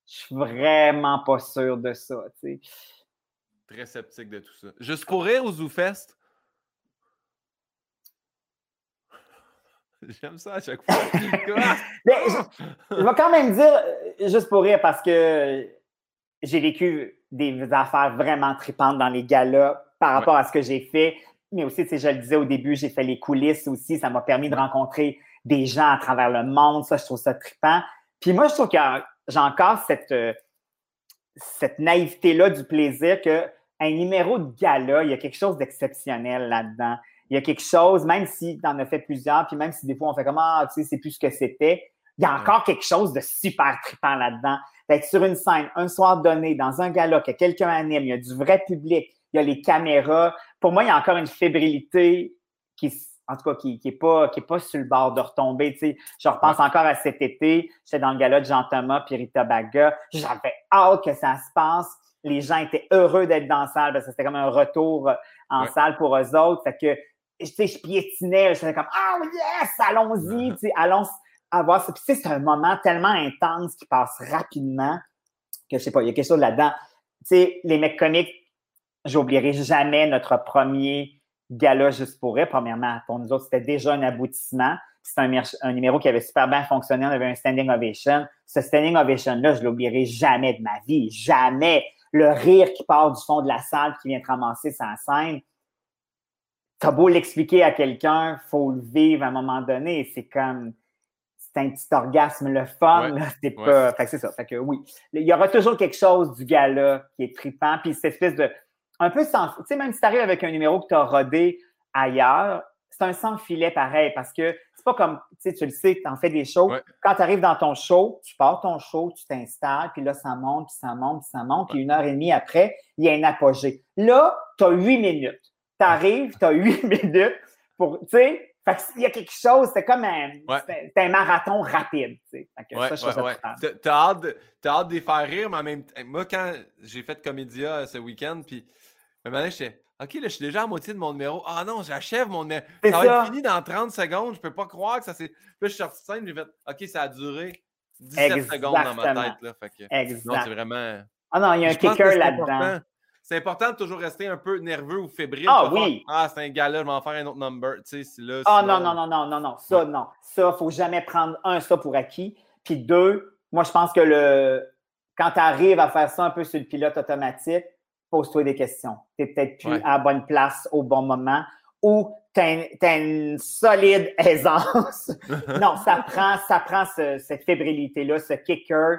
Je suis vraiment pas sûr de ça, Très sceptique de tout ça. Juste pour rire au ZooFest? J'aime ça à chaque fois. je, je, vais quand même dire, euh, juste pour rire, parce que j'ai vécu des affaires vraiment tripantes dans les galas par rapport à ce que j'ai fait. Mais aussi, je le disais au début, j'ai fait les coulisses aussi. Ça m'a permis de rencontrer des gens à travers le monde. Ça, je trouve ça tripant. Puis moi, je trouve que j'ai encore cette, euh, cette naïveté-là du plaisir que un numéro de gala, il y a quelque chose d'exceptionnel là-dedans. Il y a quelque chose, même si tu en as fait plusieurs, puis même si des fois on fait comme Ah, tu sais, c'est plus ce que c'était, il y a encore quelque chose de super trippant là-dedans d'être sur une scène un soir donné, dans un gala, que quelqu'un anime, il y a du vrai public, il y a les caméras. Pour moi, il y a encore une fébrilité qui, en tout cas, qui n'est pas, qui est pas sur le bord de retomber. Je repense encore à cet été, j'étais dans le gala de Jean-Thomas puis Rita Baga. J'avais hâte que ça se passe. Les gens étaient heureux d'être dans la salle parce que c'était comme un retour en salle pour eux autres. Fait que, tu sais, je piétinais, je faisais comme, ah oh, yes, allons-y, tu sais, allons avoir ça. c'est un moment tellement intense qui passe rapidement que je sais pas, il y a quelque chose là-dedans. Tu sais, les mecs comiques, j'oublierai jamais notre premier gala juste pour eux. Premièrement, pour nous autres, c'était déjà un aboutissement. C'est un, un, numéro qui avait super bien fonctionné. On avait un standing ovation. Ce standing ovation-là, je l'oublierai jamais de ma vie. Jamais. Le rire qui part du fond de la salle qui vient te ramasser sa scène. T'as beau l'expliquer à quelqu'un, faut le vivre à un moment donné. C'est comme, c'est un petit orgasme, le fun, c'est pas. Fait que c'est ça. Fait que oui. Il y aura toujours quelque chose du gars-là qui est trippant. Puis cette espèce de. Un peu sans. Tu sais, même si tu arrives avec un numéro que tu as rodé ailleurs, c'est un sans filet pareil parce que c'est pas comme, tu sais, tu le sais, tu en fais des shows. Quand tu arrives dans ton show, tu pars ton show, tu t'installes, puis là, ça monte, puis ça monte, puis ça monte, puis une heure et demie après, il y a un apogée. Là, tu as huit minutes. Tu arrives, tu as huit minutes pour, tu sais, fait il y a quelque chose, c'est comme un, un marathon rapide. Tu sais. ouais, ouais, T'as hâte, hâte de les faire rire, mais en même temps, moi, quand j'ai fait Comédia euh, ce week-end, puis un moment j'étais OK, là, je suis déjà à moitié de mon numéro. Ah non, j'achève mon numéro. Ça, va être fini dans 30 secondes. Je peux pas croire que ça s'est. Là, je suis sorti de scène, j'ai fait OK, ça a duré 17 secondes dans ma tête. Là. Fait que, Non, c'est vraiment. Ah non, il y a un kicker là-dedans c'est important de toujours rester un peu nerveux ou fébrile. Ah oui. ah, c'est un gars-là, je vais en faire un autre number. Tu sais, là, ah non, non, non, non, non, non. Ça, non. Ça, il faut jamais prendre un, ça pour acquis. Puis deux, moi, je pense que le quand tu arrives à faire ça un peu sur le pilote automatique, pose-toi des questions. Tu peut-être plus à la bonne place au bon moment ou tu as, une solide aisance. non, ça prend, ça prend cette fébrilité-là, ce kicker.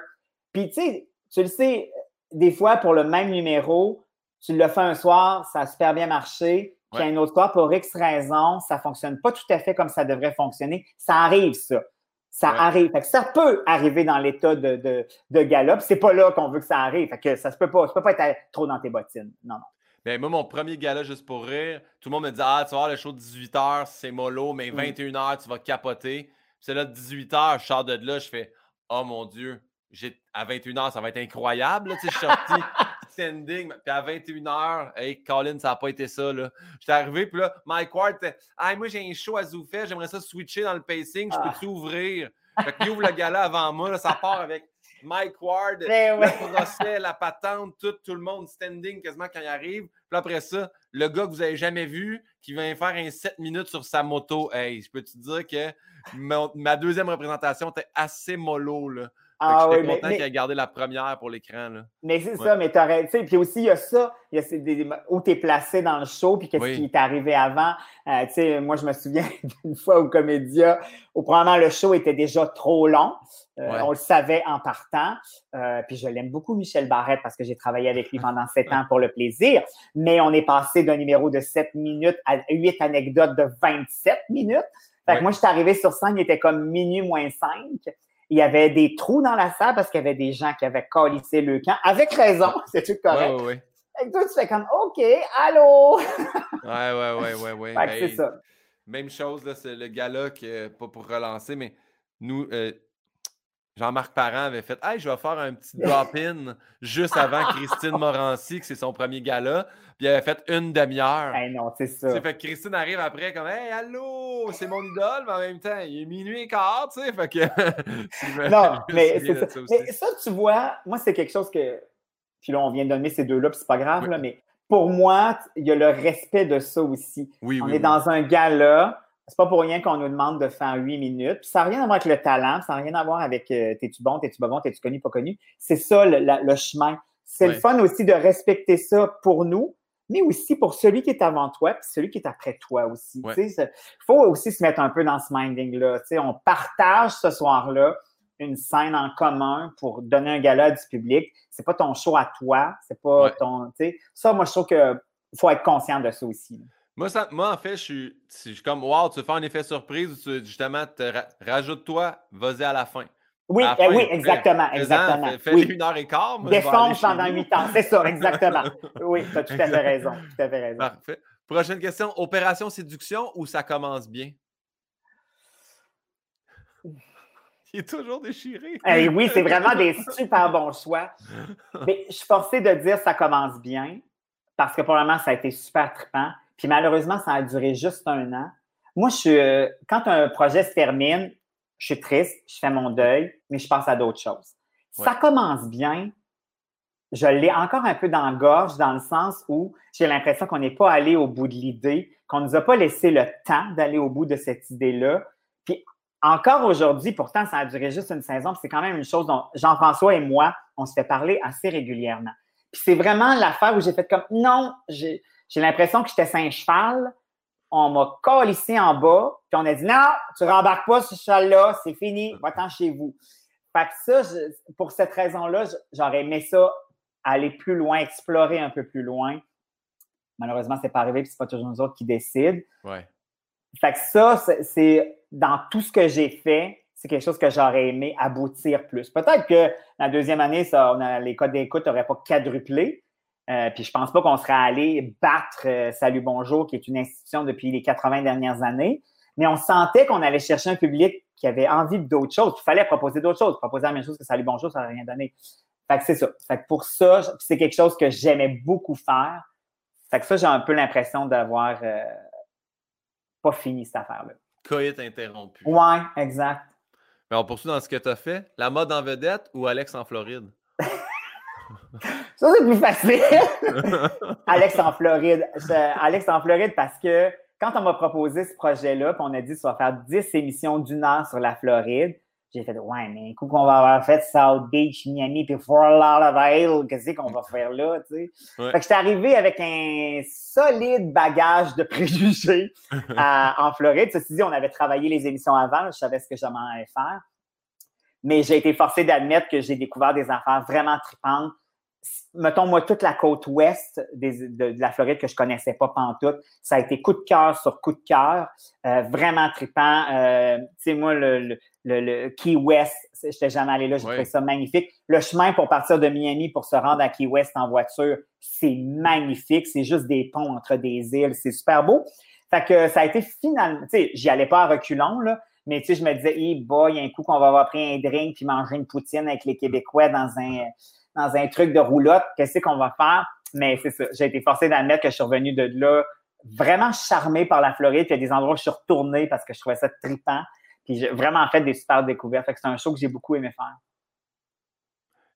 Puis, tu sais, tu le sais, des fois, pour le même numéro, tu le fais un soir, ça a super bien marché, puis un autre soir, pour X raison, ça ne fonctionne pas tout à fait comme ça devrait fonctionner. Ça arrive, ça. Ça arrive. ça peut arriver dans l'état de, de, de galop. C'est pas là qu'on veut que ça arrive. Fait que ça se peut pas. Ça peut pas être trop dans tes bottines. Non, non. Ben, moi, mon premier gala, juste pour rire, tout le monde me dit Ah, tu vas voir le show de 18h, c'est mollo, mais 21h, mm. tu vas capoter. c'est là, 18h, je sors de là, je fais Oh mon Dieu, à 21h, ça va être incroyable. je suis sorti standing, puis à 21h, hey, Colin, ça n'a pas été ça. J'étais arrivé, puis là, Mike Ward, ah, moi, j'ai un show à Zoufet, j'aimerais ça switcher dans le pacing, je peux-tu ah. ouvrir? Fait qu'il ouvre le gala avant moi, là, ça part avec Mike Ward, ben le procès, la patente, tout, tout le monde standing quasiment quand il arrive. Puis après ça, le gars que vous n'avez jamais vu, qui vient faire un 7 minutes sur sa moto, hey, je peux te dire que ma, deuxième représentation était assez mollo. Là? Ah, oui, content qu'il ait gardé la première pour l'écran. Mais c'est ça, mais t'aurais. Tu sais, puis aussi, il y a ça, il y a des, où tu es placé dans le show, puis qu'est-ce qui est arrivé avant. Euh, tu sais, moi, je me souviens d'une fois au Comédia, où probablement le show était déjà trop long. Euh, on le savait en partant. Euh, puis je l'aime beaucoup, Michel Barrette, parce que j'ai travaillé avec lui pendant sept ans pour le plaisir. Mais on est passé d'un numéro de 7 minutes à 8 anecdotes de 27 minutes. Fait que moi, je suis arrivé sur scène, il était comme minuit moins 5 il y avait des trous dans la salle parce qu'il y avait des gens qui avaient colissé le camp. Avec raison, c'est tout correct. Ouais, ouais, Et toi, tu fais comme OK, allô! ouais, ouais, ouais, ouais, ouais. Ben, c'est ça. Même chose, là, c'est le gars-là qui, pas pour relancer, mais nous, euh, Jean-Marc Parent avait fait Hey, je vais faire un petit drop-in juste avant Christine Morancy, que c'est son premier gala. Puis il avait fait une demi-heure. Hey, non, c'est ça. fait que Christine arrive après comme Hey, allô, c'est mon idole, mais en même temps, il est minuit et quart, tu sais. Fait que. non, mais c'est ça. Mais ça, tu vois, moi, c'est quelque chose que. Puis là, on vient de donner ces deux-là, puis c'est pas grave, là, mais pour moi, il y a le respect de ça aussi. Oui, on est dans un gala c'est pas pour rien qu'on nous demande de faire huit minutes. ça n'a rien à voir avec le talent, ça n'a rien à voir avec euh, t'es-tu bon, t'es-tu pas bon, t'es-tu connu, pas connu. C'est ça le, chemin. C'est le fun aussi de respecter ça pour nous, mais aussi pour celui qui est avant toi, puis celui qui est après toi aussi. Il faut aussi se mettre un peu dans ce minding-là. On partage ce soir-là une scène en commun pour donner un gala du public. C'est pas ton show à toi, c'est pas ton. Ça, moi, je trouve qu'il faut être conscient de ça aussi. Moi, moi, en fait, je suis, comme, wow, tu veux faire un effet surprise ou tu, justement, rajoute-toi, vas-y à la fin. Oui, eh oui, exactement, exactement. Fais, une heure et quart. Moi, Défonce pendant huit ans, c'est ça, exactement. oui, tu as tout à fait raison. Tout à fait raison. Parfait. Prochaine question, opération séduction ou ça commence bien? Il est toujours déchiré. Eh oui, c'est vraiment des super bons choix. Mais je suis forcé de dire ça commence bien parce que probablement ça a été super trippant. Puis malheureusement, ça a duré juste un an. Moi, je suis, euh, quand un projet se termine, je suis triste, je fais mon deuil, mais je passe à d'autres choses. Ça commence bien. Je l'ai encore un peu dans la gorge, dans le sens où j'ai l'impression qu'on n'est pas allé au bout de l'idée, qu'on ne nous a pas laissé le temps d'aller au bout de cette idée-là. Puis encore aujourd'hui, pourtant, ça a duré juste une saison, c'est quand même une chose dont Jean-François et moi, on se fait parler assez régulièrement. Puis c'est vraiment l'affaire où j'ai fait comme non, j'ai j'ai l'impression que j'étais Saint-Cheval. On m'a collé ici en bas, puis on a dit non, tu rembarques pas ce cheval-là, c'est fini, va-t'en chez vous. Fait que ça, pour cette raison-là, j'aurais aimé ça aller plus loin, explorer un peu plus loin. Malheureusement, c'est pas arrivé, puis c'est pas toujours nous autres qui décident. Ouais. Fait que ça, c'est dans tout ce que j'ai fait, c'est quelque chose que j'aurais aimé aboutir plus. Peut-être que la deuxième année, ça, on les codes d'écoute n'auraient pas quadruplé, euh, puis je pense pas qu'on serait allé battre euh, Salut Bonjour, qui est une institution depuis les 80 dernières années, mais on sentait qu'on allait chercher un public qui avait envie d'autres choses. Il fallait proposer d'autres choses. Proposer la même chose que Salut Bonjour, ça n'aurait rien donné. Fait que c'est ça. Fait que pour ça, c'est quelque chose que j'aimais beaucoup faire. Fait que ça, j'ai un peu l'impression d'avoir euh, pas fini cette affaire-là. Coït interrompu. Ouais, exact. Mais on poursuit dans ce que tu as fait. La mode en vedette ou Alex en Floride? Ça, c'est plus facile. Alex en Floride. Alex en Floride parce que quand on m'a proposé ce projet-là, puis on a dit qu'on va faire 10 émissions d'une heure sur la Floride, j'ai fait Ouais, mais un coup qu'on va avoir fait South Beach, Miami, puis Fort Lauderdale, qu'est-ce qu'on va faire là, tu sais? Fait que j'étais arrivé avec un solide bagage de préjugés en Floride. Ceci dit, on avait travaillé les émissions avant, je savais ce que j'aimerais allais faire. Mais j'ai été forcé d'admettre que j'ai découvert des affaires vraiment tripantes mettons, moi, toute la côte ouest de, la Floride que je connaissais pas pantoute, ça a été coup de cœur sur coup de cœur, euh, vraiment trippant. Euh, tu sais, moi, le, le, Key West, je n'étais jamais allé là, j'ai trouvé ça magnifique. Le chemin pour partir de Miami pour se rendre à Key West en voiture, c'est magnifique. C'est juste des ponts entre des îles, c'est super beau. Fait que ça a été finalement, tu sais, j'y allais pas à reculons, là, mais tu sais, je me disais, hey boy, il y a un coup qu'on va avoir pris un drink puis manger une poutine avec les Québécois dans un dans un truc de roulotte, qu'est-ce qu'on va faire? Mais c'est ça, j'ai été forcé d'admettre que je suis revenu de là vraiment charmé par la Floride. Puis il y a des endroits où je suis retourné parce que je trouvais ça trippant. Puis j'ai vraiment fait des super découvertes. Fait que c'est un show que j'ai beaucoup aimé faire.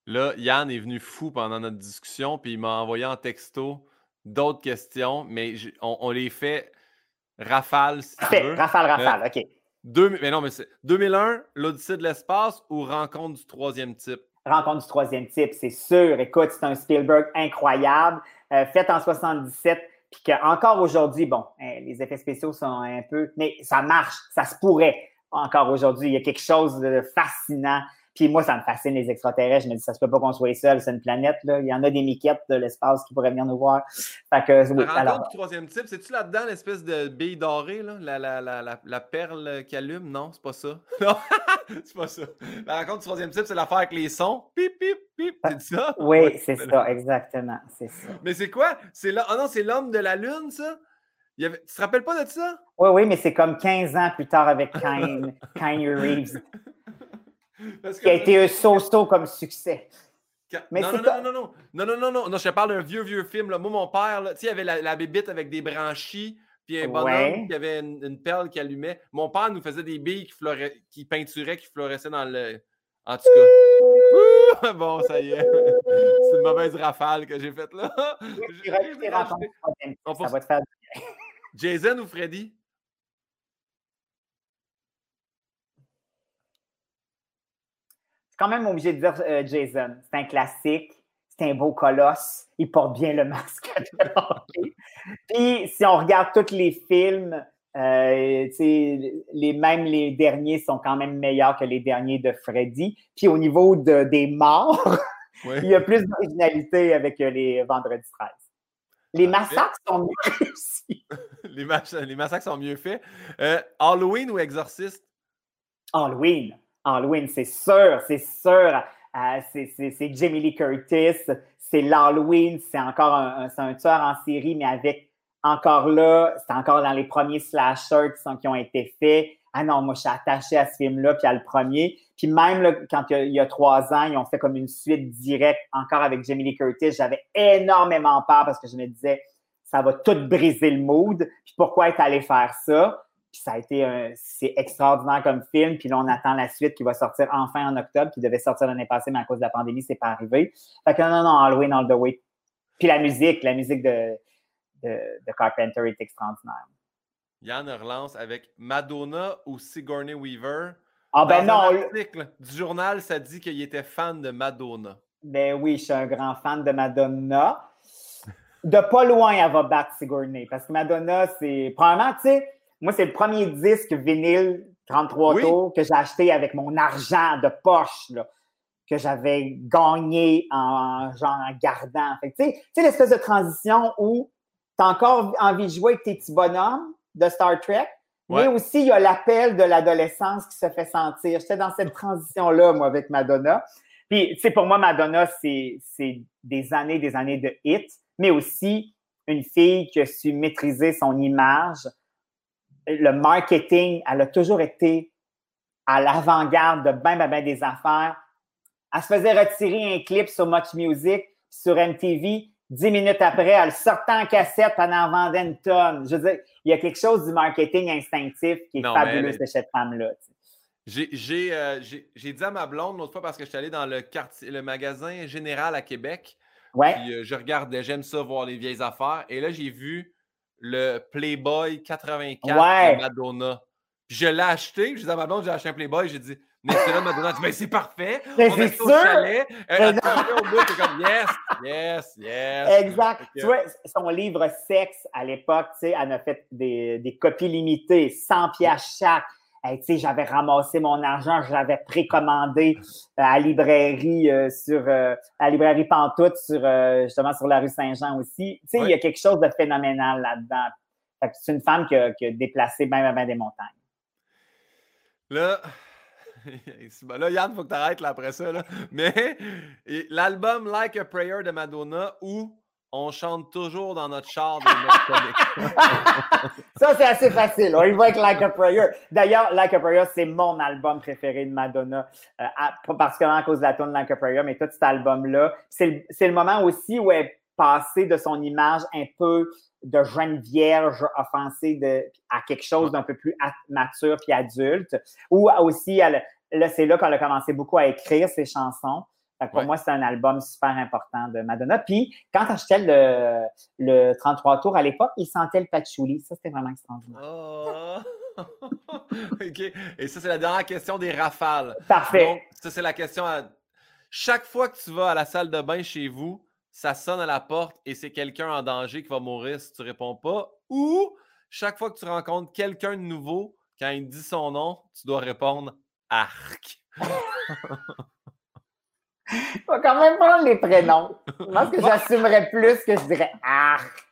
Là, Yann est venu fou pendant notre discussion, puis il m'a envoyé en texto d'autres questions, mais on, les fait rafale, si tu veux. Rafale, rafale, euh, OK. Deux, mais non, mais c'est 2001, l'Odyssée de l'espace ou Rencontre du troisième type? Rencontre du troisième type, c'est sûr. Écoute, c'est un Spielberg incroyable, euh, fait en 77, puis qu'encore aujourd'hui, bon, hein, les effets spéciaux sont un peu, mais ça marche, ça se pourrait encore aujourd'hui. Il y a quelque chose de fascinant puis moi, ça me fascine les extraterrestres. Je me dis, ça se peut pas qu'on soit seul, c'est une planète. Là. Il y en a des miquettes de l'espace qui pourraient venir nous voir. Fait que, oui, alors... du troisième type, c'est-tu là-dedans l'espèce de bille dorée, là? La, la, la, la, perle qui allume? Non, c'est pas ça. Non, c'est pas ça. La rencontre du troisième type, c'est l'affaire avec les sons. Pip, pip, pip. C'est ça? Oui, c'est ça, exactement. C'est ça. Mais c'est quoi? C'est là... Oh non, c'est l'homme de la Lune, ça? Tu te rappelles pas de ça? Oui, oui, mais c'est comme 15 ans plus tard avec Kanye Reeves. Qui a été un so-so comme succès. Mais non, non, non, non, non, non, non, non, non, je te parle d'un vieux, vieux film. Là. Moi, mon père, tu sais, il y avait la, la bébite avec des branchies, puis un bonhomme qui avait une, perle qui allumait. Mon père nous faisait des billes qui, qui peinturaient, qui fluoresçaient dans le. En tout cas. bon, ça y est. C'est une mauvaise rafale que j'ai faite là. ça va te faire Jason ou Freddy? Suis quand même obligé de dire euh, Jason. C'est un classique. C'est un beau colosse. Il porte bien le masque. Puis, si on regarde tous les films, euh, les, même les derniers sont quand même meilleurs que les derniers de Freddy. Puis au niveau de, des morts, il y a plus d'originalité avec euh, les Vendredi 13. Les massacres sont mieux réussis. les, les, massacres sont mieux faits. Halloween ou Exorciste? Halloween. Halloween, c'est sûr, c'est sûr. Euh, c'est Jamie Lee Curtis, c'est l'Halloween, c'est encore un, un, tueur en série, mais avec encore là, c'est encore dans les premiers slashers qui, qui ont été faits. Ah non, moi, je suis attaché à ce film-là, puis à le premier. Puis même quand il y, a, trois ans, ils ont fait comme une suite directe, encore avec Jamie Lee Curtis. J'avais énormément peur parce que je me disais, ça va tout briser le mood. Puis pourquoi être allé faire ça? Ça a été un, c'est extraordinaire comme film. Puis là, on attend la suite qui va sortir enfin en octobre, qui devait sortir l'année passée, mais à cause de la pandémie, c'est pas arrivé. Fait que non, non, Halloween all the way. Puis la musique, la musique de, de, Carpenter est extraordinaire. Yann relance avec Madonna ou Sigourney Weaver. Ah ben non. L'article du journal, ça dit qu'il était fan de Madonna. Ben oui, je suis un grand fan de Madonna. De pas loin, elle va battre Sigourney. Parce que Madonna, c'est. Probablement, tu sais, moi, c'est le premier disque vinyle 33 tours que j'ai acheté avec mon argent de poche, que j'avais gagné en, genre, en gardant. Tu sais, l'espèce de transition où tu as encore envie de jouer avec tes petits bonhommes de Star Trek, mais aussi il y a l'appel de l'adolescence qui se fait sentir. J'étais dans cette transition-là, moi, avec Madonna. Puis, tu sais, pour moi, Madonna, c'est des années, des années de hits, mais aussi une fille qui a su maîtriser son image, le marketing, elle a toujours été à l'avant-garde de bien, bien, des affaires. Elle se faisait retirer un clip sur Much Music, sur MTV. Dix minutes après, elle sortait en cassette, elle en vendait une tonne. Je veux dire, il y a quelque chose du marketing instinctif qui est fabuleux de cette femme-là. Euh, j'ai dit à ma blonde l'autre fois parce que je suis allé dans le quartier, le magasin général à Québec. Ouais. Puis, euh, je regardais, j'aime ça voir les vieilles affaires. Et là, j'ai vu le Playboy 84 de Madonna. je l'ai acheté, je disais à ma blonde, j'ai acheté un Playboy, j'ai dit, mais c'est là Madonna, dit, ben, c'est parfait. Mais c'est sûr. Chalet, elle au bout, comme yes, yes, yes. Exact. Tu vois, son livre Sexe à l'époque, tu sais, elle a fait des, des copies limitées, 100 pièces chaque j'avais ramassé mon argent, j'avais précommandé euh, à la librairie euh, sur euh, à librairie Pantoute sur justement sur la rue Saint-Jean aussi. Tu sais, il y a quelque chose de phénoménal là-dedans. c'est une femme qui a, déplacé bien, bien, des montagnes. Là, là, Yann, il faut que tu arrêtes là, après ça. Là. Mais l'album Like a Prayer de Madonna où on chante toujours dans notre char de notre Ça, c'est assez facile. On y va avec Like a Prayer. D'ailleurs, Like a Prayer, c'est mon album préféré de Madonna, euh, pas particulièrement à cause de la tune Like a Prayer, mais tout cet album-là. C'est le, moment aussi où elle est de son image un peu de jeune vierge offensée à quelque chose d'un peu plus mature puis adulte. Ou aussi, là, c'est là qu'elle a commencé beaucoup à écrire ses chansons pour moi, c'est un album super important de Madonna. Puis, quand j'achetais le, le 33 tours à l'époque, il sentait le patchouli. Ça, c'était vraiment extraordinaire. Oh! OK. Et ça, c'est la dernière question des rafales. Parfait. Donc, ça, c'est la question à... Chaque fois que tu vas à la salle de bain chez vous, ça sonne à la porte et c'est quelqu'un en danger qui va mourir si tu ne réponds pas. Ou chaque fois que tu rencontres quelqu'un de nouveau, quand il dit son nom, tu dois répondre Arc. Je vais quand même prendre les prénoms. Je pense que j'assumerais plus que je dirais Arc.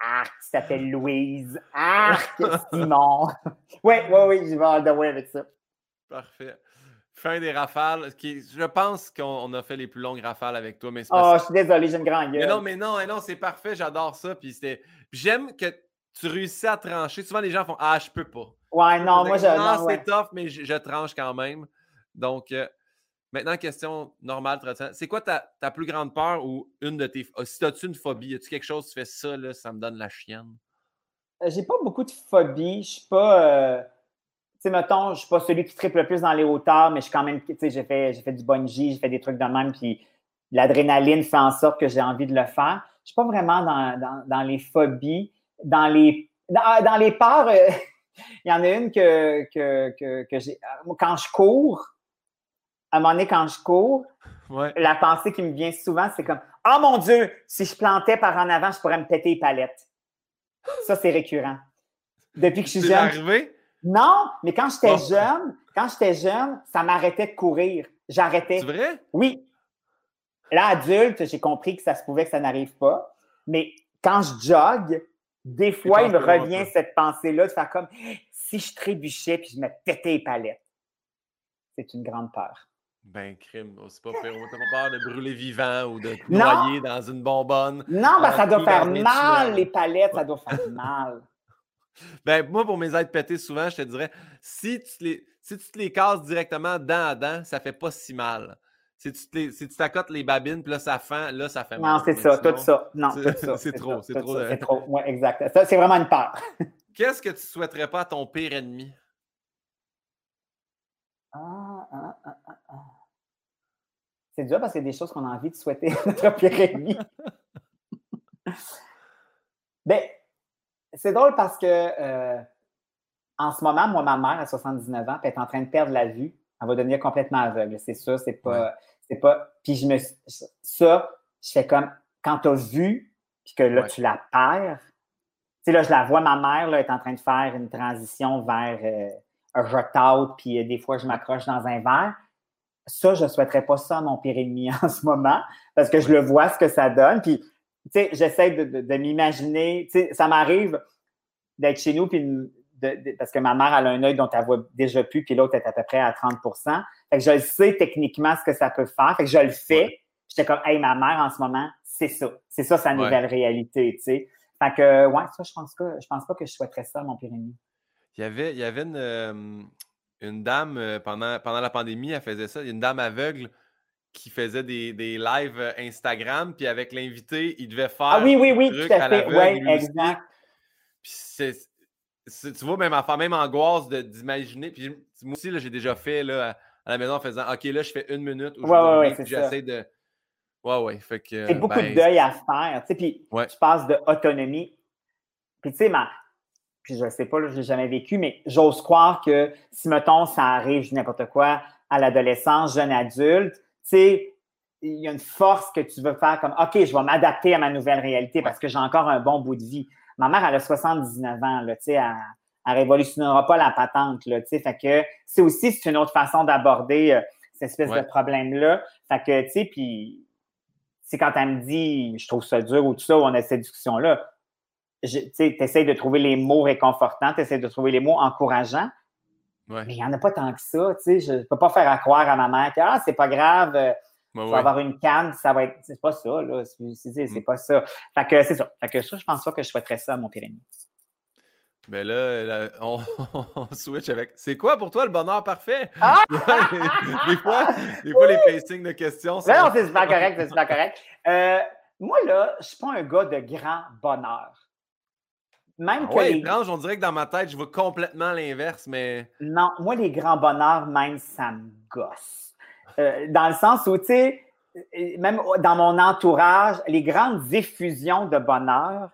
Arc, tu s'appelle Louise. Arc, Simon. Oui, oui, oui, je vais en the avec ça. Parfait. Fin des rafales. Qui, je pense qu'on a fait les plus longues rafales avec toi. Mais oh, je suis désolé, j'ai une grande gueule. Mais non, mais non, mais non c'est parfait, j'adore ça. Puis j'aime que tu réussis à trancher. Souvent, les gens font Ah, je peux pas. Ouais, non, moi, je. Non, c'est tough, mais je, je tranche quand même. Donc, euh, maintenant, question normale, traditionnelle. C'est quoi ta, ta, plus grande peur ou une de tes. Ah, si as-tu une phobie, as-tu quelque chose, tu fais ça, là, ça me donne la chienne? Euh, j'ai pas beaucoup de phobie. Je suis pas. Euh, tu sais, mettons, je suis pas celui qui triple le plus dans les hauteurs, mais je suis quand même. Tu sais, j'ai fait, fait du bungee, j'ai fait des trucs de même, puis l'adrénaline fait en sorte que j'ai envie de le faire. Je suis pas vraiment dans, dans, les phobies. Dans les, dans, les peurs, euh, il y en a une que, que, que, j'ai. Quand je cours, à un moment donné, quand je cours, la pensée qui me vient souvent, c'est comme Oh mon Dieu, si je plantais par en avant, je pourrais me péter les palettes. Ça, c'est récurrent. Depuis que je suis jeune. arrivé? Non, mais quand j'étais jeune, quand j'étais jeune, ça m'arrêtait de courir. J'arrêtais. C'est vrai? Oui. Là, adulte, j'ai compris que ça se pouvait que ça n'arrive pas. Mais quand je jogue, des fois, il me revient cette pensée-là de faire comme si je trébuchais puis je me pétais les palettes. C'est une grande peur. Ben, crime, oh, c'est pas peur. On pas peur de brûler vivant ou de noyer dans une bonbonne. Non, ben, ça doit faire mal, les palettes, ça doit faire mal. Ben, moi, pour mes aides pétées, souvent, je te dirais, si tu, les, si tu te les casses directement dent à dent, ça fait pas si mal. Si tu, si tu t'accotes les babines, puis là, ça fait, là, ça fait mal. Non, c'est ça, tout ça. Non, c'est trop, c'est trop. C'est trop, oui, exact. Ça, c'est vraiment une peur. Qu'est-ce que tu souhaiterais pas à ton pire ennemi? Ah, ah. ah. C'est dur parce qu'il y a des choses qu'on a envie de souhaiter à notre pire ennemi. ben, c'est drôle parce que euh, en ce moment, moi, ma mère, à 79 ans, elle est en train de perdre la vue. Elle va devenir complètement aveugle. C'est ça, c'est pas. C'est pas. Puis je me ça, je fais comme quand tu as vu, puis que là, tu la perds. Tu sais, là, je la vois, ma mère, là, est en train de faire une transition vers euh, un jet puis euh, des fois, je m'accroche dans un verre ça, je ne souhaiterais pas ça à mon pire ennemi en ce moment parce que je le vois ce que ça donne. Puis, tu sais, j'essaie de, m'imaginer. Tu sais, ça m'arrive d'être chez nous, puis parce que ma mère, elle a un œil dont elle voit déjà plus, puis l'autre est à peu près à 30 Fait que je sais techniquement ce que ça peut faire. Fait que je le fais. J'étais comme, hey, ma mère, en ce moment, c'est ça. C'est ça sa nouvelle réalité, tu sais. Fait que, ouais, ça, je pense que je pense pas que je souhaiterais ça à mon pire ennemi. Il y avait, il y avait une, euh, une dame, euh, pendant, pendant la pandémie, elle faisait ça. Il y a une dame aveugle qui faisait des, des lives euh, Instagram, puis avec l'invité, il devait faire. Ah oui, oui, oui, tout à, fait. Oui, exact. Puis c'est, tu vois, même, même angoisse d'imaginer. Puis moi aussi, j'ai déjà fait là, à la maison en faisant OK, là, je fais une minute où ouais, j'essaie de. Ouais, ouais. Fait que. C'est beaucoup ben, de deuil à faire. Tu sais, puis tu passes de autonomie. Puis tu sais, ma, puis je ne sais pas, je n'ai jamais vécu, mais j'ose croire que si, mettons, ça arrive, n'importe quoi, à l'adolescence, jeune adulte, tu sais, il y a une force que tu veux faire comme OK, je vais m'adapter à ma nouvelle réalité parce que j'ai encore un bon bout de vie. Ma mère, elle a 79 ans, là, tu sais, elle, elle révolutionnera pas la patente, là, tu sais, fait que c'est aussi, c'est une autre façon d'aborder euh, cette espèce de problème-là. Fait que, tu sais, puis c'est quand elle me dit, je trouve ça dur ou tout ça, ou on a cette discussion-là, tu essaies de trouver les mots réconfortants, tu essaies de trouver les mots encourageants. Mais il n'y en a pas tant que ça. Je ne peux pas faire croire à ma mère que ah, c'est pas grave, euh, tu vas avoir une canne, ça va être. C'est pas ça, là. C'est mm. pas ça. Fait que c'est ça. Fait que ça, je pense pas que je souhaiterais ça à mon pyrénées. Mais ben là, on, switch avec. C'est quoi pour toi le bonheur parfait? Ah! des, fois, des fois les pacings de questions. Non, c'est super correct, c'est super correct. Euh, moi, là, je ne suis pas un gars de grand bonheur. Même ah que étrange, on dirait que dans ma tête, je vois complètement l'inverse, mais. Non, moi, les grands bonheurs, même, ça me gosse. Euh, dans le sens où, tu sais, euh, même dans mon entourage, les grandes effusions de bonheur,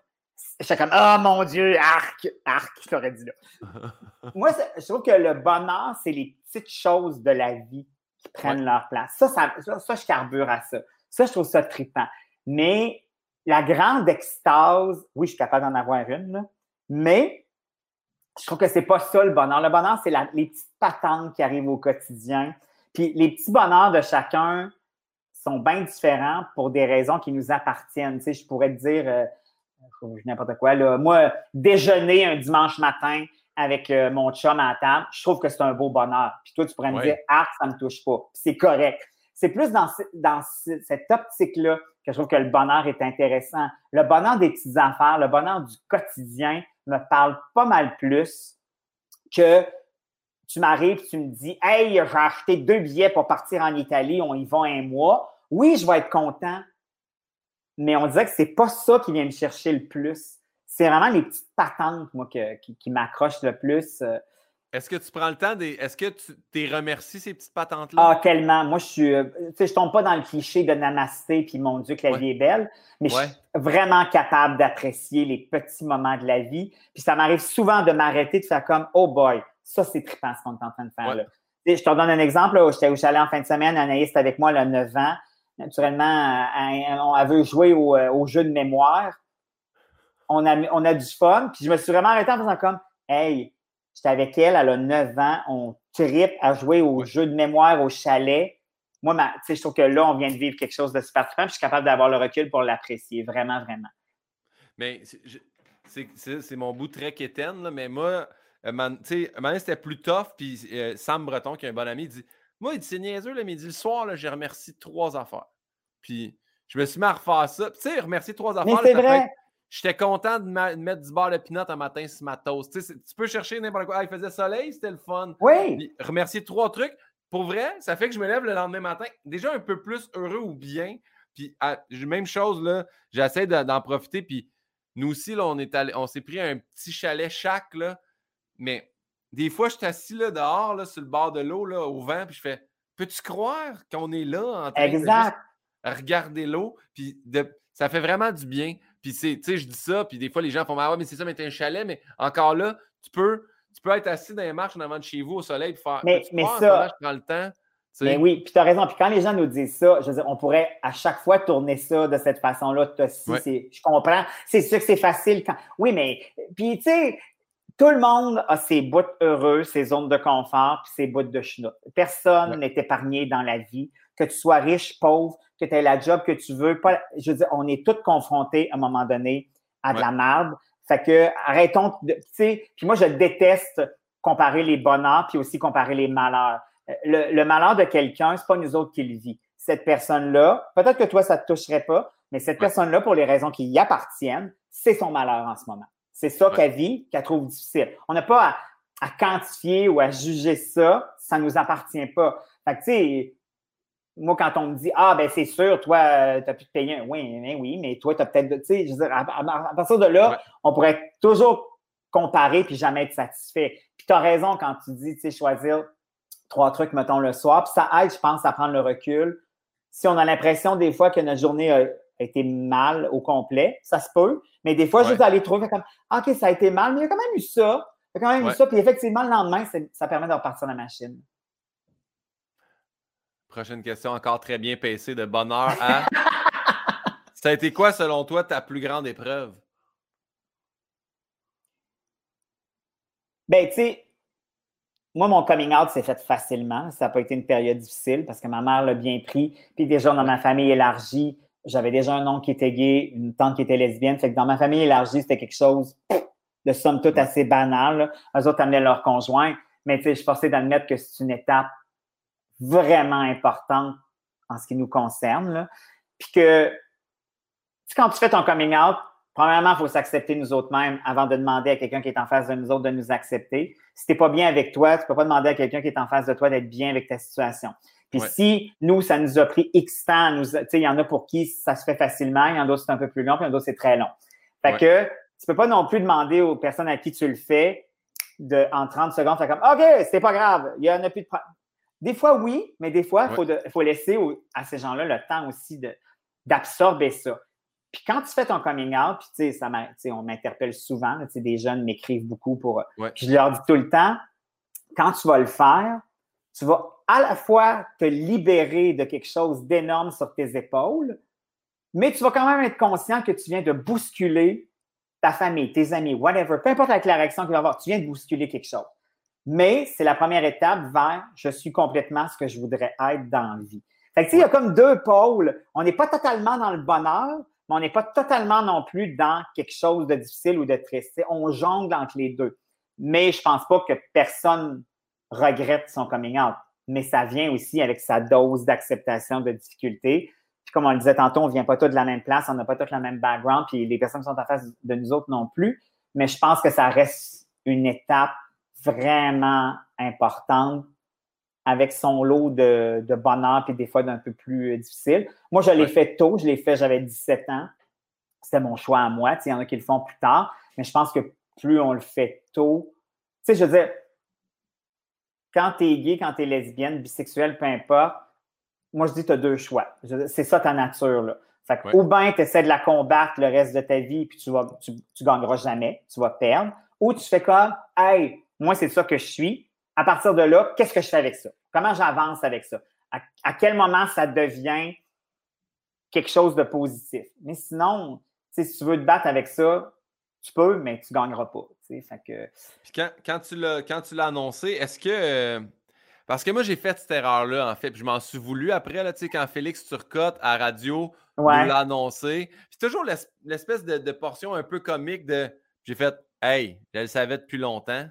j'étais comme Oh mon Dieu, arc, arc, je t'aurais dit là. moi, je trouve que le bonheur, c'est les petites choses de la vie qui prennent leur place. Ça ça, ça, je carbure à ça. Ça, je trouve ça trippant. Mais la grande extase, oui, je suis capable d'en avoir une, là, mais je trouve que c'est pas ça le bonheur. Le bonheur, c'est les petites patentes qui arrivent au quotidien. Puis les petits bonheurs de chacun sont bien différents pour des raisons qui nous appartiennent. Tu sais, je pourrais te dire euh, n'importe quoi. Là. Moi, déjeuner un dimanche matin avec euh, mon chum à la table, je trouve que c'est un beau bonheur. Puis toi, tu pourrais me dire, ah, ça ne me touche pas. C'est correct. C'est plus dans, dans cette optique-là que je trouve que le bonheur est intéressant. Le bonheur des petites affaires, le bonheur du quotidien me parle pas mal plus que tu m'arrives, tu me dis, hey, j'ai acheté deux billets pour partir en Italie, on y va un mois. Oui, je vais être content, mais on dirait que c'est pas ça qui vient me chercher le plus. C'est vraiment les petites patentes, moi, qui, m'accrochent le plus. Est-ce que tu prends le temps des. Est-ce que tu t'es remercies ces petites patentes-là? Ah, tellement. Moi, je suis. Euh, tu sais, je tombe pas dans le cliché de namasté puis mon Dieu, que la vie est belle, mais je suis vraiment capable d'apprécier les petits moments de la vie. Puis ça m'arrive souvent de m'arrêter, de faire comme, oh boy, ça, c'est trippant ce qu'on est en train de faire là. je te donne un exemple. J'étais allé en fin de semaine, Anaïs était avec moi, le 9 ans. Naturellement, elle, veut jouer au, euh, au, jeu de mémoire. On a, on a du fun. Puis je me suis vraiment arrêté en faisant comme, hey, J'étais avec elle, elle a 9 ans, on tripe à jouer au jeu de mémoire au chalet. Moi, ma, je trouve que là, on vient de vivre quelque chose de super trippant, je suis capable d'avoir le recul pour l'apprécier, vraiment, vraiment. Mais c'est mon bout très quétaine, mais moi, tu sais, c'était plus tough, puis euh, Sam Breton, qui est un bon ami, il dit Moi, il dit c'est niaiseux, le midi, le soir, j'ai remercié trois affaires. Puis je me suis mis à refaire ça. Tu sais, remercier trois affaires. c'est vrai. J'étais content de, mettre du beurre de pinot un matin sur ma toast. Tu, peux chercher n'importe quoi. Ah, il faisait soleil, c'était le fun. Oui. remercier trois trucs. Pour vrai, ça fait que je me lève le lendemain matin déjà un peu plus heureux ou bien. Puis, même chose, là, j'essaie d'en profiter. Puis, nous aussi, là, on, est on s'est pris un petit chalet chaque, là. Mais des fois, je suis assis là, dehors, là, sur le bord de l'eau, là, au vent, puis je fais Peux-tu croire qu'on est là en train exact. de regarder l'eau? Puis, ça fait vraiment du bien. Puis, tu sais, je dis ça, puis des fois, les gens font Ah, mais c'est ça, mais t'es un chalet, mais encore là, tu peux, tu peux être assis dans les marches en avant de chez vous au soleil, puis faire. Mais, mais ça. je prends le temps. Mais oui, puis tu as raison. Puis quand les gens nous disent ça, je veux dire, on pourrait à chaque fois tourner ça de cette façon-là. Je comprends. C'est sûr que c'est facile quand. Oui, mais. Puis, tu sais, tout le monde a ses bouts heureux, ses zones de confort, puis ses bouts de chenoute. Personne n'est épargné dans la vie que tu sois riche, pauvre, que tu aies la job que tu veux. Pas, je veux dire, on est tous confrontés à un moment donné à de la merde. Fait que arrêtons de. Tu sais, puis moi, je déteste comparer les bonheurs puis aussi comparer les malheurs. Euh, le, malheur de quelqu'un, c'est pas nous autres qui le vit. Cette personne-là, peut-être que toi, ça te toucherait pas, mais cette personne-là, pour les raisons qui y appartiennent, c'est son malheur en ce moment. C'est ça qu'elle vit, qu'elle trouve difficile. On n'a pas à, à, quantifier ou à juger ça, ça nous appartient pas. Fait que, tu sais, moi, quand on me dit Ah, ben c'est sûr, toi, euh, tu as pu te payer un. Oui, mais oui, mais toi, tu as peut-être. Tu sais, je veux dire, à, partir de là, on pourrait toujours comparer puis jamais être satisfait. Puis tu as raison quand tu dis, tu sais, choisir trois trucs, mettons, le soir. Puis ça aide, je pense, à prendre le recul. Si on a l'impression des fois que notre journée a été mal au complet, ça se peut. Mais des fois, juste aller trouver comme ah, OK, ça a été mal, mais il y a quand même eu ça. Il y a quand même eu ça. Puis effectivement, le lendemain, ça permet de repartir la machine. Prochaine question, encore très bien pacée de bonheur à. ça a été quoi, selon toi, ta plus grande épreuve? Ben, tu sais, moi, mon coming out s'est fait facilement. Ça n'a pas été une période difficile parce que ma mère l'a bien pris. Puis déjà, dans ma famille élargie, j'avais déjà un oncle qui était gay, une tante qui était lesbienne. Fait que dans ma famille élargie, c'était quelque chose de somme toute assez banal. Eux autres amenaient leur conjoint. Mais tu sais, je suis forcé d'admettre que c'est une étape vraiment importante en ce qui nous concerne. Là. Puis que quand tu fais ton coming out, premièrement, il faut s'accepter nous autres mêmes avant de demander à quelqu'un qui est en face de nous autres de nous accepter. Si tu n'es pas bien avec toi, tu ne peux pas demander à quelqu'un qui est en face de toi d'être bien avec ta situation. Puis si nous, ça nous a pris X temps, nous, il y en a pour qui ça se fait facilement, il y en a d'autres c'est un peu plus long, puis il y en a d'autres c'est très long. Fait que tu peux pas non plus demander aux personnes à qui tu le fais de, en 30 secondes, faire comme OK, c'est pas grave, il y en a plus de des fois, oui, mais des fois, il faut, laisser à ces gens-là le temps aussi d'absorber ça. Puis quand tu fais ton coming out, puis tu sais, ça on m'interpelle souvent, des jeunes m'écrivent beaucoup pour. je leur dis tout le temps, quand tu vas le faire, tu vas à la fois te libérer de quelque chose d'énorme sur tes épaules, mais tu vas quand même être conscient que tu viens de bousculer ta famille, tes amis, whatever, peu importe la réaction qu'il va avoir, tu viens de bousculer quelque chose. Mais c'est la première étape vers je suis complètement ce que je voudrais être dans la vie. Fait que, il y a comme deux pôles. On n'est pas totalement dans le bonheur, mais on n'est pas totalement non plus dans quelque chose de difficile ou de triste. on jongle entre les deux. Mais je pense pas que personne regrette son coming out. Mais ça vient aussi avec sa dose d'acceptation de difficulté. Puis comme on le disait tantôt, on vient pas tous de la même place, on n'a pas tous le même background, puis les personnes qui sont en face de nous autres non plus. Mais je pense que ça reste une étape vraiment importante avec son lot de, de bonheur et des fois d'un peu plus euh, difficile. Moi, je l'ai fait tôt, je l'ai fait, j'avais 17 ans. C'était mon choix à moi. Il y en a qui le font plus tard, mais je pense que plus on le fait tôt, tu sais, je veux dire, quand tu es gay, quand tu es lesbienne, bisexuelle, peu importe, moi, je dis, tu as deux choix. C'est ça ta nature. Là. Fait Ou bien tu essaies de la combattre le reste de ta vie, puis tu vas, tu, tu gagneras jamais, tu vas perdre. Ou tu fais comme, hey, moi, c'est ça que je suis. À partir de là, qu'est-ce que je fais avec ça? Comment j'avance avec ça? À, quel moment ça devient quelque chose de positif? Mais sinon, si tu veux te battre avec ça, tu peux, mais tu ne gagneras pas. Fait que... Puis quand, quand tu l'as annoncé, est-ce que. Euh, parce que moi, j'ai fait cette erreur-là, en fait, puis je m'en suis voulu après, là, quand Félix Turcotte à radio nous l'a annoncé. C'est toujours l'espèce de, portion un peu comique de. J'ai fait, hey, je le savais depuis longtemps.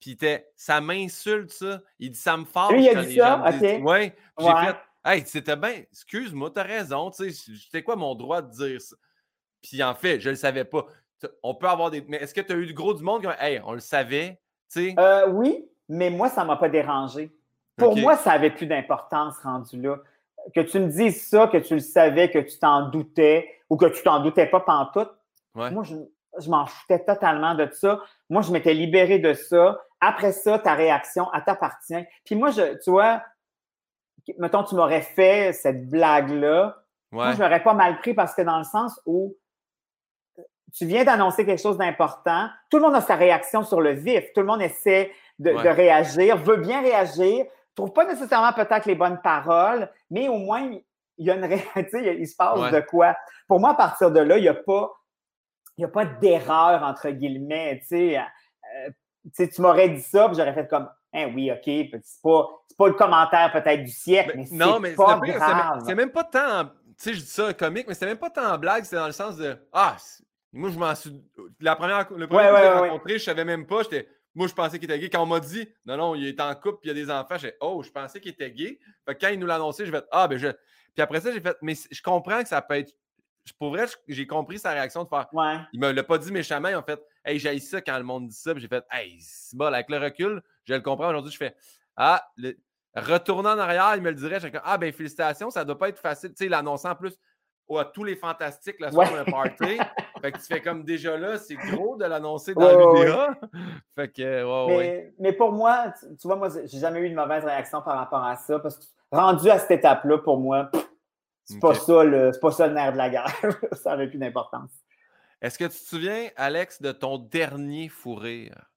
Puis ça m'insulte, ça. Il dit, ça me fâche. Lui, il a dit ça, OK. Ouais. J'ai fait, hey, c'était bien, excuse-moi, t'as raison, tu sais, c'était quoi mon droit de dire ça? Puis en fait, je le savais pas. On peut avoir des. Mais est-ce que tu as eu du gros du monde qui Hey, on le savait, tu sais? Euh, oui, mais moi, ça ne m'a pas dérangé. Pour moi, ça n'avait plus d'importance rendu là. Que tu me dises ça, que tu le savais, que tu t'en doutais ou que tu t'en doutais pas pantoute, ouais. moi, je, je m'en foutais totalement de ça. Moi, je m'étais libéré de ça. Après ça, ta réaction, elle t'appartient. Puis moi, je, tu vois, mettons, tu m'aurais fait cette blague-là. Moi, je l'aurais pas mal pris parce que dans le sens où tu viens d'annoncer quelque chose d'important, tout le monde a sa réaction sur le vif. Tout le monde essaie de, de réagir, veut bien réagir, trouve pas nécessairement peut-être les bonnes paroles, mais au moins, il y a une il se passe de quoi. Pour moi, à partir de là, il n'y a pas, il y a pas d'erreur, entre guillemets. Tu euh, tu m'aurais dit ça, puis j'aurais fait comme, hein, oui, OK, c'est pas, pas le commentaire peut-être du siècle, mais non, mais pas grave. C'est même pas tant, tu sais, je dis ça comique, mais c'est même pas tant en blague, c'est dans le sens de, ah, moi, je m'en suis, la première, le premier ouais, que rencontré, je savais même pas, j'étais, moi, je pensais qu'il était gay. Quand on m'a dit, non, non, il est en couple, puis il y a des enfants, j'ai oh, je pensais qu'il était gay. Fait quand il nous l'a annoncé, je vais ah, ben je. Puis après ça, j'ai fait, mais je comprends que ça peut être. Pour vrai, j'ai compris sa réaction de faire. Ouais. Il me l'a pas dit méchamment. En fait, hey, j'ai ça quand le monde dit ça. J'ai fait, hey, c'est bon, avec le recul, je le comprends. Aujourd'hui, je fais, ah, le... retournant en arrière, il me le dirait. Je ah, ben félicitations, ça doit pas être facile. Tu sais, l'annoncer en plus à tous les fantastiques le soir d'un party. fait que tu fais comme déjà là, c'est gros de l'annoncer dans le vidéo. fait que, mais, mais, pour moi, tu, vois, moi, j'ai jamais eu une mauvaise réaction par rapport à ça parce que rendu à cette étape-là, pour moi, c'est pas, ça le, pas ça le nerf de la guerre. ça n'avait plus d'importance. Est-ce que tu te souviens, Alex, de ton dernier fou rire?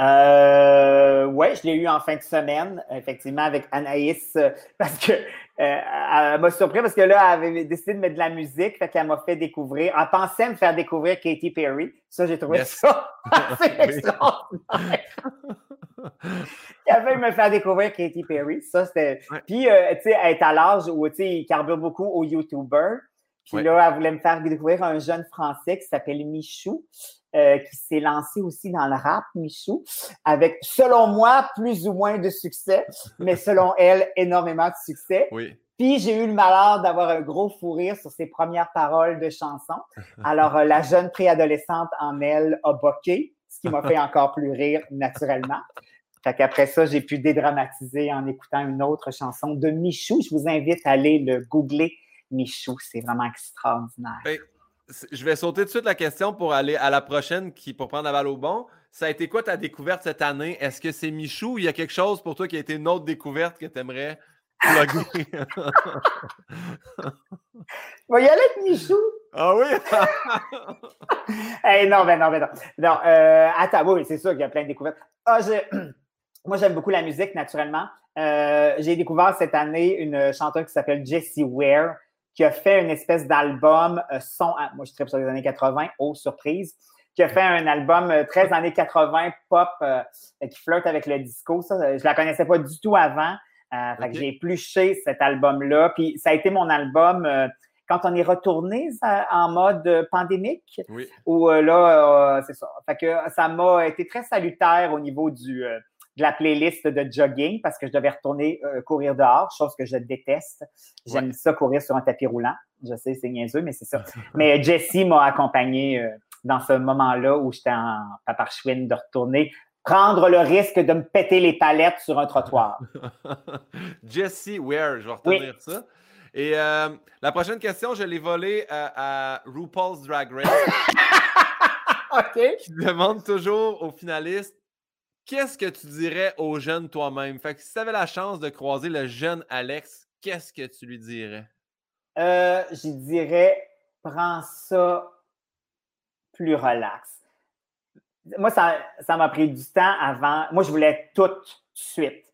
Euh, oui, je l'ai eu en fin de semaine, effectivement, avec Anaïs, euh, parce que elle m'a surpris parce que là, elle avait décidé de mettre de la musique, fait qu'elle m'a fait découvrir. Elle pensait me faire découvrir Katy Perry. Ça, j'ai trouvé ça assez extraordinaire. elle veut me faire découvrir Katy Perry. Ça, c'était. Puis, euh, tu sais, elle est à l'âge où, tu sais, il carbure beaucoup aux YouTubers. Puis là, elle voulait me faire découvrir un jeune Français qui s'appelle Michou. Euh, qui s'est lancé aussi dans le rap, Michou, avec, selon moi, plus ou moins de succès, mais selon elle, énormément de succès. Oui. Puis j'ai eu le malheur d'avoir un gros fou rire sur ses premières paroles de chanson. Alors, euh, la jeune préadolescente en elle a boqué, ce qui m'a fait encore plus rire naturellement. Fait qu'après ça, j'ai pu dédramatiser en écoutant une autre chanson de Michou. Je vous invite à aller le googler, Michou. C'est vraiment extraordinaire je vais sauter tout de suite la question pour aller à la prochaine qui pour prendre la balle au bon. Ça a été quoi ta découverte cette année? Est-ce que c'est Michou ou il y a quelque chose pour toi qui a été une autre découverte que tu aimerais plugger? Va y aller avec Michou. Ah oui? hey, non, ben non, ben non. Non, euh, attends, oui, c'est sûr qu'il y a plein de découvertes. Ah, Moi, j'aime beaucoup la musique, naturellement. Euh, j'ai découvert cette année une chanteuse qui s'appelle Jessie Ware qui a fait une espèce d'album euh, son, moi je tripe sur les années 80, oh surprise, qui a fait un album euh, très années 80 pop euh, qui flirte avec le disco. Ça, je la connaissais pas du tout avant. fait que j'ai épluché cet album-là. Puis ça a été mon album quand on est retourné en mode pandémique. Oui. Où là, c'est ça. Fait que ça m'a été très salutaire au niveau du de la playlist de jogging parce que je devais retourner euh, courir dehors, chose que je déteste. J'aime ça courir sur un tapis roulant. Je sais, c'est niaiseux, mais c'est ça. mais Jessie m'a accompagné euh, dans ce moment-là où j'étais en paparchouine de retourner prendre le risque de me péter les palettes sur un trottoir. Jesse Ware, je vais retenir ça. Et euh, la prochaine question, je l'ai volée à, RuPaul's Drag Race. OK. Qui demande toujours aux finalistes qu'est-ce que tu dirais au jeune toi-même? Fait que si tu avais la chance de croiser le jeune Alex, qu'est-ce que tu lui dirais? Euh, je dirais, prends ça plus relax. Moi, ça, ça m'a pris du temps avant. Moi, je voulais tout de suite.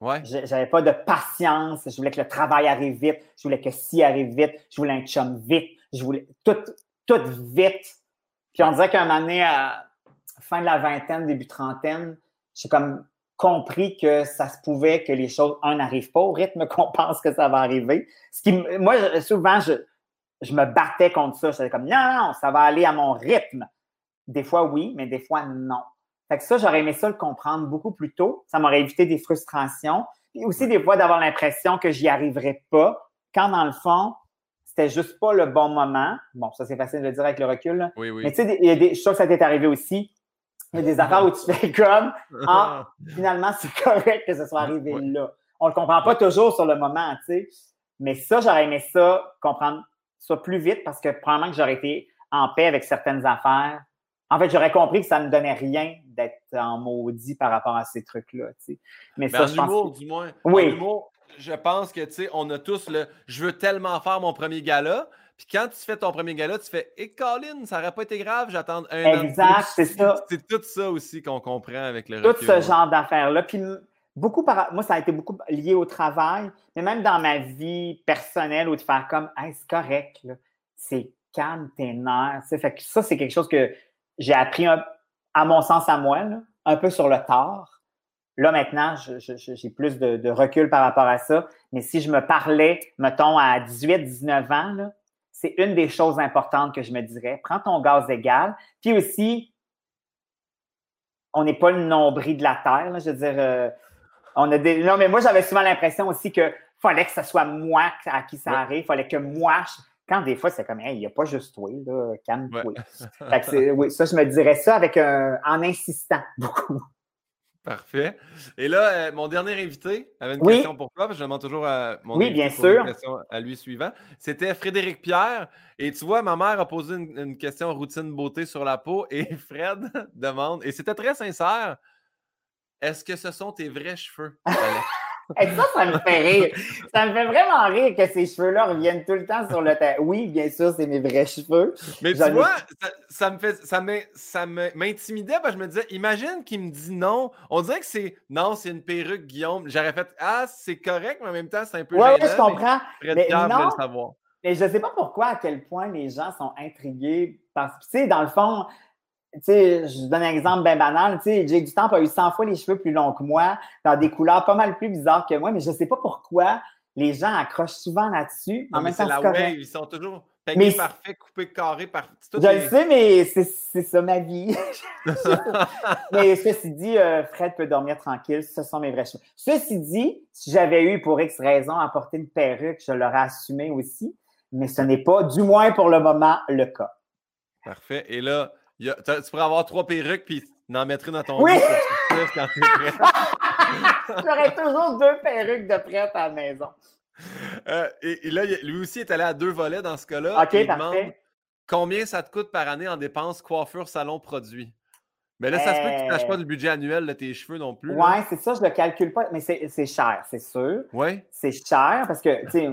Ouais. J'avais pas de patience. Je voulais que le travail arrive vite. Je voulais que si arrive vite. Je voulais un chum vite. Je voulais tout, tout vite. Puis on dirait qu'à un moment donné, à fin de la vingtaine, début trentaine, j'ai comme compris que ça se pouvait que les choses, un, n'arrivent pas au rythme qu'on pense que ça va arriver. Ce qui, moi, souvent, je, je me battais contre ça. J'étais comme, non, non, ça va aller à mon rythme. Des fois, oui, mais des fois, non. Fait que ça, j'aurais aimé ça le comprendre beaucoup plus tôt. Ça m'aurait évité des frustrations. Et aussi, des fois, d'avoir l'impression que j'y arriverais pas, quand dans le fond, c'était juste pas le bon moment. Bon, ça, c'est facile de le dire avec le recul. Oui, oui. Mais tu sais, il y a des, je suis sûr que ça t'est arrivé aussi. A des affaires où tu fais comme, ah, finalement, c'est correct que ce soit arrivé là. On le comprend pas toujours sur le moment, tu sais. Mais ça, j'aurais aimé ça, comprendre ça plus vite parce que probablement que j'aurais été en paix avec certaines affaires. En fait, j'aurais compris que ça ne me donnait rien d'être en maudit par rapport à ces trucs-là. Tu sais. Mais, ça, je humour, du moins. Oui. je pense que, tu sais, on a tous le « je veux tellement faire mon premier gala », puis quand tu fais ton premier gala, tu fais Et Colin, ça n'aurait pas été grave, j'attends un an. Exact, c'est ça. C'est tout ça aussi qu'on comprend avec le Tout ce genre d'affaires-là. Puis beaucoup par... moi, ça a été beaucoup lié au travail, mais même dans ma vie personnelle, où de faire comme Hey, c'est correct, c'est calme tes nerfs. Fait que ça, c'est quelque chose que j'ai appris, à mon sens, à moi, un peu sur le tard. Là, maintenant, j'ai plus de, de, recul par rapport à ça. Mais si je me parlais, mettons, à 18, 19 ans, là, c'est une des choses importantes que je me dirais. Prends ton gaz égal. Puis aussi, on n'est pas le nombril de la Terre. je veux dire, euh, on a des... Non, mais moi, j'avais souvent l'impression aussi que fallait que ce soit moi à qui ça arrive. Il fallait que moi. Quand des fois, c'est comme, il n'y a pas juste toi, là, calme-toi. oui, ça, je me dirais ça avec en insistant beaucoup. Parfait. Et là, euh, mon dernier invité avait une question pour toi, parce que je demande toujours à mon oui, bien sûr. question à lui suivant. C'était Frédéric Pierre. Et tu vois, ma mère a posé une, question routine beauté sur la peau et Fred demande, et c'était très sincère, est-ce que ce sont tes vrais cheveux? Et ça, ça me fait rire. Ça me fait vraiment rire que ces cheveux-là reviennent tout le temps sur le terre. Oui, bien sûr, c'est mes vrais cheveux. Mais tu vois, ça, me fait, ça m'intimidait parce que je me disais, imagine qu'il me dit non. On dirait que c'est non, c'est une perruque, Guillaume. J'aurais fait ah, c'est correct, mais en même temps, c'est un peu. Oui, je comprends. Mais, non, le savoir. Mais je ne sais pas pourquoi, à quel point les gens sont intrigués. Parce que, tu sais, dans le fond, tu sais, je donne un exemple bien banal. Tu sais, Jake Dutemps a eu 100 fois les cheveux plus longs que moi, dans des couleurs pas mal plus bizarres que moi, mais je ne sais pas pourquoi les gens accrochent souvent là-dessus. En même temps, c'est la wave, ils sont toujours peignés parfaits, coupés carrés par. Je le sais, mais c'est ça ma vie. mais ceci dit, euh, Fred peut dormir tranquille, ce sont mes vrais cheveux. Ceci dit, si j'avais eu pour X raison à porter une perruque, je l'aurais assumé aussi, mais ce n'est pas, du moins pour le moment, le cas. Parfait. Et là, tu pourrais avoir trois perruques puis en mettre une dans ton oui! quand J'aurais toujours deux perruques de prête à la maison. Euh, et, là, lui aussi est allé à deux volets dans ce cas-là. OK, parfait. combien ça te coûte par année en dépenses coiffure, salon, produit? Mais là, ça se peut que tu n'achètes pas le budget annuel de tes cheveux non plus. Oui, c'est ça, je ne le calcule pas, mais c'est cher, c'est sûr. Oui. C'est cher parce que, tu sais,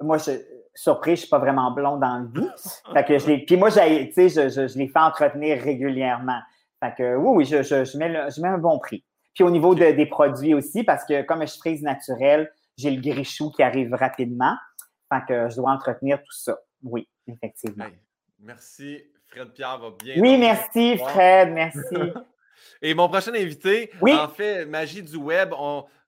moi, je, surpris, je ne suis pas vraiment blonde dans le vie. Fait que je puis moi, je, je, je, les fais entretenir régulièrement. Fait que oui, oui, je, je, mets, je mets un bon prix. Puis au niveau des produits aussi, parce que comme je suis frise naturelle, j'ai le grichou qui arrive rapidement. Fait que je dois entretenir tout ça. Oui, effectivement. merci. Fred Pierre va bien. Oui, merci, Fred. Merci. Et mon prochain invité, en fait, magie du web,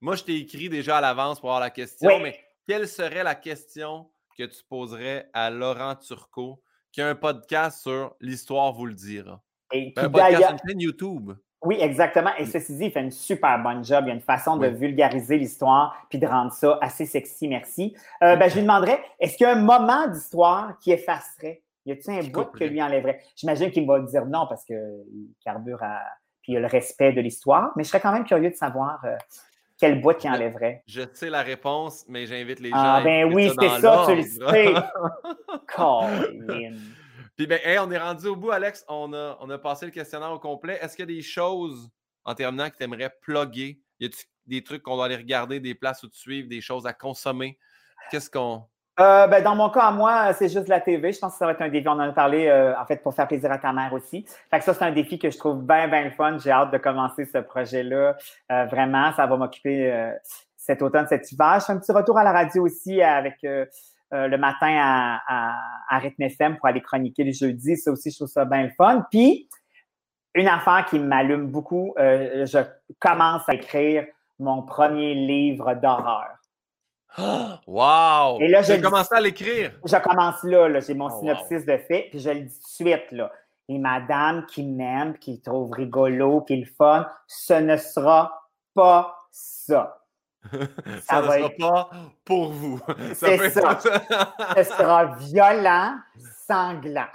moi, je t'ai écrit déjà à l'avance pour avoir la question, mais quelle serait la question que tu poserais à Laurent Turcot, qui a un podcast sur l'histoire vous le dira? Et ben, un podcast, une chaîne YouTube. Oui, exactement. Et ceci dit, il fait une super bonne job. Il y a une façon de vulgariser l'histoire puis de rendre ça assez sexy, merci. Euh, ben, je lui demanderais, est-ce qu'il y a un moment d'histoire qui effacerait? Y a-t-il un bout que lui enlèverait? J'imagine qu'il va dire non parce qu'il carbure à. Puis il a le respect de l'histoire, mais je serais quand même curieux de savoir euh, quel bout qu'il enlèverait? Je sais la réponse, mais j'invite les ah, gens. Ah, ben oui, c'est ça, tu le sais. Puis ben, on est rendu au bout, Alex. On a, on a passé le questionnaire au complet. Est-ce qu'il y a des choses, en terminant, que tu aimerais plugger? Y a des trucs qu'on doit aller regarder, des places où te suivre, des choses à consommer? Qu'est-ce qu'on. Euh, ben, dans mon cas, à moi, c'est juste la TV. Je pense que ça va être un défi. On en a parlé, euh, en fait, pour faire plaisir à ta mère aussi. Fait que ça, c'est un défi que je trouve bien, bien fun. J'ai hâte de commencer ce projet-là. Euh, vraiment, ça va m'occuper cet automne, cet hiver. Je fais un petit retour à la radio aussi avec le matin à, à, à FM pour aller chroniquer les jeudis. Ça aussi, je trouve ça bien fun. Puis, une affaire qui m'allume beaucoup, je commence à écrire mon premier livre d'horreur. wow! Et là, j'ai commencé à l'écrire. Je commence là, là j'ai mon oh, synopsis de fait, puis je le dis tout de suite. Là. Et madame qui m'aime, qui trouve rigolo, qui est le fun, ce ne sera pas ça. ça, ne sera pas pour vous. C'est ça. ce sera violent, sanglant.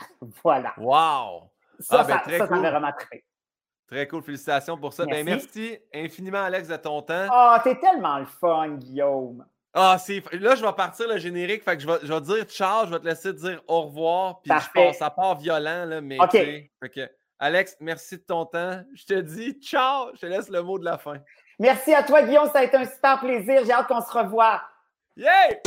Voilà. Wow! Ça, ah, ben, ça, ça, cool. vraiment très. Très cool, félicitations pour ça. Merci. Ben, merci infiniment, Alex, de ton temps. Ah, oh, t'es tellement le fun, Guillaume. Ah, c'est. Là, je vais partir le générique. Fait que je vais, je vais dire ciao, je vais te laisser dire au revoir. Puis je pense, ça part violent, là, mais. OK. Fait que, Alex, merci de ton temps. Je te dis ciao. Je te laisse le mot de la fin. Merci à toi, Guillaume. Ça a été un super plaisir. J'ai hâte qu'on se revoie. Yeah!